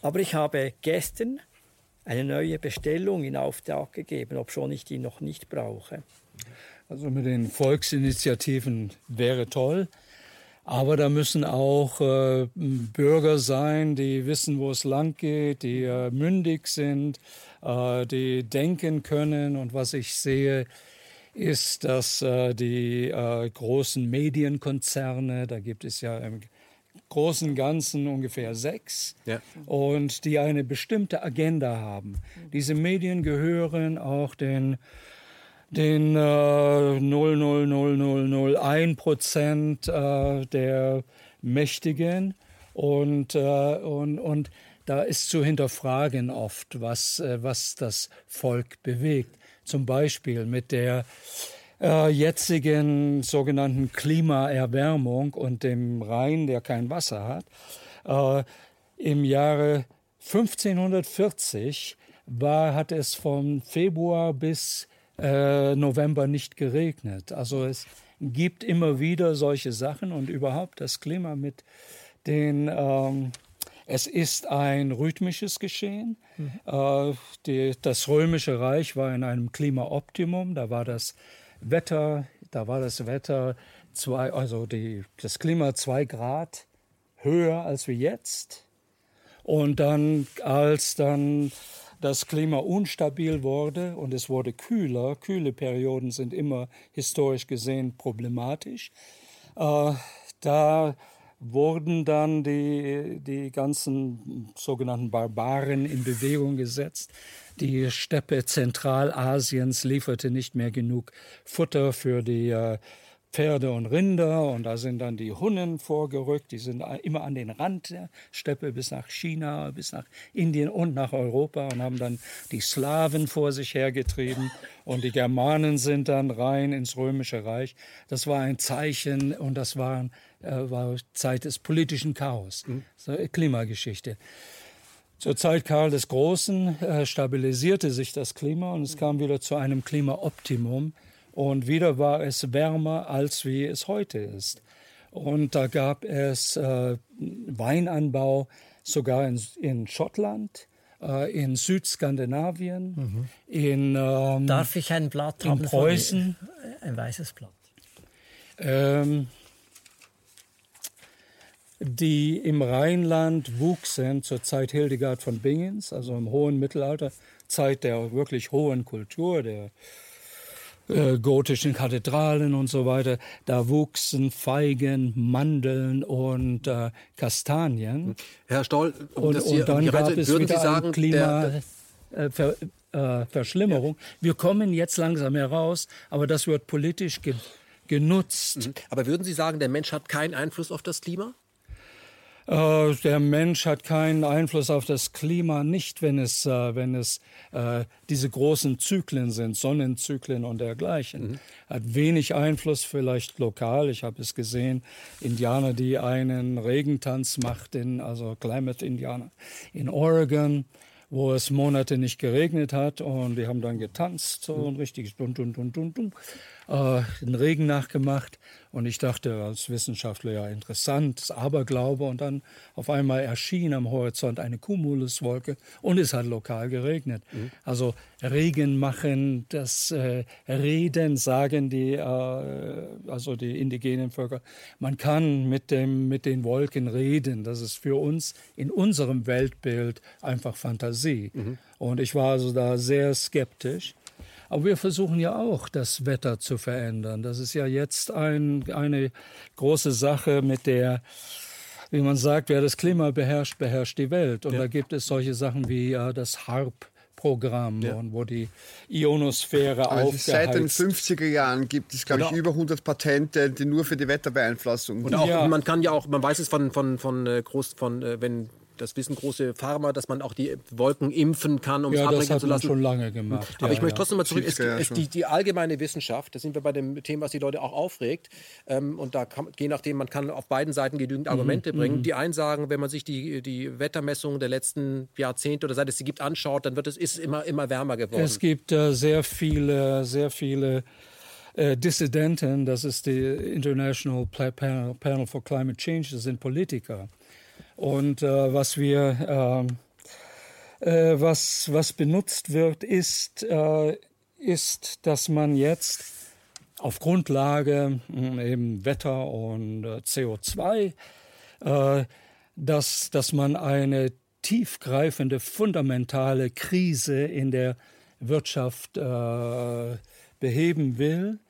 Aber ich habe gestern eine neue Bestellung in Auftrag gegeben, obschon ich die noch nicht brauche. Also mit den Volksinitiativen wäre toll. Aber da müssen auch äh, Bürger sein, die wissen, wo es lang geht, die äh, mündig sind, äh, die denken können. Und was ich sehe, ist, dass äh, die äh, großen Medienkonzerne, da gibt es ja im großen Ganzen ungefähr sechs, ja. und die eine bestimmte Agenda haben. Diese Medien gehören auch den den äh, 0,00001 Prozent äh, der Mächtigen und, äh, und, und da ist zu hinterfragen oft, was, äh, was das Volk bewegt. Zum Beispiel mit der äh, jetzigen sogenannten Klimaerwärmung und dem Rhein, der kein Wasser hat. Äh, Im Jahre 1540 war, hat es von Februar bis äh, November nicht geregnet. Also es gibt immer wieder solche Sachen und überhaupt das Klima mit den ähm, es ist ein rhythmisches Geschehen. Mhm. Äh, die, das römische Reich war in einem Klimaoptimum. Da war das Wetter, da war das Wetter zwei, also die, das Klima zwei Grad höher als wir jetzt. Und dann, als dann das Klima unstabil wurde und es wurde kühler. Kühle Perioden sind immer historisch gesehen problematisch. Äh, da wurden dann die, die ganzen sogenannten Barbaren in Bewegung gesetzt. Die Steppe Zentralasiens lieferte nicht mehr genug Futter für die äh, Pferde und Rinder und da sind dann die Hunnen vorgerückt, die sind immer an den Rand der Steppe bis nach China, bis nach Indien und nach Europa und haben dann die Slawen vor sich hergetrieben und die Germanen sind dann rein ins römische Reich. Das war ein Zeichen und das war, äh, war Zeit des politischen Chaos, mhm. Klimageschichte. Zur Zeit Karl des Großen äh, stabilisierte sich das Klima und es kam wieder zu einem Klimaoptimum. Und wieder war es wärmer, als wie es heute ist. Und da gab es äh, Weinanbau sogar in, in Schottland, äh, in Südskandinavien, mhm. in ähm, Darf ich ein Blatt haben? Preußen. Ein weißes Blatt. Ähm, die im Rheinland wuchsen zur Zeit Hildegard von Bingens, also im hohen Mittelalter, Zeit der wirklich hohen Kultur, der äh, gotischen Kathedralen und so weiter, da wuchsen Feigen, Mandeln und äh, Kastanien. Herr Stoll, um und, und dann gab es würden wieder Sie sagen, Klima, der, äh, Ver, äh. Wir kommen jetzt langsam heraus, aber das wird politisch ge genutzt. Mhm. Aber würden Sie sagen, der Mensch hat keinen Einfluss auf das Klima? Äh, der Mensch hat keinen Einfluss auf das Klima, nicht wenn es, äh, wenn es äh, diese großen Zyklen sind, Sonnenzyklen und dergleichen. Mhm. Hat wenig Einfluss, vielleicht lokal. Ich habe es gesehen, Indianer, die einen Regentanz machten, also Climate-Indianer in Oregon wo es Monate nicht geregnet hat und die haben dann getanzt, so ein richtiges Dun, Dun, Dun, Dun, Dun, äh, den Regen nachgemacht und ich dachte als Wissenschaftler, ja interessant, das Aberglaube und dann auf einmal erschien am Horizont eine Cumuluswolke und es hat lokal geregnet. Mhm. Also Regen machen, das äh, Reden, sagen die, äh, also die indigenen Völker, man kann mit, dem, mit den Wolken reden. Das ist für uns in unserem Weltbild einfach Fantasie. Mhm. Und ich war also da sehr skeptisch. Aber wir versuchen ja auch, das Wetter zu verändern. Das ist ja jetzt ein, eine große Sache mit der, wie man sagt, wer das Klima beherrscht, beherrscht die Welt. Und ja. da gibt es solche Sachen wie ja, das HARP. Programm, ja. wo die Ionosphäre also aufgeheizt. Seit den 50er Jahren gibt es, glaube ich, über 100 Patente, die nur für die Wetterbeeinflussung. Und auch, ja. man kann ja auch, man weiß es von, von, von, äh, groß, von äh, wenn das wissen große Pharma, dass man auch die Wolken impfen kann, um ja, es abbrechen zu lassen. Das hat man schon lange gemacht. Aber ja, ich möchte trotzdem mal zurück, es, es, die, die, allgemeine Wissenschaft, da sind wir bei dem Thema, was die Leute auch aufregt, ähm, und da kann, je nachdem, man kann auf beiden Seiten genügend Argumente mhm, bringen. Mhm. Die einen sagen, wenn man sich die, die Wettermessungen der letzten Jahrzehnte oder seit es sie gibt anschaut, dann wird es ist immer, immer wärmer geworden. Es gibt äh, sehr viele, sehr viele äh, Dissidenten, das ist die International Panel, Panel for Climate Change, das sind Politiker. Und äh, was wir äh, äh, was, was benutzt wird, ist, äh, ist, dass man jetzt auf Grundlage hm, eben Wetter und äh, CO2, äh, dass, dass man eine tiefgreifende, fundamentale Krise in der Wirtschaft beheben will. ähm,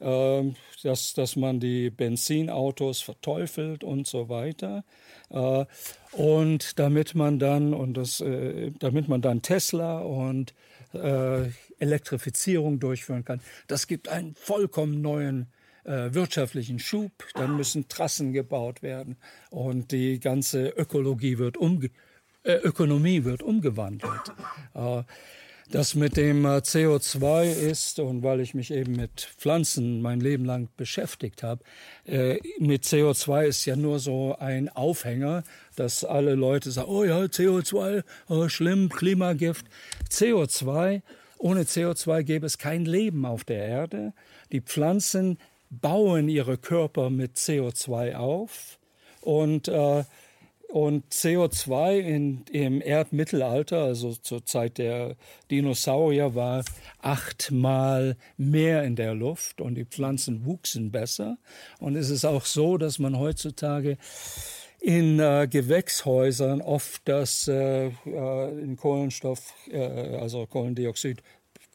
dass, dass man die Benzinautos verteufelt und so weiter. Äh, und damit man dann und das, äh, damit man dann Tesla und äh, Elektrifizierung durchführen kann, das gibt einen vollkommen neuen wirtschaftlichen Schub. Dann müssen Trassen gebaut werden und die ganze Ökologie wird umge Ökonomie wird umgewandelt. Das mit dem äh, CO2 ist, und weil ich mich eben mit Pflanzen mein Leben lang beschäftigt habe, äh, mit CO2 ist ja nur so ein Aufhänger, dass alle Leute sagen, oh ja, CO2, oh, schlimm, Klimagift. CO2, ohne CO2 gäbe es kein Leben auf der Erde. Die Pflanzen bauen ihre Körper mit CO2 auf und äh, und CO2 in, im Erdmittelalter, also zur Zeit der Dinosaurier, war achtmal mehr in der Luft und die Pflanzen wuchsen besser. Und es ist auch so, dass man heutzutage in äh, Gewächshäusern oft das äh, äh Kohlenstoff, äh, also Kohlendioxid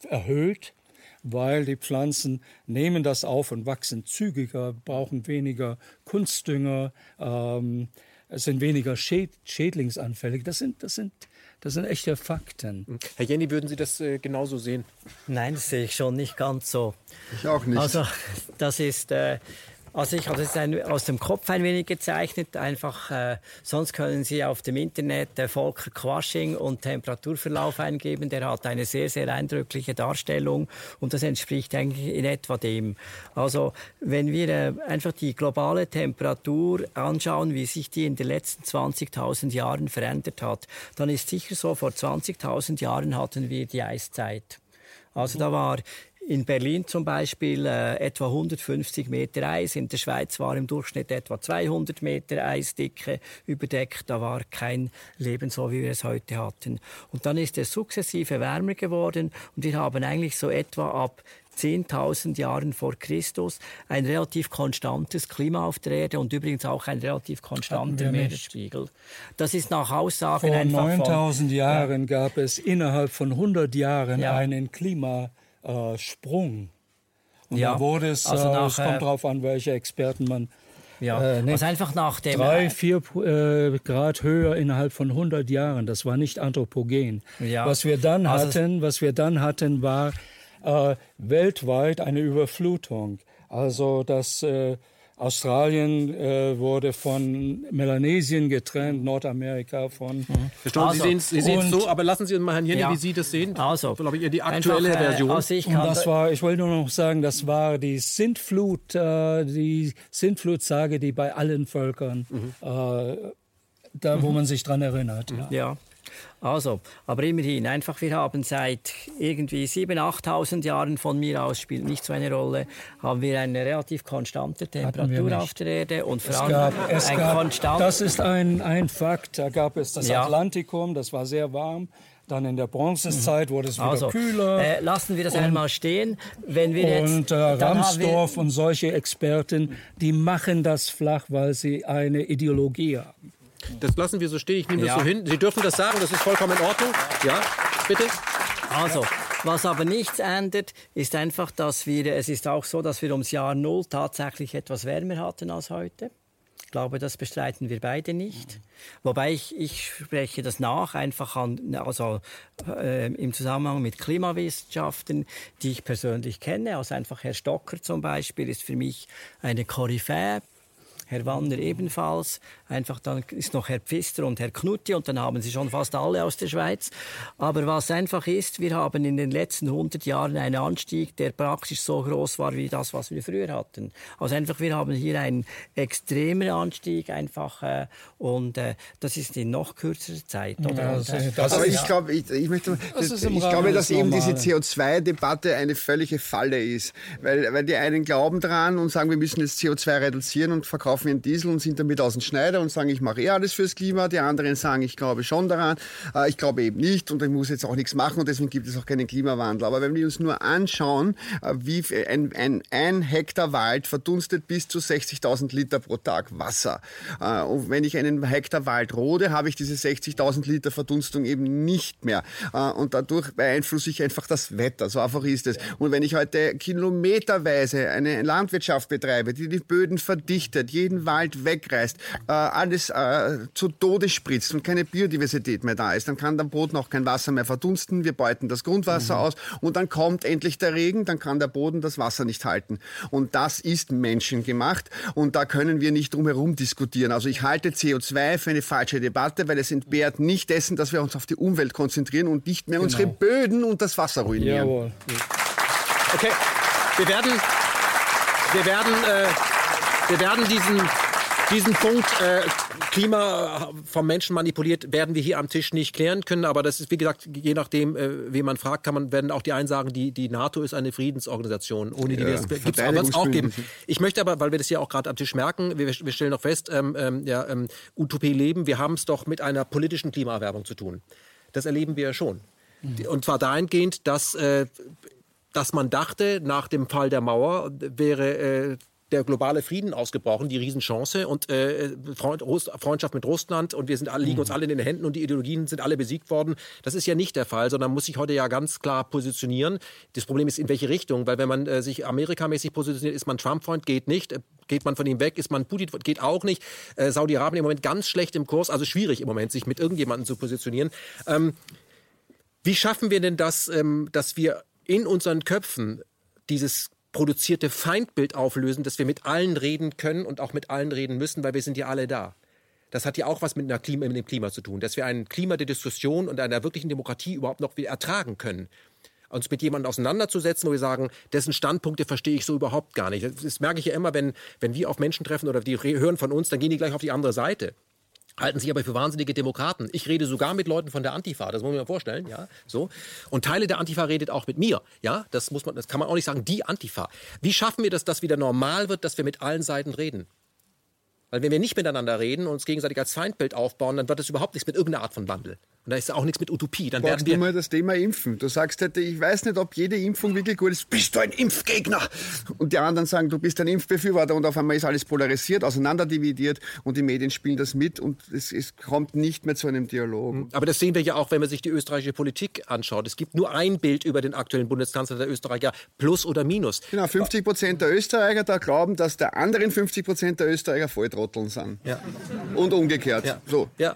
erhöht, weil die Pflanzen nehmen das auf und wachsen zügiger, brauchen weniger Kunstdünger. Ähm, sind weniger schäd schädlingsanfällig. Das sind, das, sind, das sind echte Fakten. Herr Jenny, würden Sie das äh, genauso sehen? Nein, das sehe ich schon nicht ganz so. Ich auch nicht. Also das ist, äh, also ich habe es aus dem Kopf ein wenig gezeichnet. Einfach, äh, sonst können Sie auf dem Internet äh, Volker Quasching und Temperaturverlauf eingeben. Der hat eine sehr, sehr eindrückliche Darstellung und das entspricht eigentlich in etwa dem. Also wenn wir äh, einfach die globale Temperatur anschauen, wie sich die in den letzten 20.000 Jahren verändert hat, dann ist sicher so, vor 20.000 Jahren hatten wir die Eiszeit. Also da war in Berlin zum Beispiel äh, etwa 150 Meter Eis. In der Schweiz war im Durchschnitt etwa 200 Meter Eisdicke überdeckt. Da war kein Leben so, wie wir es heute hatten. Und dann ist es sukzessive wärmer geworden und wir haben eigentlich so etwa ab 10.000 Jahren vor Christus ein relativ konstantes Klima auf der Erde und übrigens auch ein relativ konstanter Meeresspiegel. Das ist nach Aussagen vor einfach 9.000 Jahren ja. gab es innerhalb von 100 Jahren ja. einen Klima äh, Sprung. Und ja. da wurde es, also nach, es kommt darauf an, welche Experten man ja, äh, also einfach nach dem... Drei, vier äh, Grad höher innerhalb von 100 Jahren, das war nicht anthropogen. Ja. Was wir dann also hatten, was wir dann hatten, war äh, weltweit eine Überflutung. Also das äh, Australien äh, wurde von Melanesien getrennt, Nordamerika von. Mhm. Also, Sie sehen Sie es so, aber lassen Sie uns mal Herrn Jenny, ja. wie Sie das sehen. Also, glaube ich, die aktuelle einfach, Version. Also ich Und das war, ich wollte nur noch sagen, das war die Sintflut, äh, die Sintflutsage, die bei allen Völkern, mhm. äh, da wo mhm. man sich dran erinnert. Ja. ja. Also, aber immerhin, einfach wir haben seit irgendwie 7.000, 8.000 Jahren von mir aus, spielt nicht so eine Rolle, haben wir eine relativ konstante Temperatur auf der Erde und vor allem ein konstant... Das ist ein, ein Fakt, da gab es das ja. Atlantikum, das war sehr warm. Dann in der Bronzezeit wurde es wieder also, kühler. Äh, lassen wir das und, einmal stehen. Wenn wir jetzt, und äh, Ramsdorff und solche Experten, die machen das flach, weil sie eine Ideologie haben. Das lassen wir so stehen. Ich nehme ja. das so hin. Sie dürfen das sagen, das ist vollkommen in Ordnung. Ja, bitte. Also, was aber nichts ändert, ist einfach, dass wir, es ist auch so, dass wir ums Jahr Null tatsächlich etwas wärmer hatten als heute. Ich glaube, das bestreiten wir beide nicht. Wobei ich, ich spreche das nach, einfach an, also äh, im Zusammenhang mit Klimawissenschaften, die ich persönlich kenne. Also einfach Herr Stocker zum Beispiel ist für mich eine Koryphäe Herr Wanner ebenfalls. Einfach dann ist noch Herr Pfister und Herr Knutti und dann haben sie schon fast alle aus der Schweiz. Aber was einfach ist, wir haben in den letzten 100 Jahren einen Anstieg, der praktisch so groß war wie das, was wir früher hatten. Also einfach, wir haben hier einen extremen Anstieg einfach äh, und äh, das ist in noch kürzerer Zeit. Oder? Ja, das, das, das aber ich glaube, ich, ich, möchte, das ich glaube, dass eben diese CO2-Debatte eine völlige Falle ist, weil, weil die einen glauben dran und sagen, wir müssen jetzt CO2 reduzieren und verkaufen kaufen ihren Diesel und sind damit aus dem Schneider und sagen, ich mache eh alles fürs Klima. Die anderen sagen, ich glaube schon daran. Äh, ich glaube eben nicht und ich muss jetzt auch nichts machen und deswegen gibt es auch keinen Klimawandel. Aber wenn wir uns nur anschauen, äh, wie ein, ein, ein Hektar Wald verdunstet bis zu 60.000 Liter pro Tag Wasser. Äh, und wenn ich einen Hektar Wald rode, habe ich diese 60.000 Liter Verdunstung eben nicht mehr. Und dadurch beeinflusse ich einfach das Wetter. So einfach ist es. Und wenn ich heute kilometerweise eine Landwirtschaft betreibe, die die Böden verdichtet, jeden Wald wegreißt, alles äh, zu Tode spritzt und keine Biodiversität mehr da ist, dann kann der Boden auch kein Wasser mehr verdunsten. Wir beuten das Grundwasser mhm. aus und dann kommt endlich der Regen, dann kann der Boden das Wasser nicht halten. Und das ist menschengemacht und da können wir nicht drum herum diskutieren. Also ich halte CO2 für eine falsche Debatte, weil es entbehrt nicht dessen, dass wir uns auf die Umwelt konzentrieren und nicht mehr genau. unsere Böden und das Wasser ruinieren. Jawohl. Okay, wir werden, wir werden äh wir werden diesen, diesen Punkt äh, Klima vom Menschen manipuliert, werden wir hier am Tisch nicht klären können. Aber das ist, wie gesagt, je nachdem, äh, wen man fragt, kann man, werden auch die einen sagen, die, die NATO ist eine Friedensorganisation, ohne die ja, es gibt es auch geben. Ich möchte aber, weil wir das ja auch gerade am Tisch merken, wir, wir stellen noch fest, ähm, ähm, ja, ähm, Utopie leben, wir haben es doch mit einer politischen Klimaerwerbung zu tun. Das erleben wir ja schon. Mhm. Und zwar dahingehend, dass, äh, dass man dachte, nach dem Fall der Mauer wäre äh, der globale Frieden ausgebrochen, die Riesenchance und äh, Freundschaft mit Russland und wir sind alle, liegen uns mhm. alle in den Händen und die Ideologien sind alle besiegt worden. Das ist ja nicht der Fall, sondern muss sich heute ja ganz klar positionieren. Das Problem ist, in welche Richtung, weil wenn man äh, sich amerikamäßig positioniert, ist man Trump-Freund, geht nicht. Äh, geht man von ihm weg, ist man Putin, geht auch nicht. Äh, Saudi-Arabien im Moment ganz schlecht im Kurs, also schwierig im Moment, sich mit irgendjemandem zu positionieren. Ähm, wie schaffen wir denn das, ähm, dass wir in unseren Köpfen dieses produzierte Feindbild auflösen, dass wir mit allen reden können und auch mit allen reden müssen, weil wir sind ja alle da. Das hat ja auch was mit, einer Klima, mit dem Klima zu tun, dass wir ein Klima der Diskussion und einer wirklichen Demokratie überhaupt noch ertragen können uns mit jemandem auseinanderzusetzen, wo wir sagen, dessen Standpunkte verstehe ich so überhaupt gar nicht. Das merke ich ja immer, wenn, wenn wir auf Menschen treffen oder die hören von uns, dann gehen die gleich auf die andere Seite halten sich aber für wahnsinnige Demokraten. Ich rede sogar mit Leuten von der Antifa, das muss man mir vorstellen, ja, so. Und Teile der Antifa redet auch mit mir, ja, das muss man, das kann man auch nicht sagen, die Antifa. Wie schaffen wir das, dass wieder normal wird, dass wir mit allen Seiten reden? Weil wenn wir nicht miteinander reden und uns gegenseitig als Feindbild aufbauen, dann wird es überhaupt nichts mit irgendeiner Art von Wandel. Und da ist auch nichts mit Utopie. Dann Brauchst werden wir du mal das Thema Impfen. Du sagst halt, ich weiß nicht, ob jede Impfung wirklich gut ist. Bist du ein Impfgegner? Und die anderen sagen, du bist ein Impfbefürworter. Und auf einmal ist alles polarisiert, auseinanderdividiert und die Medien spielen das mit und es, es kommt nicht mehr zu einem Dialog. Aber das sehen wir ja auch, wenn man sich die österreichische Politik anschaut. Es gibt nur ein Bild über den aktuellen Bundeskanzler der Österreicher, plus oder minus. Genau, 50 Prozent der Österreicher da glauben, dass der anderen 50 Prozent der Österreicher Volltrotteln sind. Ja. Und umgekehrt. Ja. So. Ja.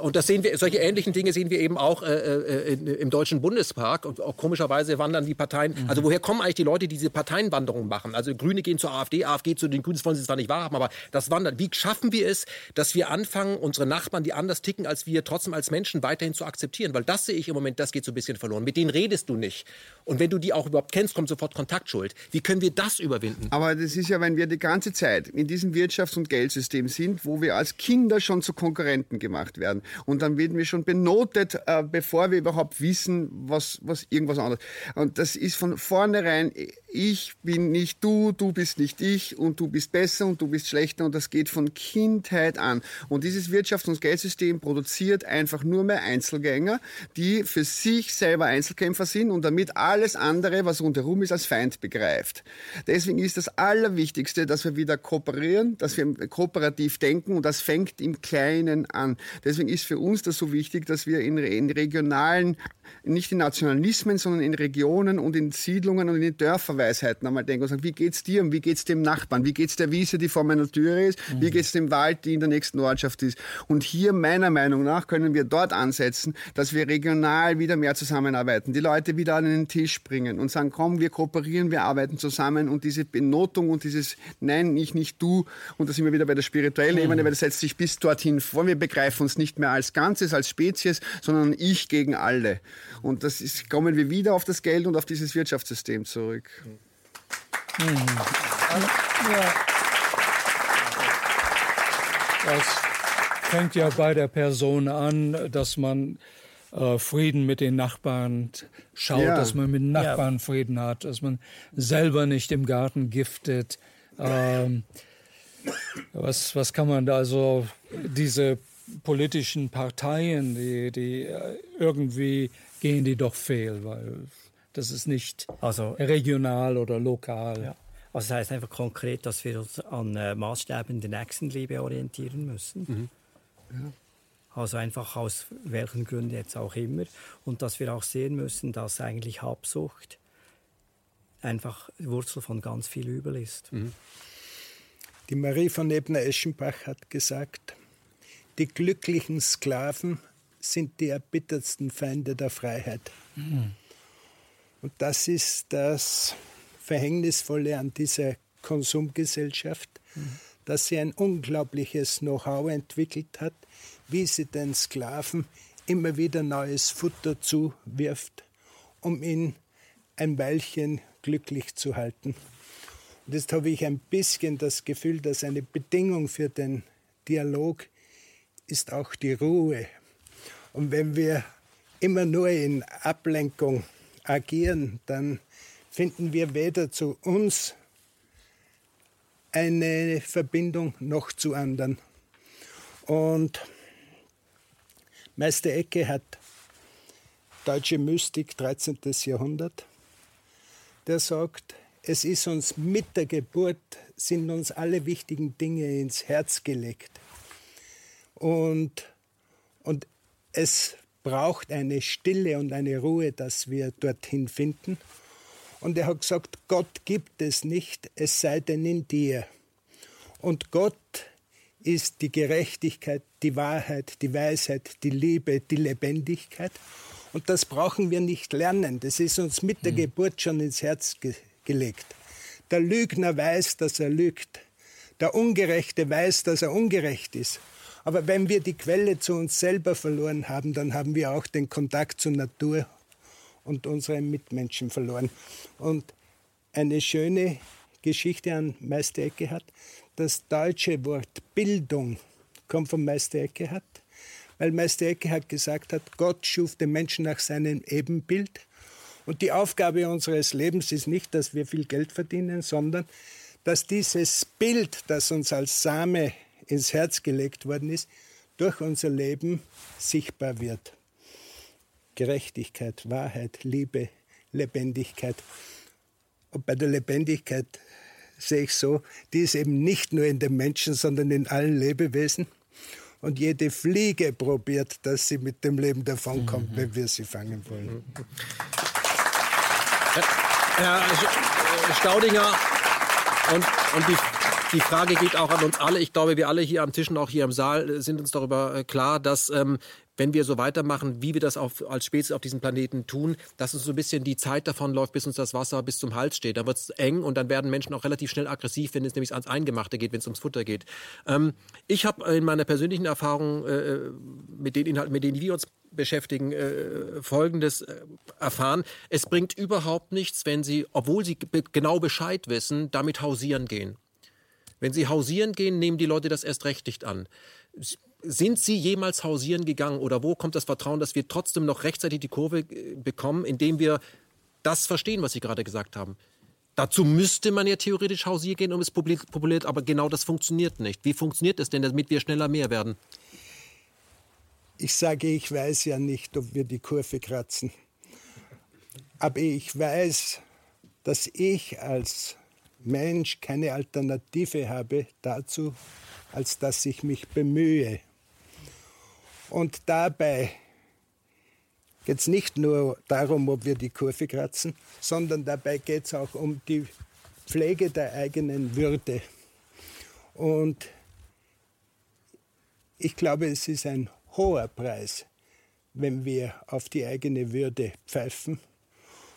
Und das sehen wir, solche ähnlichen Dinge sehen wir eben auch äh, äh, in, im Deutschen Bundestag. Und auch komischerweise wandern die Parteien. Mhm. Also woher kommen eigentlich die Leute, die diese Parteienwanderung machen? Also Grüne gehen zur AfD, AfD zu den Grünen, das wollen sie zwar nicht wahrhaben, aber das wandert. Wie schaffen wir es, dass wir anfangen, unsere Nachbarn, die anders ticken als wir, trotzdem als Menschen weiterhin zu akzeptieren? Weil das sehe ich im Moment, das geht so ein bisschen verloren. Mit denen redest du nicht. Und wenn du die auch überhaupt kennst, kommt sofort Kontaktschuld. Wie können wir das überwinden? Aber das ist ja, wenn wir die ganze Zeit in diesem Wirtschafts- und Geldsystem sind, wo wir als Kinder schon zu Konkurrenten gemacht werden. Und dann werden wir schon benotet, äh, bevor wir überhaupt wissen, was, was irgendwas anderes. Und das ist von vornherein, ich bin nicht du, du bist nicht ich und du bist besser und du bist schlechter und das geht von Kindheit an. Und dieses Wirtschafts- und Geldsystem produziert einfach nur mehr Einzelgänger, die für sich selber Einzelkämpfer sind und damit alles andere, was rundherum ist, als Feind begreift. Deswegen ist das Allerwichtigste, dass wir wieder kooperieren, dass wir kooperativ denken und das fängt im Kleinen an. Deswegen ist für uns das so wichtig, dass wir in, in regionalen, nicht in Nationalismen, sondern in Regionen und in Siedlungen und in den Dörferweisheiten einmal denken und sagen, wie geht's dir und wie geht's dem Nachbarn? Wie geht's der Wiese, die vor meiner Tür ist? Wie geht's dem Wald, die in der nächsten Ortschaft ist? Und hier, meiner Meinung nach, können wir dort ansetzen, dass wir regional wieder mehr zusammenarbeiten, die Leute wieder an den Tisch bringen und sagen, komm, wir kooperieren, wir arbeiten zusammen und diese Benotung und dieses Nein, ich nicht du, und da sind wir wieder bei der spirituellen Ebene, weil das setzt sich bis dorthin vor. Wir begreifen uns nicht mehr als Ganzes, als Spezies, sondern ich gegen alle. Und das ist, kommen wir wieder auf das Geld und auf dieses Wirtschaftssystem zurück. Das fängt ja bei der Person an, dass man äh, Frieden mit den Nachbarn schaut, Ja. dass man mit den Nachbarn Frieden hat, dass man selber nicht im Garten giftet. Ähm, was, was kann man da also diese politischen Parteien, die, die äh, irgendwie gehen die doch fehl, weil das ist nicht Also regional oder lokal. Ja. Also das heißt einfach konkret, dass wir uns an äh, Maßstäben der Nächstenliebe orientieren müssen. Also einfach aus welchen Gründen jetzt auch immer. Und dass wir auch sehen müssen, dass eigentlich Habsucht einfach Wurzel von ganz viel Übel ist. Die Marie von Ebner-Eschenbach hat gesagt, die glücklichen Sklaven sind die erbittertsten Feinde der Freiheit. Und das ist das Verhängnisvolle an dieser Konsumgesellschaft, dass sie ein unglaubliches Know-how entwickelt hat, wie sie den Sklaven immer wieder neues Futter zuwirft, um ihn ein Weilchen glücklich zu halten. Und jetzt habe ich ein bisschen das Gefühl, dass eine Bedingung für den Dialog ist auch die Ruhe. Und wenn wir immer nur in Ablenkung agieren, dann finden wir weder zu uns eine Verbindung noch zu anderen. Und Meister Ecke hat deutsche Mystik 13. Jahrhundert, der sagt, es ist uns mit der Geburt, sind uns alle wichtigen Dinge ins Herz gelegt. Und, und es braucht eine Stille und eine Ruhe, dass wir dorthin finden. Und er hat gesagt, Gott gibt es nicht, es sei denn in dir. Und Gott ist die Gerechtigkeit, die Wahrheit, die Weisheit, die Liebe, die Lebendigkeit. Und das brauchen wir nicht lernen. Das ist uns mit der Geburt schon ins Herz ge gelegt. Der Lügner weiß, dass er lügt. Der Ungerechte weiß, dass er ungerecht ist. Aber wenn wir die Quelle zu uns selber verloren haben, dann haben wir auch den Kontakt zur Natur und unseren Mitmenschen verloren. Und eine schöne Geschichte an Meister Eckehart. Das deutsche Wort Bildung kommt von Meister Eckehart, weil Meister Eckehart gesagt hat, Gott schuf den Menschen nach seinem Ebenbild. Und die Aufgabe unseres Lebens ist nicht, dass wir viel Geld verdienen, sondern dass dieses Bild, das uns als Same ins Herz gelegt worden ist, durch unser Leben sichtbar wird. Gerechtigkeit, Wahrheit, Liebe, Lebendigkeit. Und bei der Lebendigkeit sehe ich so, die ist eben nicht nur in den Menschen, sondern in allen Lebewesen. Und jede Fliege probiert, dass sie mit dem Leben davonkommt, mhm. wenn wir sie fangen wollen. Herr Staudinger, und, und die, die Frage geht auch an uns alle. Ich glaube, wir alle hier am Tisch und auch hier im Saal sind uns darüber äh, klar, dass ähm, wenn wir so weitermachen, wie wir das auf, als Spezies auf diesem Planeten tun, dass uns so ein bisschen die Zeit davon läuft, bis uns das Wasser bis zum Hals steht. Da wird es eng und dann werden Menschen auch relativ schnell aggressiv, wenn es nämlich ans Eingemachte geht, wenn es ums Futter geht. Ähm, ich habe in meiner persönlichen Erfahrung äh, mit den Inhalten, mit denen wir uns beschäftigen, äh, Folgendes äh, erfahren. Es bringt überhaupt nichts, wenn Sie, obwohl Sie genau Bescheid wissen, damit hausieren gehen. Wenn Sie hausieren gehen, nehmen die Leute das erst recht nicht an. Sind Sie jemals hausieren gegangen oder wo kommt das Vertrauen, dass wir trotzdem noch rechtzeitig die Kurve äh, bekommen, indem wir das verstehen, was Sie gerade gesagt haben? Dazu müsste man ja theoretisch hausieren gehen, um es populiert, aber genau das funktioniert nicht. Wie funktioniert es denn, damit wir schneller mehr werden? Ich sage, ich weiß ja nicht, ob wir die Kurve kratzen. Aber ich weiß, dass ich als Mensch keine Alternative habe dazu, als dass ich mich bemühe. Und dabei geht es nicht nur darum, ob wir die Kurve kratzen, sondern dabei geht es auch um die Pflege der eigenen Würde. Und ich glaube, es ist ein hoher Preis, wenn wir auf die eigene Würde pfeifen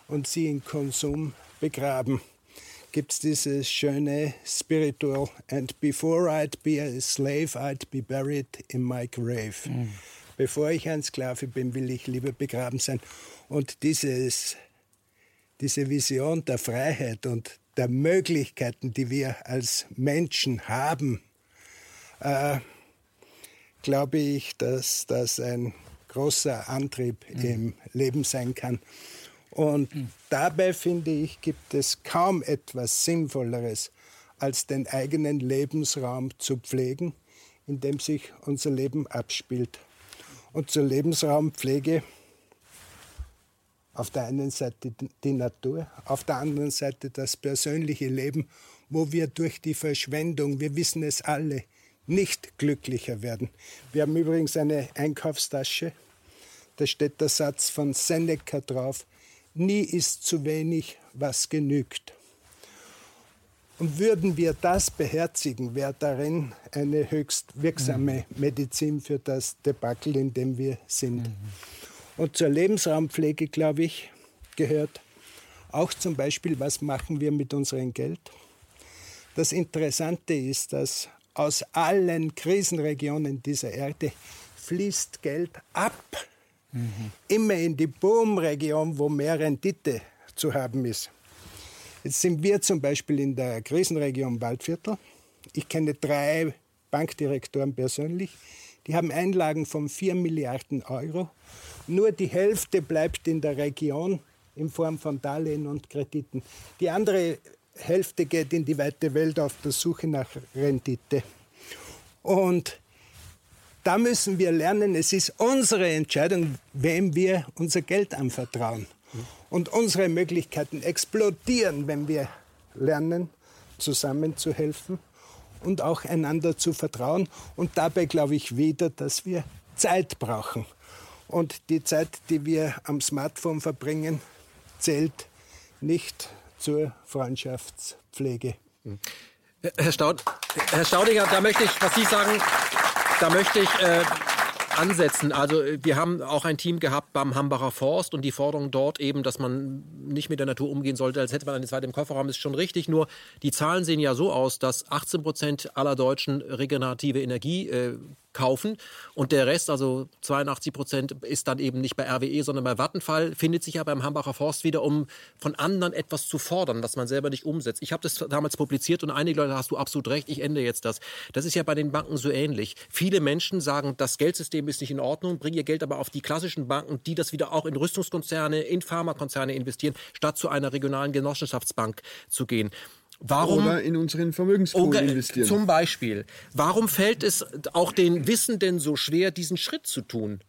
und sie in Konsum begraben. Gibt es dieses schöne Spiritual And before I'd be a slave, I'd be buried in my grave. Mhm. Bevor ich ein Sklave bin, will ich lieber begraben sein. Und dieses, diese Vision der Freiheit und der Möglichkeiten, die wir als Menschen haben, äh, glaube ich, dass das ein großer Antrieb mhm. im Leben sein kann. Und dabei finde ich, gibt es kaum etwas Sinnvolleres, als den eigenen Lebensraum zu pflegen, in dem sich unser Leben abspielt. Und zur Lebensraumpflege auf der einen Seite die Natur, auf der anderen Seite das persönliche Leben, wo wir durch die Verschwendung, wir wissen es alle, nicht glücklicher werden. Wir haben übrigens eine Einkaufstasche, da steht der Satz von Seneca drauf, nie ist zu wenig, was genügt. Und würden wir das beherzigen, wäre darin eine höchst wirksame mhm. Medizin für das Debakel, in dem wir sind. Mhm. Und zur Lebensraumpflege, glaube ich, gehört auch zum Beispiel, was machen wir mit unserem Geld. Das Interessante ist, dass aus allen Krisenregionen dieser Erde fließt Geld ab. Mhm. Immer in die Boomregion, wo mehr Rendite zu haben ist. Jetzt sind wir zum Beispiel in der Krisenregion Waldviertel. Ich kenne drei Bankdirektoren persönlich. Die haben Einlagen von 4 Milliarden Euro. Nur die Hälfte bleibt in der Region in Form von Darlehen und Krediten. Die andere Hälfte geht in die weite Welt auf der Suche nach Rendite. Und da müssen wir lernen, es ist unsere Entscheidung, wem wir unser Geld anvertrauen. Und unsere Möglichkeiten explodieren, wenn wir lernen, zusammenzuhelfen und auch einander zu vertrauen. Und dabei glaube ich wieder, dass wir Zeit brauchen. Und die Zeit, die wir am Smartphone verbringen, zählt nicht zur Freundschaftspflege. Herr, Staud, Herr Staudinger, da möchte ich, was Sie sagen, da möchte ich äh, ansetzen. Also wir haben auch ein Team gehabt beim Hambacher Forst und die Forderung dort eben, dass man nicht mit der Natur umgehen sollte, als hätte man eine zweite im Kofferraum, ist schon richtig. Nur die Zahlen sehen ja so aus, dass 18 Prozent aller Deutschen regenerative Energie äh, kaufen und der Rest, also 82 Prozent, ist dann eben nicht bei RWE, sondern bei Vattenfall, findet sich ja beim Hambacher Forst wieder, um von anderen etwas zu fordern, was man selber nicht umsetzt. Ich habe das damals publiziert und einige Leute, hast du absolut recht, ich ende jetzt das. Das ist ja bei den Banken so ähnlich. Viele Menschen sagen, das Geldsystem ist nicht in Ordnung, bringen ihr Geld aber auf die klassischen Banken, die das wieder auch in Rüstungskonzerne, in Pharmakonzerne investieren, statt zu einer regionalen Genossenschaftsbank zu gehen. Warum, oder in unseren Vermögenspool Okay, investieren. Zum Beispiel. Warum fällt es auch den Wissenden so schwer, diesen Schritt zu tun?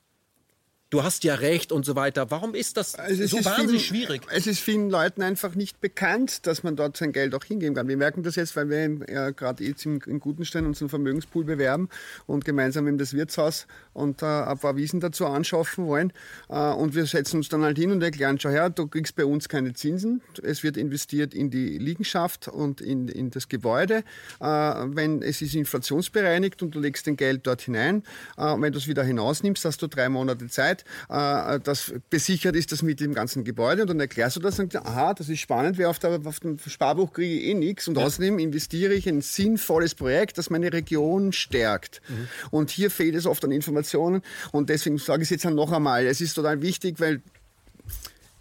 Du hast ja recht und so weiter. Warum ist das Also so ist wahnsinnig vielen, schwierig? Es ist vielen Leuten einfach nicht bekannt, dass man dort sein Geld auch hingeben kann. Wir merken das jetzt, weil wir ja, gerade jetzt im, in Gutenstein unseren Vermögenspool bewerben und gemeinsam in das Wirtshaus und äh, ein paar Wiesen dazu anschaffen wollen. Äh, und wir setzen uns dann halt hin und erklären, schau her, du kriegst bei uns keine Zinsen. Es wird investiert in die Liegenschaft und in, in das Gebäude. Äh, wenn es ist inflationsbereinigt und du legst dein Geld dort hinein, äh, wenn du es wieder hinausnimmst, hast du drei Monate Zeit. Äh, das besichert ist das mit dem ganzen Gebäude. Und dann erklärst du das und sagst, aha, das ist spannend, wer auf, der, auf dem Sparbuch kriege ich eh nichts und außerdem investiere ich in ein sinnvolles Projekt, das meine Region stärkt. Und hier fehlt es oft an Informationen. Und deswegen sage ich es jetzt noch einmal, es ist total wichtig, weil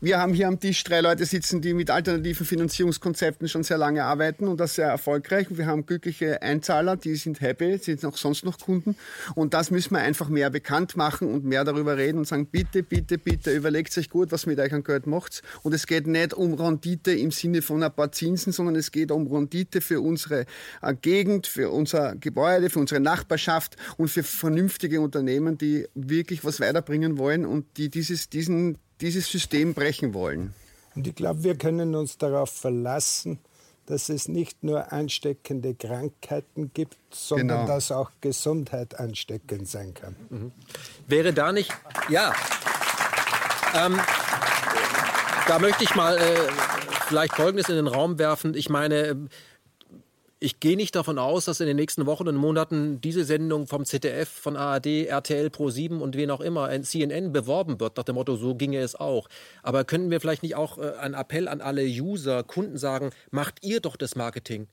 wir haben hier am Tisch drei Leute sitzen, die mit alternativen Finanzierungskonzepten schon sehr lange arbeiten und das sehr erfolgreich. Wir haben glückliche Einzahler, die sind happy, sind auch sonst noch Kunden. Und das müssen wir einfach mehr bekannt machen und mehr darüber reden und sagen, bitte, bitte, bitte, überlegt euch gut, was mit euch an Geld macht. Und es geht nicht um Rendite im Sinne von ein paar Zinsen, sondern es geht um Rendite für unsere äh, Gegend, für unser Gebäude, für unsere Nachbarschaft und für vernünftige Unternehmen, die wirklich was weiterbringen wollen und die dieses, diesen dieses System brechen wollen. Und ich glaube, wir können uns darauf verlassen, dass es nicht nur ansteckende Krankheiten gibt, sondern Genau. dass auch Gesundheit ansteckend sein kann. Wäre da nicht. Ja. Ähm, da möchte ich mal äh, vielleicht Folgendes in den Raum werfen. Ich meine, äh, ich gehe nicht davon aus, dass in den nächsten Wochen und Monaten diese Sendung vom ZDF, von ARD, RTL Pro7 und wen auch immer, CNN beworben wird, nach dem Motto, so ginge es auch. Aber könnten wir vielleicht nicht auch äh, einen Appell an alle User, Kunden sagen, macht ihr doch das Marketing?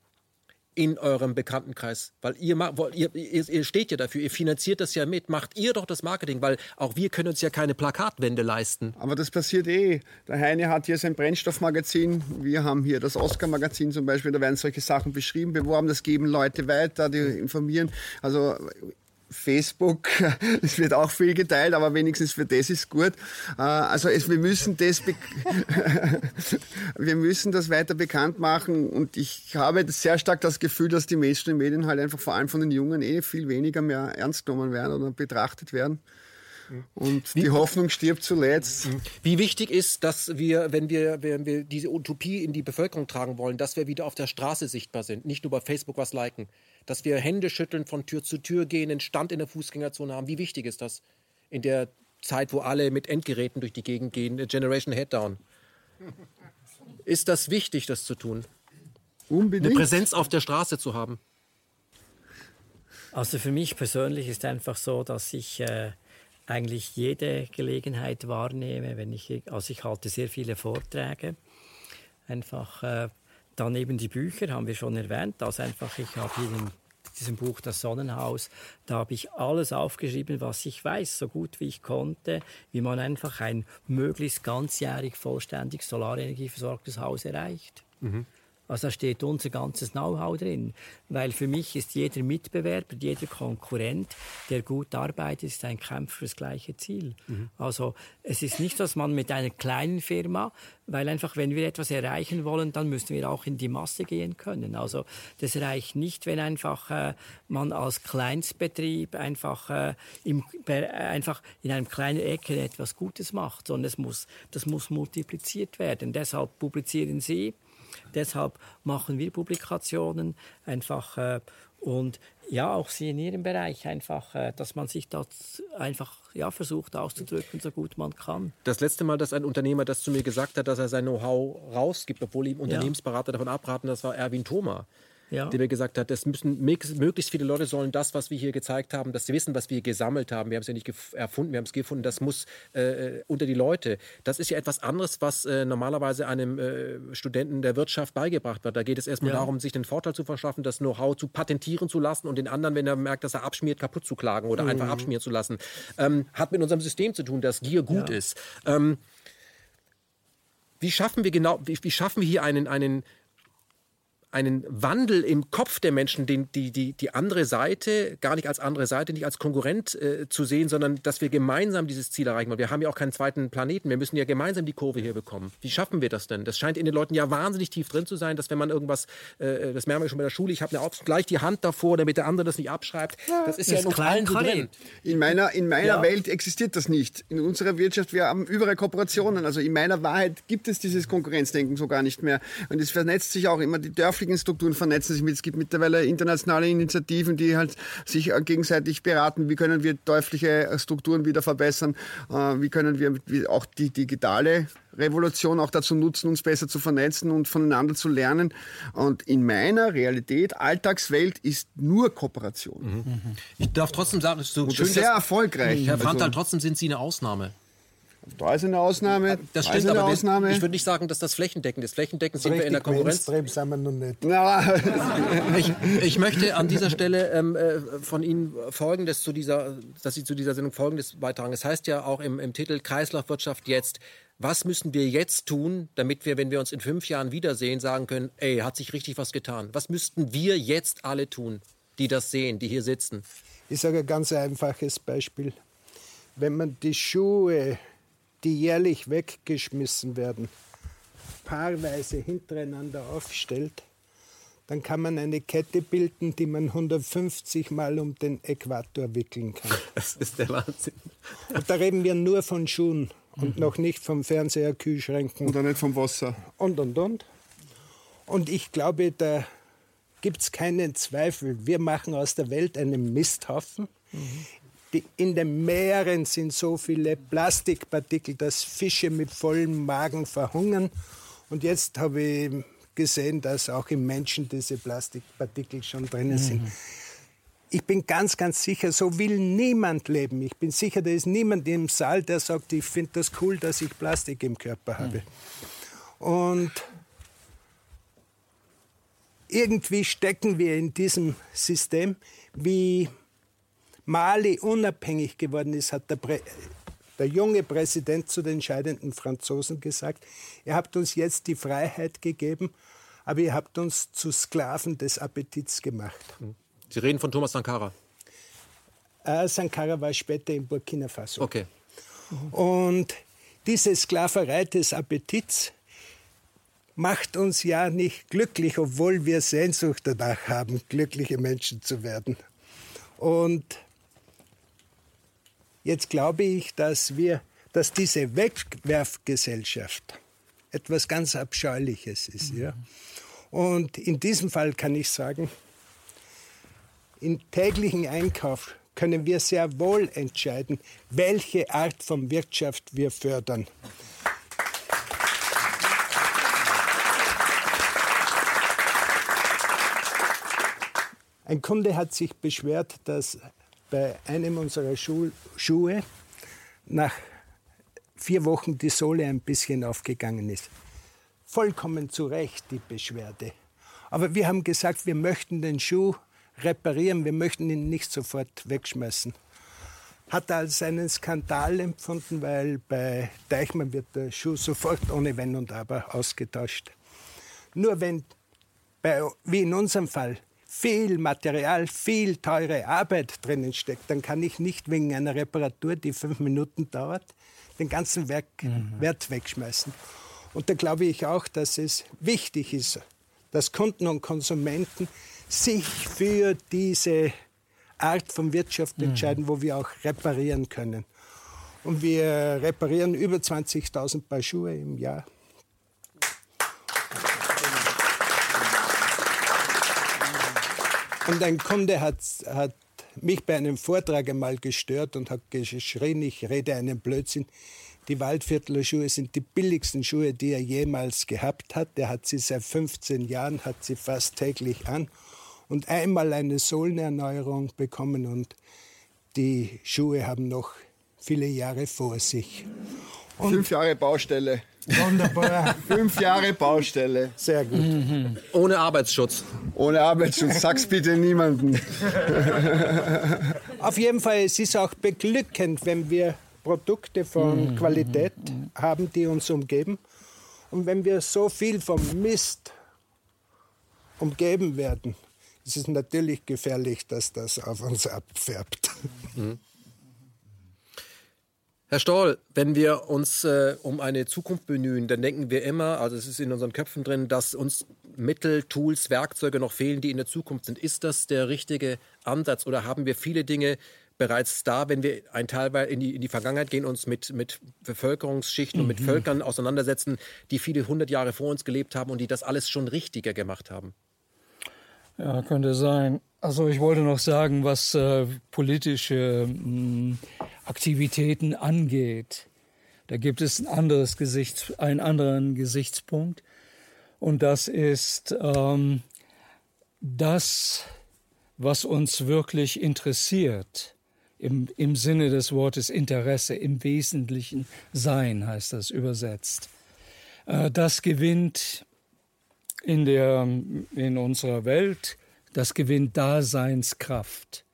In eurem Bekanntenkreis, weil ihr, ihr, ihr, steht ja dafür, ihr finanziert das ja mit, macht ihr doch das Marketing, weil auch wir können uns ja keine Plakatwände leisten. Aber das passiert eh. Der Heine hat hier sein Brennstoffmagazin. Wir haben hier das Oscar-Magazin zum Beispiel. Da werden solche Sachen beschrieben, beworben. Das geben Leute weiter, die informieren. Also Facebook, es wird auch viel geteilt, aber wenigstens für das ist gut. Äh, Also es, wir müssen das, wir müssen das weiter bekannt machen und ich habe sehr stark das Gefühl, dass die Mainstream-Medien halt einfach vor allem von den Jungen eh viel weniger mehr ernst genommen werden oder betrachtet werden. Und die Hoffnung stirbt zuletzt. Wie wichtig ist, dass wir, wenn wir, wenn wir diese Utopie in die Bevölkerung tragen wollen, dass wir wieder auf der Straße sichtbar sind, nicht nur bei Facebook was liken, dass wir Hände schütteln, von Tür zu Tür gehen, einen Stand in der Fußgängerzone haben. Wie wichtig ist das in der Zeit, wo alle mit Endgeräten durch die Gegend gehen, Generation Headdown? Ist das wichtig, das zu tun? Eine Unbedingt. Präsenz auf der Straße zu haben? Also für mich persönlich ist einfach so, dass ich äh, eigentlich jede Gelegenheit wahrnehme, wenn ich, also ich halte sehr viele Vorträge, einfach äh, dann die Bücher, haben wir schon erwähnt, also einfach, ich habe hier in diesem Buch Das Sonnenhaus, da habe ich alles aufgeschrieben, was ich weiß, so gut wie ich konnte, wie man einfach ein möglichst ganzjährig vollständig solarenergieversorgtes Haus erreicht. Also da steht unser ganzes Know-how drin. Weil für mich ist jeder Mitbewerber, jeder Konkurrent, der gut arbeitet, ist ein Kampf für das gleiche Ziel. Also es ist nicht, dass man mit einer kleinen Firma, weil einfach, wenn wir etwas erreichen wollen, dann müssen wir auch in die Masse gehen können. Also das reicht nicht, wenn einfach äh, man als Kleinstbetrieb einfach, äh, im, äh, einfach in einem kleinen Ecke etwas Gutes macht, sondern es muss, das muss multipliziert werden. Deshalb publizieren Sie. Deshalb machen wir Publikationen einfach äh, und ja, auch Sie in Ihrem Bereich einfach, äh, dass man sich das einfach ja, versucht auszudrücken, so gut man kann. Das letzte Mal, dass ein Unternehmer das zu mir gesagt hat, dass er sein Know-how rausgibt, obwohl ihm Unternehmensberater davon abraten, das war Erwin Thoma. Ja. Der mir gesagt hat, es müssen möglichst viele Leute sollen das, was wir hier gezeigt haben, das Wissen, was wir gesammelt haben, wir haben es ja nicht erfunden, wir haben es gefunden, das muss äh, unter die Leute. Das ist ja etwas anderes, was äh, normalerweise einem äh, Studenten der Wirtschaft beigebracht wird. Da geht es erstmal Ja. darum, sich den Vorteil zu verschaffen, das Know-how zu patentieren zu lassen und den anderen, wenn er merkt, dass er abschmiert, kaputt zu klagen oder einfach abschmieren zu lassen. Ähm, hat mit unserem System zu tun, dass Gier gut Ja. ist. Ähm, wie schaffen wir genau, wie, wie schaffen wir hier einen, einen einen Wandel im Kopf der Menschen, den, die, die, die andere Seite gar nicht als andere Seite, nicht als Konkurrent äh, zu sehen, sondern dass wir gemeinsam dieses Ziel erreichen wollen. Wir haben ja auch keinen zweiten Planeten. Wir müssen ja gemeinsam die Kurve hier bekommen. Wie schaffen wir das denn? Das scheint in den Leuten ja wahnsinnig tief drin zu sein, dass wenn man irgendwas, äh, das merken wir schon bei der Schule, ich habe eine gleich die Hand davor, damit der andere das nicht abschreibt. Das ist das ja in uns allen drin. In meiner, in meiner ja. Welt existiert das nicht. In unserer Wirtschaft, wir haben überall Kooperationen. Also in meiner Wahrheit gibt es dieses Konkurrenzdenken so gar nicht mehr. Und es vernetzt sich auch immer, die dörflichen Strukturen vernetzen sich mit. Es gibt mittlerweile internationale Initiativen, die halt sich äh, gegenseitig beraten. Wie können wir dörfliche äh, Strukturen wieder verbessern? Äh, wie können wir auch die digitale Revolution auch dazu nutzen, uns besser zu vernetzen und voneinander zu lernen. Und in meiner Realität, Alltagswelt ist nur Kooperation. Mhm. Ich darf trotzdem sagen, es ist so schön, sehr erfolgreich. Herr Frantal, trotzdem sind Sie eine Ausnahme. Da ist eine Ausnahme. Das stimmt, aber Ausnahme. ich würde nicht sagen, dass das flächendeckend ist. Flächendeckend sind wir in der Konkurrenz. sind wir noch nicht. ich, ich, möchte an dieser Stelle ähm, äh, von Ihnen Folgendes zu dieser, dass Sie zu dieser Sendung Folgendes beitragen. Es das heißt ja auch im, im Titel Kreislaufwirtschaft jetzt. Was müssen wir jetzt tun, damit wir, wenn wir uns in fünf Jahren wiedersehen, sagen können, ey, hat sich richtig was getan? Was müssten wir jetzt alle tun, die das sehen, die hier sitzen? Ich sage ein ganz einfaches Beispiel. Wenn man die Schuhe die jährlich weggeschmissen werden, paarweise hintereinander aufstellt, dann kann man eine Kette bilden, die man 150 Mal um den Äquator wickeln kann. Das ist der Wahnsinn. Und da reden wir nur von Schuhen und mhm. noch nicht vom Fernseher, Kühlschränken. Und auch nicht vom Wasser. Und, und, und. Und ich glaube, da gibt es keinen Zweifel. Wir machen aus der Welt einen Misthaufen. Mhm. Die, in den Meeren sind so viele Plastikpartikel, dass Fische mit vollem Magen verhungern. Und jetzt habe ich gesehen, dass auch im Menschen diese Plastikpartikel schon drinnen sind. Mhm. Ich bin ganz, ganz sicher, so will niemand leben. Ich bin sicher, da ist niemand im Saal, der sagt, ich finde das cool, dass ich Plastik im Körper habe. Mhm. Und irgendwie stecken wir in diesem System, wie Mali unabhängig geworden ist, hat der, Prä der junge Präsident zu den scheidenden Franzosen gesagt, ihr habt uns jetzt die Freiheit gegeben, aber ihr habt uns zu Sklaven des Appetits gemacht. Hm. Sie reden von Thomas Sankara. Äh, Sankara war später in Burkina Faso. Okay. Und diese Sklaverei des Appetits macht uns ja nicht glücklich, obwohl wir Sehnsucht danach haben, glückliche Menschen zu werden. Und Jetzt glaube ich, dass wir, dass diese Wegwerfgesellschaft etwas ganz Abscheuliches ist. Mhm. Ja? Und in diesem Fall kann ich sagen, im täglichen Einkauf können wir sehr wohl entscheiden, welche Art von Wirtschaft wir fördern. Ein Kunde hat sich beschwert, dass bei einem unserer Schu Schuhe nach vier Wochen die Sohle ein bisschen aufgegangen ist. Vollkommen zu Recht die Beschwerde. Aber wir haben gesagt, wir möchten den Schuh reparieren, wir möchten ihn nicht sofort wegschmeißen. Hat er als einen Skandal empfunden, weil bei Deichmann wird der Schuh sofort ohne Wenn und Aber ausgetauscht. Nur wenn, bei, wie in unserem Fall, viel Material, viel teure Arbeit drinnen steckt, dann kann ich nicht wegen einer Reparatur, die fünf Minuten dauert, den ganzen Werk, mhm. Wert wegschmeißen. Und da glaube ich auch, dass es wichtig ist, dass Kunden und Konsumenten sich für diese Art von Wirtschaft mhm. entscheiden, wo wir auch reparieren können. Und wir reparieren über 20.000 Paar Schuhe im Jahr. Und ein Kunde hat, hat mich bei einem Vortrag einmal gestört und hat geschrien, ich rede einen Blödsinn. Die Waldviertler Schuhe sind die billigsten Schuhe, die er jemals gehabt hat. Er hat sie seit 15 Jahren, hat sie fast täglich an und einmal eine Sohlenerneuerung bekommen und die Schuhe haben noch viele Jahre vor sich. Und Fünf Jahre Baustelle. Wunderbar. Fünf Jahre Baustelle. Sehr gut. Mhm. Ohne Arbeitsschutz. Ohne Arbeitsschutz. Sag's bitte niemandem. Auf jeden Fall, es ist auch beglückend, wenn wir Produkte von mhm. Qualität haben, die uns umgeben. Und wenn wir so viel vom Mist umgeben werden, ist es natürlich gefährlich, dass das auf uns abfärbt. Mhm. Herr Stoll, wenn wir uns äh, um eine Zukunft bemühen, dann denken wir immer, also es ist in unseren Köpfen drin, dass uns Mittel, Tools, Werkzeuge noch fehlen, die in der Zukunft sind. Ist das der richtige Ansatz oder haben wir viele Dinge bereits da, wenn wir ein Teil in die, in die Vergangenheit gehen, uns mit, mit Bevölkerungsschichten mhm. und mit mhm. Völkern auseinandersetzen, die viele hundert Jahre vor uns gelebt haben und die das alles schon richtiger gemacht haben? Ja, könnte sein. Also ich wollte noch sagen, was äh, politische mh, hm, Aktivitäten angeht. Da gibt es ein anderes Gesichts, einen anderen Gesichtspunkt. Und das ist ähm, das, was uns wirklich interessiert. Im, Im Sinne des Wortes Interesse, im Wesentlichen Sein heißt das übersetzt. Äh, das gewinnt in, der, in unserer Welt, das gewinnt Daseinskraft.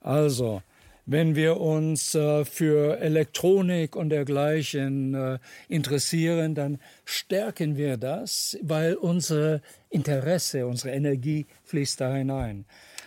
Also, wenn wir uns äh, für Elektronik und dergleichen äh, interessieren, dann stärken wir das, weil unser Interesse, unsere Energie fließt da hinein.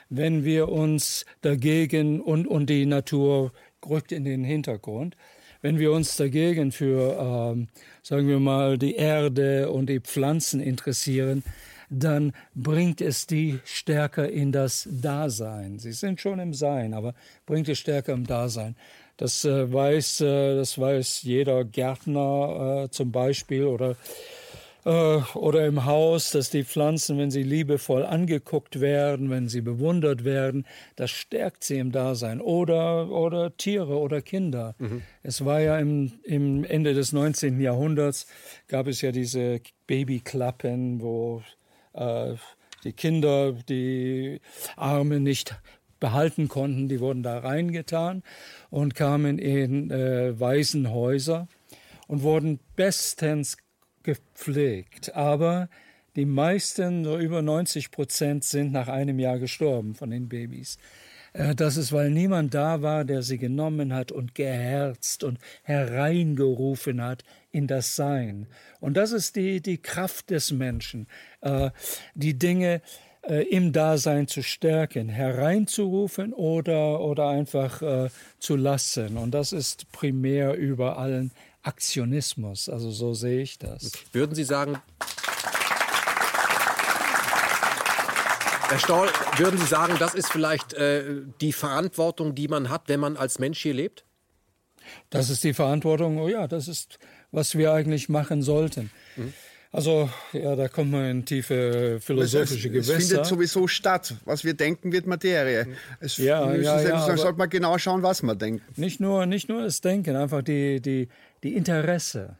Wenn wir uns dagegen und, und die Natur rückt in den Hintergrund, wenn wir uns dagegen für, ähm, sagen wir mal, die Erde und die Pflanzen interessieren, dann bringt es die stärker in das Dasein. Sie sind schon im Sein, aber bringt es stärker im Dasein. Das äh, weiß, äh, das weiß jeder Gärtner äh, zum Beispiel oder äh, oder im Haus, dass die Pflanzen, wenn sie liebevoll angeguckt werden, wenn sie bewundert werden, das stärkt sie im Dasein. Oder, oder Tiere oder Kinder. Mhm. Es war ja im, im Ende des 19. Jahrhunderts, gab es ja diese Babyklappen, wo äh, die Kinder, die Arme nicht behalten konnten, die wurden da reingetan und kamen in äh, Waisenhäuser und wurden bestens gepflegt. Aber die meisten, nur über 90 Prozent, sind nach einem Jahr gestorben von den Babys. Äh, das ist, weil niemand da war, der sie genommen hat und geherzt und hereingerufen hat in das Sein. Und das ist die, die Kraft des Menschen, äh, die Dinge äh, im Dasein zu stärken, hereinzurufen oder, oder einfach zu lassen. Und das ist primär über allen Aktionismus. Also so sehe ich das. Würden Sie sagen, Herr Stoll, würden Sie sagen, das ist vielleicht äh, die Verantwortung, die man hat, wenn man als Mensch hier lebt? Das ist die Verantwortung, oh ja, das ist, was wir eigentlich machen sollten. Mhm. Also, ja, da kommt man in tiefe philosophische Gewässer. Es findet sowieso statt. Was wir denken, wird Materie. Es ja, ja, ja, dann sollte man genau schauen, was man denkt. Nicht nur, nicht nur das Denken, einfach die, die, die Interesse.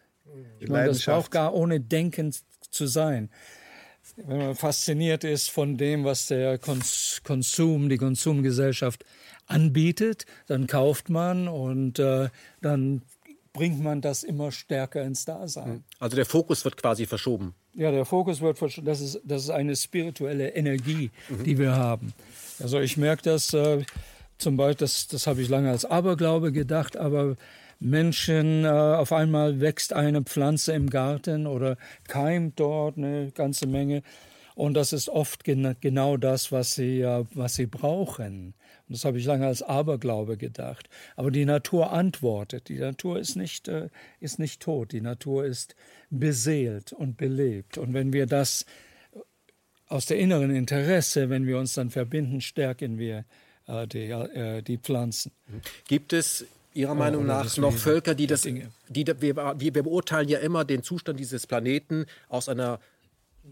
Ich meine, das braucht gar ohne Denken zu sein wenn man fasziniert ist von dem, was der Konsum, die Konsumgesellschaft anbietet, dann kauft man und äh, dann bringt man das immer stärker ins Dasein. Hm. Also der Fokus wird quasi verschoben. Ja, der Fokus wird verschoben. Das ist, das ist eine spirituelle Energie, mhm. die wir haben. Also ich merke das äh, zum Beispiel, das, das habe ich lange als Aberglaube gedacht, aber Menschen, äh, auf einmal wächst eine Pflanze im Garten oder keimt dort eine ganze Menge. Und das ist oft gen genau das, was sie, äh, was sie brauchen. Und das habe ich lange als Aberglaube gedacht. Aber die Natur antwortet. Die Natur ist nicht, äh, ist nicht tot. Die Natur ist beseelt und belebt. Und wenn wir das aus der inneren Interesse, wenn wir uns dann verbinden, stärken wir äh, die, äh, die Pflanzen. Gibt es Ihrer Meinung oh, nach noch Völker, die das, die, wir, wir beurteilen ja immer den Zustand dieses Planeten aus einer,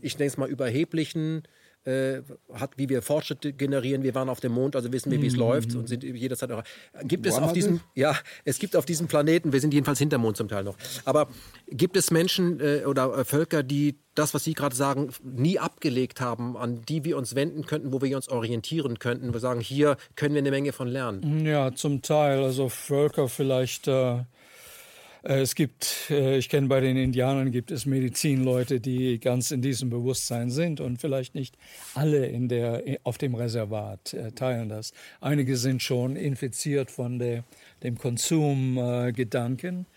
ich nenne es mal, überheblichen äh, hat, wie wir Fortschritte generieren. Wir waren auf dem Mond, also wissen wir, wie es mhm. läuft und sind jederzeit auch. Gibt es auf diesem, ja, es gibt auf diesem Planeten, wir sind jedenfalls hinter Mond zum Teil noch, aber gibt es Menschen äh, oder äh, Völker, die das, was Sie gerade sagen, nie abgelegt haben, an die wir uns wenden könnten, wo wir uns orientieren könnten, wir sagen, hier können wir eine Menge von lernen? Ja, zum Teil. Also Völker vielleicht. Äh, es gibt, äh, ich kenne bei den Indianern gibt es Medizinleute, die ganz in diesem Bewusstsein sind und vielleicht nicht alle in der, auf dem Reservat äh, teilen das. Einige sind schon infiziert von der, dem Konsumgedanken.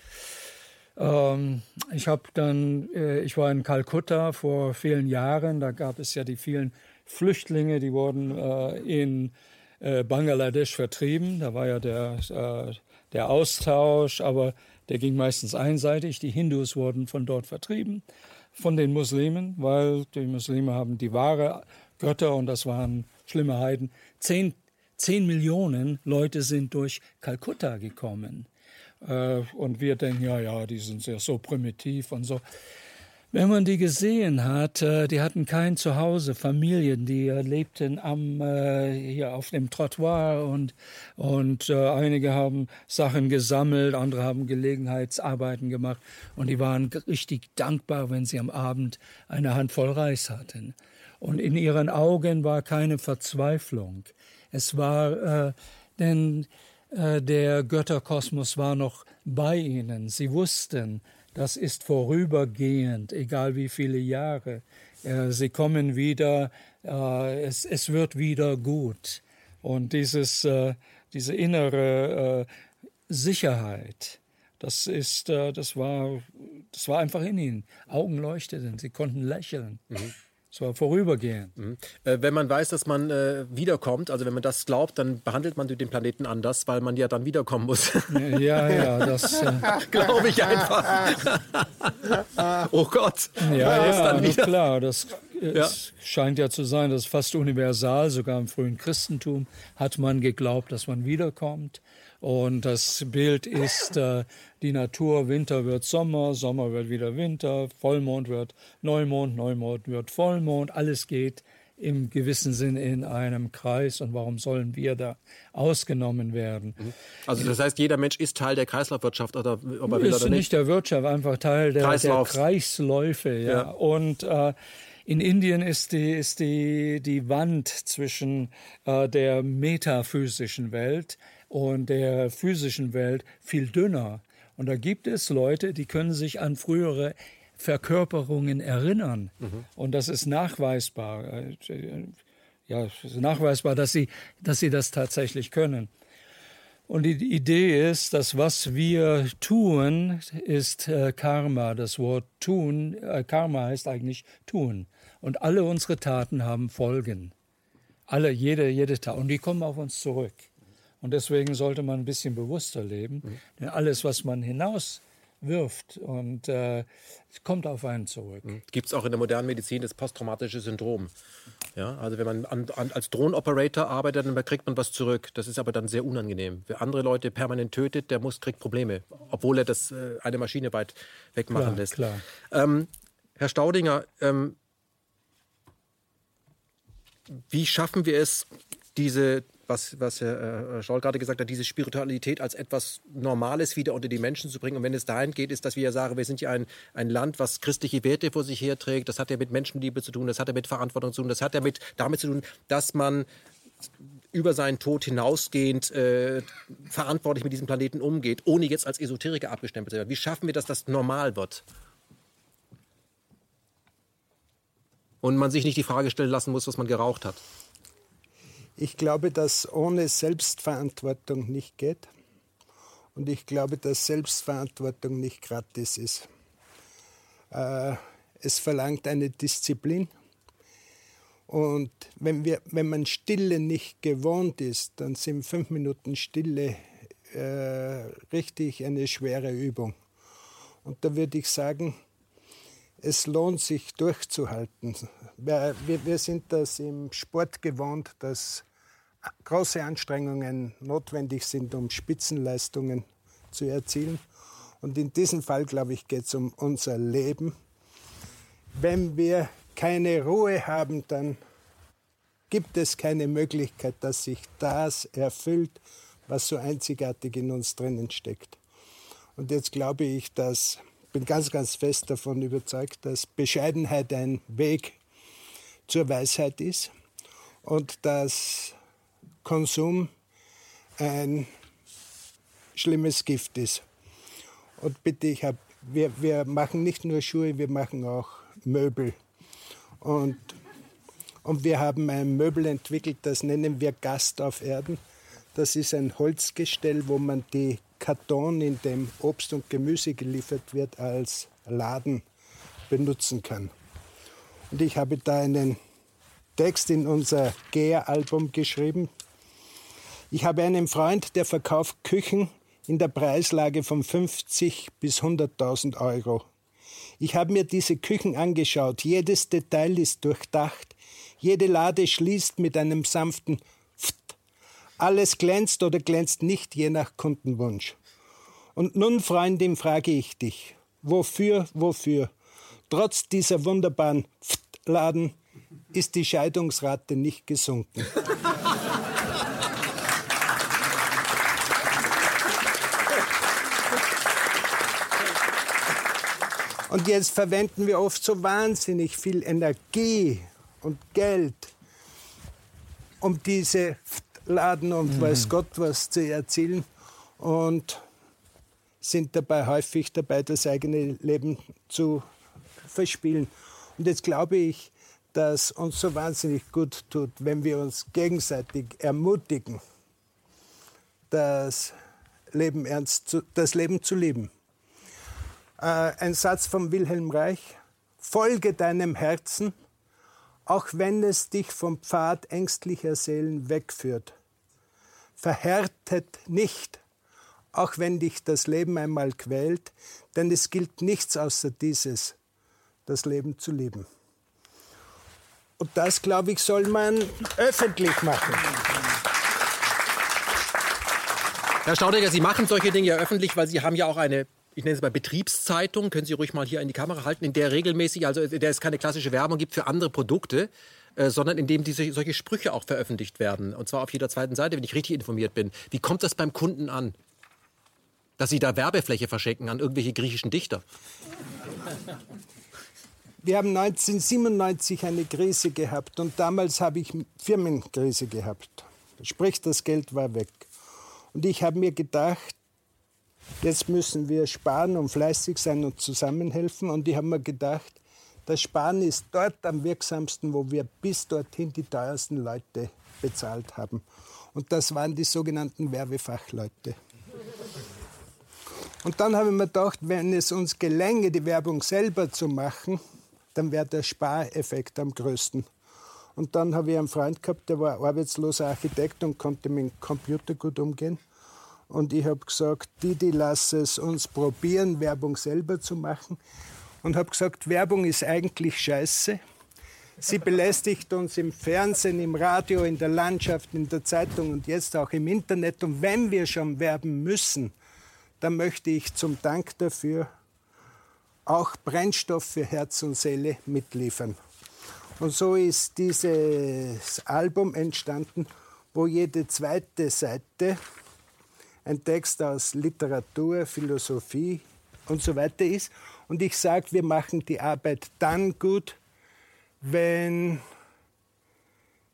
Ähm, ich habe dann, ich war in Kalkutta vor vielen Jahren, da gab es ja die vielen Flüchtlinge, die wurden äh, in äh, Bangladesch vertrieben. Da war ja der, äh, der Austausch, aber der ging meistens einseitig. Die Hindus wurden von dort vertrieben, von den Muslimen, weil die Muslime haben die wahre Götter und das waren schlimme Heiden. Zehn, zehn Millionen Leute sind durch Kalkutta gekommen. Äh, und wir denken, ja, ja, die sind ja so primitiv und so. Wenn man die gesehen hat, äh, die hatten kein Zuhause, Familien, die äh, lebten am hier auf dem Trottoir und und einige haben Sachen gesammelt, andere haben Gelegenheitsarbeiten gemacht und die waren richtig dankbar, wenn sie am Abend eine Handvoll Reis hatten. Und in ihren Augen war keine Verzweiflung. Es war, äh, denn äh, der Götterkosmos war noch bei ihnen. Sie wussten, das ist vorübergehend, egal wie viele Jahre. Äh, sie kommen wieder, äh, es, es wird wieder gut. Und dieses, diese innere Sicherheit, das ist, das war, das war einfach in ihnen. Augen leuchteten, sie konnten lächeln. Mhm. Es war vorübergehend. Mhm. Äh, wenn man weiß, dass man äh, wiederkommt, also wenn man das glaubt, dann behandelt man den Planeten anders, weil man ja dann wiederkommen muss. Ja, ja, das äh, glaube ich einfach. oh Gott. Ja, ja, dann wieder. klar. Das ja. scheint ja zu sein, das ist fast universal. Sogar im frühen Christentum hat man geglaubt, dass man wiederkommt. Und das Bild ist äh, die Natur, Winter wird Sommer, Sommer wird wieder Winter, Vollmond wird Neumond, Neumond wird Vollmond, alles geht im gewissen Sinn in einem Kreis und warum sollen wir da ausgenommen werden? Mhm. Also das heißt, jeder Mensch ist Teil der Kreislaufwirtschaft oder ob er will ist oder nicht? nicht der Wirtschaft, einfach Teil der, der Kreisläufe. Ja. ja. Und äh, in Indien ist die, ist die, die Wand zwischen äh, der metaphysischen Welt und der physischen Welt viel dünner. Und da gibt es Leute, die können sich an frühere Verkörperungen erinnern. Mhm. Und das ist nachweisbar. Ja, ist nachweisbar, dass sie, dass sie das tatsächlich können. Und die Idee ist, dass was wir tun, ist äh, Karma. Das Wort tun, äh, Karma heißt eigentlich tun. Und alle unsere Taten haben Folgen. Alle, jede, jede Tat. Und die kommen auf uns zurück. Und deswegen sollte man ein bisschen bewusster leben. Mhm. Denn alles, was man hinauswirft und äh, kommt auf einen zurück. Mhm. Gibt es auch in der modernen Medizin das posttraumatische Syndrom. Ja, also wenn man an, an, als Drohnenoperator arbeitet, dann kriegt man was zurück. Das ist aber dann sehr unangenehm. Wer andere Leute permanent tötet, der muss kriegt Probleme, obwohl er das äh, eine Maschine weit wegmachen klar, lässt. Klar. Ähm, Herr Staudinger, ähm, wie schaffen wir es, diese was, was Herr Scholl gerade gesagt hat, diese Spiritualität als etwas Normales wieder unter die Menschen zu bringen. Und wenn es dahin geht, ist, dass wir ja sagen, wir sind ja ein, ein Land, was christliche Werte vor sich herträgt. Das hat ja mit Menschenliebe zu tun, das hat ja mit Verantwortung zu tun, das hat ja mit, damit zu tun, dass man über seinen Tod hinausgehend äh, verantwortlich mit diesem Planeten umgeht, ohne jetzt als Esoteriker abgestempelt zu werden. Wie schaffen wir, dass das normal wird? Und man sich nicht die Frage stellen lassen muss, was man geraucht hat. Ich glaube, dass ohne Selbstverantwortung nicht geht. Und ich glaube, dass Selbstverantwortung nicht gratis ist. Äh, es verlangt eine Disziplin. Und wenn, wir, wenn man Stille nicht gewohnt ist, dann sind fünf Minuten Stille äh, richtig eine schwere Übung. Und da würde ich sagen, es lohnt sich durchzuhalten. Wir, wir, wir sind das im Sport gewohnt, dass große Anstrengungen notwendig sind, um Spitzenleistungen zu erzielen. Und in diesem Fall, glaube ich, geht es um unser Leben. Wenn wir keine Ruhe haben, dann gibt es keine Möglichkeit, dass sich das erfüllt, was so einzigartig in uns drinnen steckt. Und jetzt glaube ich, dass bin ganz, ganz fest davon überzeugt, dass Bescheidenheit ein Weg zur Weisheit ist und dass Konsum ein schlimmes Gift ist. Und bitte, ich hab, wir, wir machen nicht nur Schuhe, wir machen auch Möbel. Und, und wir haben ein Möbel entwickelt, das nennen wir Gast auf Erden. Das ist ein Holzgestell, wo man die Karton, in dem Obst und Gemüse geliefert wird, als Laden benutzen kann. Und ich habe da einen Text in unser Gär-Album geschrieben. Ich habe einen Freund, der verkauft Küchen in der Preislage von 50 bis 100.000 Euro. Ich habe mir diese Küchen angeschaut. Jedes Detail ist durchdacht. Jede Lade schließt mit einem sanften Pft. Alles glänzt oder glänzt nicht, je nach Kundenwunsch. Und nun, Freundin, frage ich dich, wofür, wofür? Trotz dieser wunderbaren Pft-Laden ist die Scheidungsrate nicht gesunken. Und jetzt verwenden wir oft so wahnsinnig viel Energie und Geld, um diese Laden und mhm. weiß Gott was zu erzielen und sind dabei häufig dabei, das eigene Leben zu verspielen. Und jetzt glaube ich, dass uns so wahnsinnig gut tut, wenn wir uns gegenseitig ermutigen, das Leben ernst zu, das Leben zu leben. Äh, ein Satz von Wilhelm Reich. Folge deinem Herzen, auch wenn es dich vom Pfad ängstlicher Seelen wegführt. Verhärtet nicht, auch wenn dich das Leben einmal quält, denn es gilt nichts außer dieses, das Leben zu lieben. Und das, glaube ich, soll man öffentlich machen. Herr Staudiger, Sie machen solche Dinge ja öffentlich, weil Sie haben ja auch eine ich nenne es mal Betriebszeitung, können Sie ruhig mal hier in die Kamera halten, in der regelmäßig, also in der es keine klassische Werbung gibt für andere Produkte, äh, sondern in dem diese, solche Sprüche auch veröffentlicht werden. Und zwar auf jeder zweiten Seite, wenn ich richtig informiert bin. Wie kommt das beim Kunden an? Dass Sie da Werbefläche verschenken an irgendwelche griechischen Dichter? Wir haben 1997 eine Krise gehabt und damals habe ich Firmenkrise gehabt. Sprich, das Geld war weg. Und ich habe mir gedacht, Jetzt müssen wir sparen und fleißig sein und zusammenhelfen. Und ich habe mir gedacht, das Sparen ist dort am wirksamsten, wo wir bis dorthin die teuersten Leute bezahlt haben. Und das waren die sogenannten Werbefachleute. Und dann habe ich mir gedacht, wenn es uns gelänge, die Werbung selber zu machen, dann wäre der Spareffekt am größten. Und dann habe ich einen Freund gehabt, der war arbeitsloser Architekt und konnte mit dem Computer gut umgehen. Und ich habe gesagt, Didi, lass es uns probieren, Werbung selber zu machen. Und habe gesagt, Werbung ist eigentlich scheiße. Sie belästigt uns im Fernsehen, im Radio, in der Landschaft, in der Zeitung und jetzt auch im Internet. Und wenn wir schon werben müssen, dann möchte ich zum Dank dafür auch Brennstoff für Herz und Seele mitliefern. Und so ist dieses Album entstanden, wo jede zweite Seite ein Text aus Literatur, Philosophie und so weiter ist. Und ich sage, wir machen die Arbeit dann gut, wenn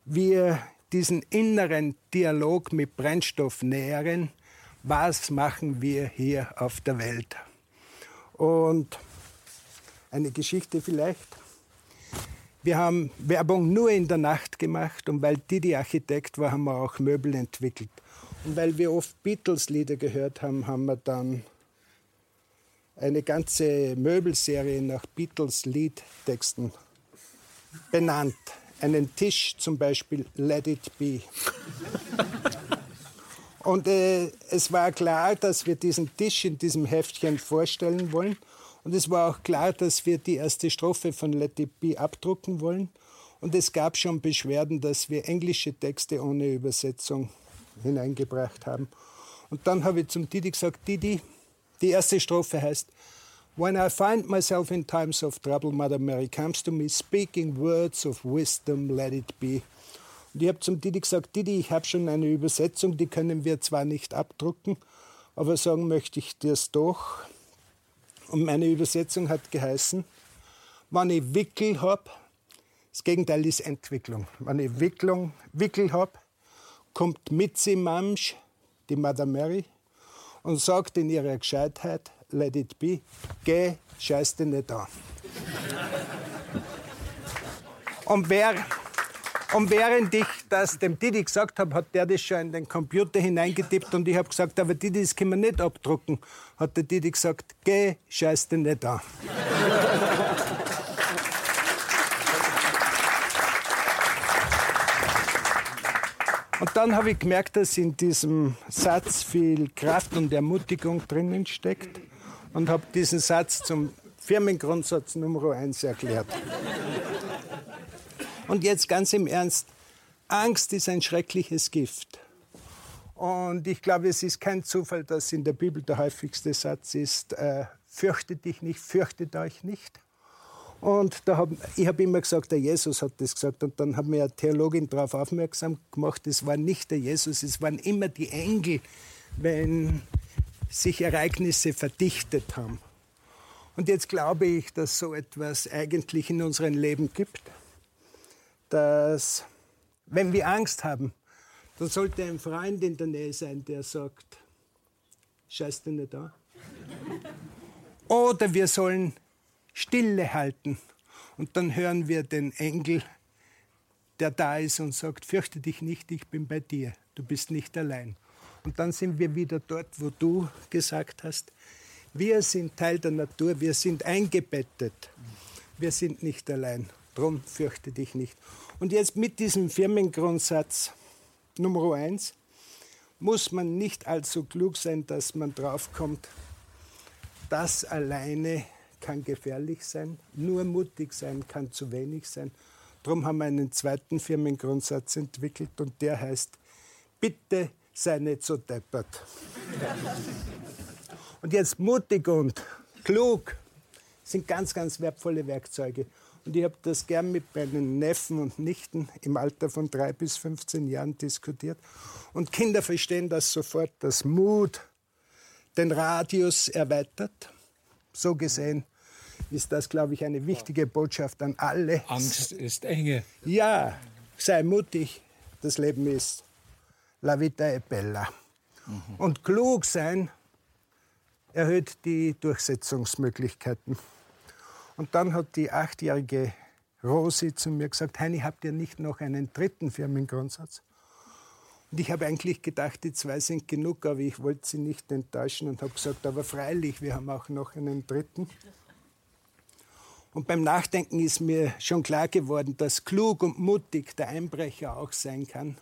wir diesen inneren Dialog mit Brennstoff nähren. Was machen wir hier auf der Welt? Und eine Geschichte vielleicht. Wir haben Werbung nur in der Nacht gemacht und weil Didi Architekt war, haben wir auch Möbel entwickelt. Und weil wir oft Beatles-Lieder gehört haben, haben wir dann eine ganze Möbelserie nach Beatles-Liedtexten benannt. Einen Tisch zum Beispiel Let It Be. Und äh, es war klar, dass wir diesen Tisch in diesem Heftchen vorstellen wollen. Und es war auch klar, dass wir die erste Strophe von Let It Be abdrucken wollen. Und es gab schon Beschwerden, dass wir englische Texte ohne Übersetzung hineingebracht haben. Und dann habe ich zum Didi gesagt, Didi, die erste Strophe heißt, When I find myself in times of trouble, Mother Mary comes to me, speaking words of wisdom, let it be. Und ich habe zum Didi gesagt, Didi, ich habe schon eine Übersetzung, die können wir zwar nicht abdrucken, aber sagen möchte ich dir es doch. Und meine Übersetzung hat geheißen, wenn ich Wickel habe, das Gegenteil ist Entwicklung. Wenn ich Wicklung, Wickel habe, kommt Mitzi Mamsch, die Mother Mary, und sagt in ihrer Gescheitheit, let it be, geh, scheiß dir nicht an. und, wer, und während ich das dem Didi gesagt habe, hat der das schon in den Computer hineingetippt und ich habe gesagt, aber Didi, das können wir nicht abdrucken. Hat der Didi gesagt, geh, scheiß dir nicht an. Und dann habe ich gemerkt, dass in diesem Satz viel Kraft und Ermutigung drinnen steckt und habe diesen Satz zum Firmengrundsatz Nummer 1 erklärt. Und jetzt ganz im Ernst, Angst ist ein schreckliches Gift. Und ich glaube, es ist kein Zufall, dass in der Bibel der häufigste Satz ist, äh, fürchtet dich nicht, fürchtet euch nicht. Und da hab, ich habe immer gesagt, der Jesus hat das gesagt. Und dann hat mir eine Theologin darauf aufmerksam gemacht, es war nicht der Jesus, es waren immer die Engel, wenn sich Ereignisse verdichtet haben. Und jetzt glaube ich, dass so etwas eigentlich in unserem Leben gibt, dass wenn wir Angst haben, dann sollte ein Freund in der Nähe sein, der sagt, scheiß du nicht da. Oder wir sollen Stille halten und dann hören wir den Engel, der da ist und sagt, fürchte dich nicht, ich bin bei dir, du bist nicht allein. Und dann sind wir wieder dort, wo du gesagt hast, wir sind Teil der Natur, wir sind eingebettet, wir sind nicht allein, drum fürchte dich nicht. Und jetzt mit diesem Firmengrundsatz Nummer eins muss man nicht allzu klug sein, dass man draufkommt, das alleine kann gefährlich sein, nur mutig sein kann zu wenig sein. Darum haben wir einen zweiten Firmengrundsatz entwickelt und der heißt, bitte sei nicht so deppert. und jetzt mutig und klug sind ganz, ganz wertvolle Werkzeuge. Und ich habe das gern mit meinen Neffen und Nichten im Alter von drei bis 15 Jahren diskutiert. Und Kinder verstehen das sofort, dass Mut den Radius erweitert. So gesehen ist das, glaube ich, eine wichtige Botschaft an alle. Angst ist enge. Ja, sei mutig. Das Leben ist la vita è bella. Mhm. Und klug sein erhöht die Durchsetzungsmöglichkeiten. Und dann hat die achtjährige Rosi zu mir gesagt, Heini, habt ihr nicht noch einen dritten Firmengrundsatz? Und ich habe eigentlich gedacht, die zwei sind genug, aber ich wollte sie nicht enttäuschen und habe gesagt, aber freilich, wir haben auch noch einen dritten. Und beim Nachdenken ist mir schon klar geworden, dass klug und mutig der Einbrecher auch sein kann.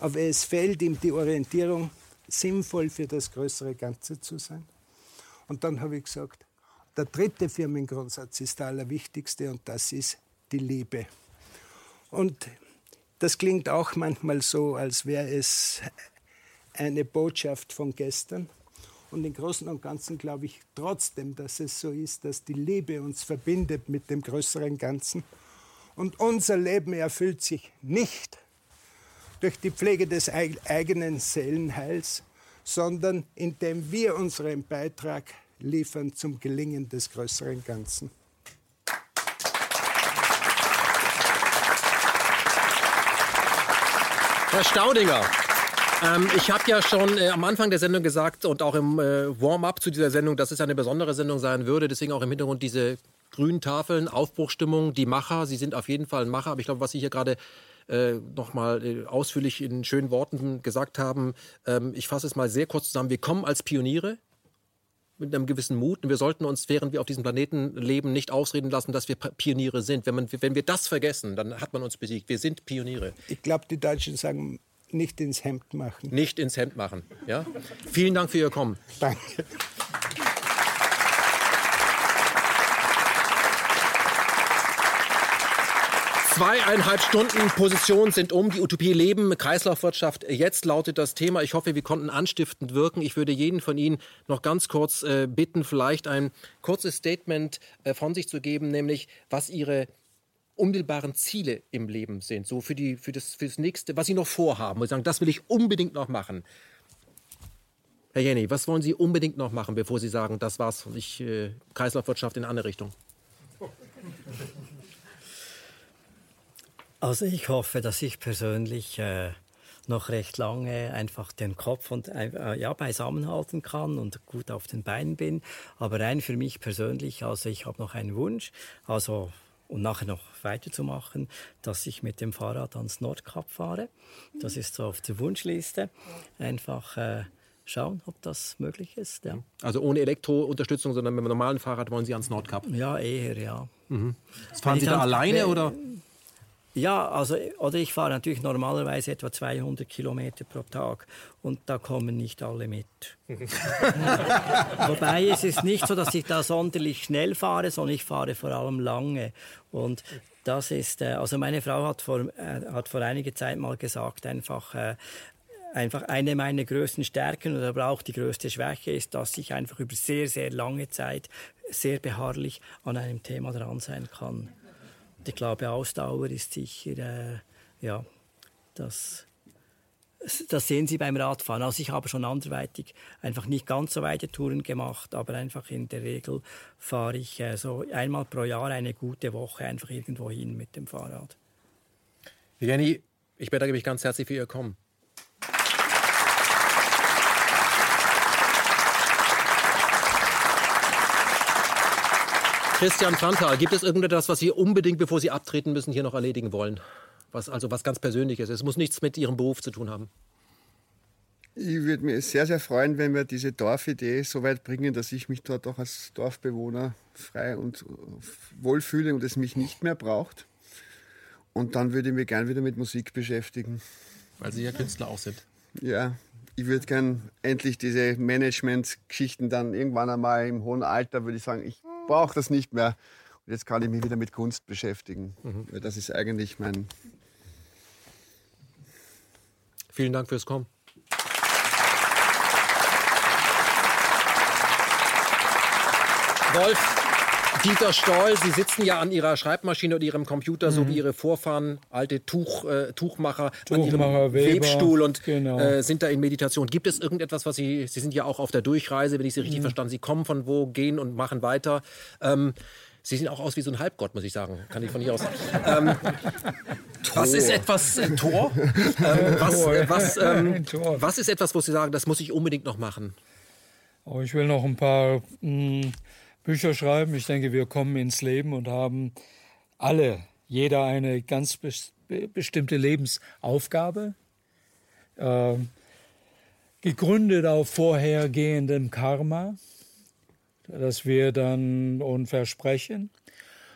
Aber es fehlt ihm die Orientierung, sinnvoll für das größere Ganze zu sein. Und dann habe ich gesagt, der dritte Firmengrundsatz ist der allerwichtigste und das ist die Liebe. Und das klingt auch manchmal so, als wäre es eine Botschaft von gestern. Und im Großen und Ganzen glaube ich trotzdem, dass es so ist, dass die Liebe uns verbindet mit dem größeren Ganzen. Und unser Leben erfüllt sich nicht durch die Pflege des eigenen Seelenheils, sondern indem wir unseren Beitrag liefern zum Gelingen des größeren Ganzen. Herr Staudinger, ähm, ich habe ja schon äh, am Anfang der Sendung gesagt und auch im äh, Warm-up zu dieser Sendung, dass es eine besondere Sendung sein würde. Deswegen auch im Hintergrund diese grünen Tafeln, Aufbruchstimmung, die Macher. Sie sind auf jeden Fall ein Macher. Aber ich glaube, was Sie hier gerade äh, nochmal äh, ausführlich in schönen Worten gesagt haben, ähm, ich fasse es mal sehr kurz zusammen. Wir kommen als Pioniere mit einem gewissen Mut. Und wir sollten uns, während wir auf diesem Planeten leben, nicht ausreden lassen, dass wir Pioniere sind. Wenn, man, wenn wir das vergessen, dann hat man uns besiegt. Wir sind Pioniere. Ich glaube, die Deutschen sagen, nicht ins Hemd machen. Nicht ins Hemd machen. Ja? Vielen Dank für Ihr Kommen. Danke. Zweieinhalb Stunden Position sind um. Die Utopie leben, Kreislaufwirtschaft. Jetzt lautet das Thema. Ich hoffe, wir konnten anstiftend wirken. Ich würde jeden von Ihnen noch ganz kurz äh, bitten, vielleicht ein kurzes Statement äh, von sich zu geben, nämlich was Ihre unmittelbaren Ziele im Leben sind, so für, die, für, das, für das nächste, was Sie noch vorhaben. Und sagen, das will ich unbedingt noch machen. Herr Jenny, was wollen Sie unbedingt noch machen, bevor Sie sagen, das war's und ich äh, Kreislaufwirtschaft in eine andere Richtung? Also ich hoffe, dass ich persönlich äh, noch recht lange einfach den Kopf und äh, ja beisammenhalten kann und gut auf den Beinen bin. Aber rein für mich persönlich, also ich habe noch einen Wunsch, also und nachher noch weiterzumachen, dass ich mit dem Fahrrad ans Nordkap fahre. Das ist so auf der Wunschliste. Einfach äh, schauen, ob das möglich ist. Ja. Also ohne Elektrounterstützung, sondern mit einem normalen Fahrrad wollen Sie ans Nordkap? Ja, eher, ja. Mhm. Fahren Sie da alleine oder? Ja, also oder ich fahre natürlich normalerweise etwa 200 Kilometer pro Tag und da kommen nicht alle mit. Wobei es ist nicht so, dass ich da sonderlich schnell fahre, sondern ich fahre vor allem lange und das ist, äh, also meine Frau hat vor, äh, hat vor einiger Zeit mal gesagt, einfach, äh, einfach eine meiner größten Stärken oder aber auch die größte Schwäche ist, dass ich einfach über sehr, sehr lange Zeit sehr beharrlich an einem Thema dran sein kann. Ich glaube, Ausdauer ist sicher, äh, ja, das, das sehen Sie beim Radfahren. Also ich habe schon anderweitig einfach nicht ganz so weite Touren gemacht, aber einfach in der Regel fahre ich äh, so einmal pro Jahr eine gute Woche einfach irgendwo hin mit dem Fahrrad. Jenny, ich bedanke mich ganz herzlich für Ihr Kommen. Christian Frantal, gibt es irgendetwas, was Sie unbedingt, bevor Sie abtreten müssen, hier noch erledigen wollen? Was, also was ganz Persönliches. Es muss nichts mit Ihrem Beruf zu tun haben. Ich würde mich sehr, sehr freuen, wenn wir diese Dorfidee so weit bringen, dass ich mich dort auch als Dorfbewohner frei und wohlfühle und es mich nicht mehr braucht. Und dann würde ich mich gern wieder mit Musik beschäftigen. Weil Sie ja Künstler auch sind. Ja, ich würde gern endlich diese Management-Geschichten dann irgendwann einmal im hohen Alter, würde ich sagen, ich brauche das nicht mehr. Und jetzt kann ich mich wieder mit Kunst beschäftigen. Mhm. Weil das ist eigentlich mein. Vielen Dank fürs Kommen. Wolf, Dieter Stoll, Sie sitzen ja an Ihrer Schreibmaschine oder Ihrem Computer, mhm. so wie Ihre Vorfahren, alte Tuch, äh, Tuchmacher, Tuchmacher, an Ihrem Weber, Webstuhl und genau. äh, sind da in Meditation. Gibt es irgendetwas, was Sie, Sie sind ja auch auf der Durchreise, wenn ich Sie richtig mhm. verstanden Sie kommen von wo, gehen und machen weiter. Ähm, Sie sehen auch aus wie so ein Halbgott, muss ich sagen. Kann ich von hier aus. Ähm, was ist etwas äh, Tor? Ähm, was, äh, was, ähm, was, ist etwas, wo Sie sagen, das muss ich unbedingt noch machen? Oh, ich will noch ein paar mh, hm, Bücher schreiben. Ich denke, wir kommen ins Leben und haben alle, jeder eine ganz bestimmte Lebensaufgabe, äh, gegründet auf vorhergehendem Karma, das wir dann uns versprechen.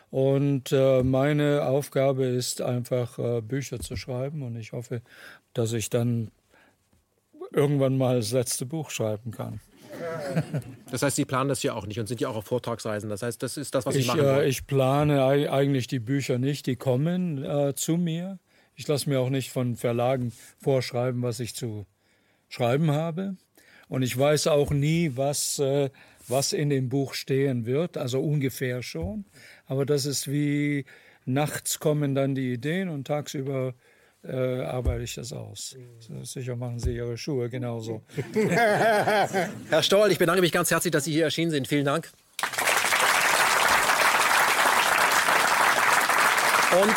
Und äh, meine Aufgabe ist einfach, äh, Bücher zu schreiben. Und ich hoffe, dass ich dann irgendwann mal das letzte Buch schreiben kann. Das heißt, Sie planen das ja auch nicht und sind ja auch auf Vortragsreisen. Das heißt, das ist das, was Sie ich, machen wollen. Äh, ich plane eigentlich die Bücher nicht, die kommen äh, zu mir. Ich lasse mir auch nicht von Verlagen vorschreiben, was ich zu schreiben habe. Und ich weiß auch nie, was, äh, was in dem Buch stehen wird, also ungefähr schon. Aber das ist wie nachts kommen dann die Ideen und tagsüber äh, arbeite ich das aus. Sicher machen Sie Ihre Schuhe genauso. Herr Stoll, ich bedanke mich ganz herzlich, dass Sie hier erschienen sind. Vielen Dank. Und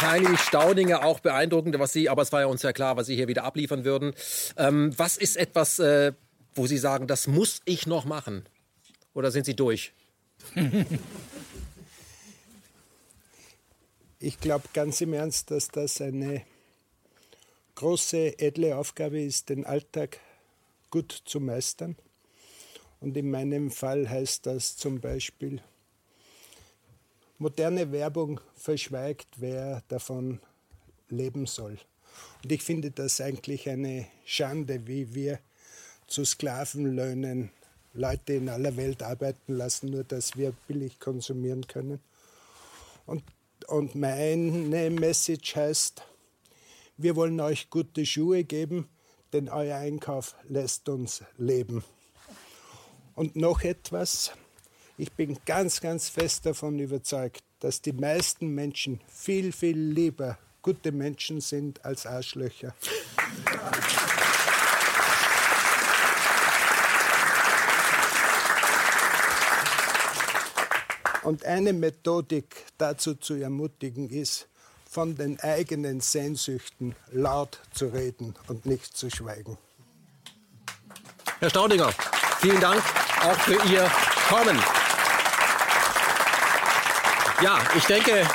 Heinrich Staudinger auch beeindruckend, was Sie, aber es war ja uns ja klar, was Sie hier wieder abliefern würden. Ähm, was ist etwas, äh, wo Sie sagen, das muss ich noch machen? Oder sind Sie durch? Ich glaube ganz im Ernst, dass das eine große, edle Aufgabe ist, den Alltag gut zu meistern. Und in meinem Fall heißt das zum Beispiel, moderne Werbung verschweigt, wer davon leben soll. Und ich finde das eigentlich eine Schande, wie wir zu Sklavenlöhnen Leute in aller Welt arbeiten lassen, nur dass wir billig konsumieren können. Und und meine Message heißt, wir wollen euch gute Schuhe geben, denn euer Einkauf lässt uns leben. Und noch etwas, ich bin ganz, ganz fest davon überzeugt, dass die meisten Menschen viel, viel lieber gute Menschen sind als Arschlöcher. Und eine Methodik dazu zu ermutigen ist, von den eigenen Sehnsüchten laut zu reden und nicht zu schweigen. Herr Staudinger, vielen Dank auch für Ihr Kommen. Ja, ich denke,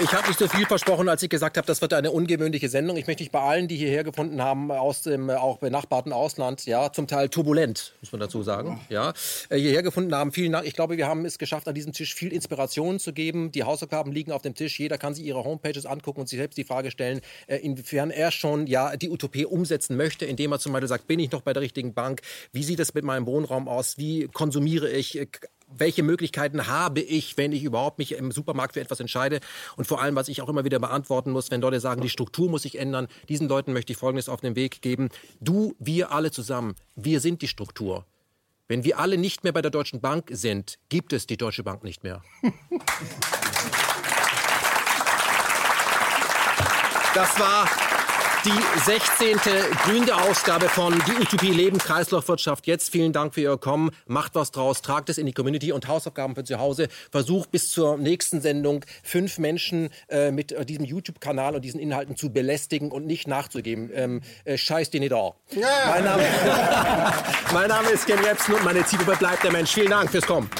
Ich habe nicht so viel versprochen, als ich gesagt habe, das wird eine ungewöhnliche Sendung. Ich möchte mich bei allen, die hierher gefunden haben, aus dem auch benachbarten Ausland, ja, zum Teil turbulent, muss man dazu sagen, ja, äh, hierher gefunden haben. Vielen Dank. Ich glaube, wir haben es geschafft, an diesem Tisch viel Inspiration zu geben. Die Hausaufgaben liegen auf dem Tisch. Jeder kann sich ihre Homepages angucken und sich selbst die Frage stellen, äh, inwiefern er schon ja die Utopie umsetzen möchte, indem er zum Beispiel sagt, bin ich noch bei der richtigen Bank? Wie sieht es mit meinem Wohnraum aus? Wie konsumiere ich? Welche Möglichkeiten habe ich, wenn ich überhaupt mich im Supermarkt für etwas entscheide? Und vor allem, was ich auch immer wieder beantworten muss, wenn Leute sagen, die Struktur muss sich ändern, diesen Leuten möchte ich Folgendes auf den Weg geben. Du, wir alle zusammen, wir sind die Struktur. Wenn wir alle nicht mehr bei der Deutschen Bank sind, gibt es die Deutsche Bank nicht mehr. Das war die 16. grüne Ausgabe von Die Utopie Leben Kreislaufwirtschaft. Jetzt vielen Dank für Ihr Kommen. Macht was draus, tragt es in die Community und Hausaufgaben für zu Hause. Versucht bis zur nächsten Sendung fünf Menschen äh, mit äh, diesem YouTube-Kanal und diesen Inhalten zu belästigen und nicht nachzugeben. Ähm, äh, scheiß die nicht da. Ja. Mein, Name, mein Name ist Ken Jebsen und meine Zielgruppe bleibt der Mensch. Vielen Dank fürs Kommen.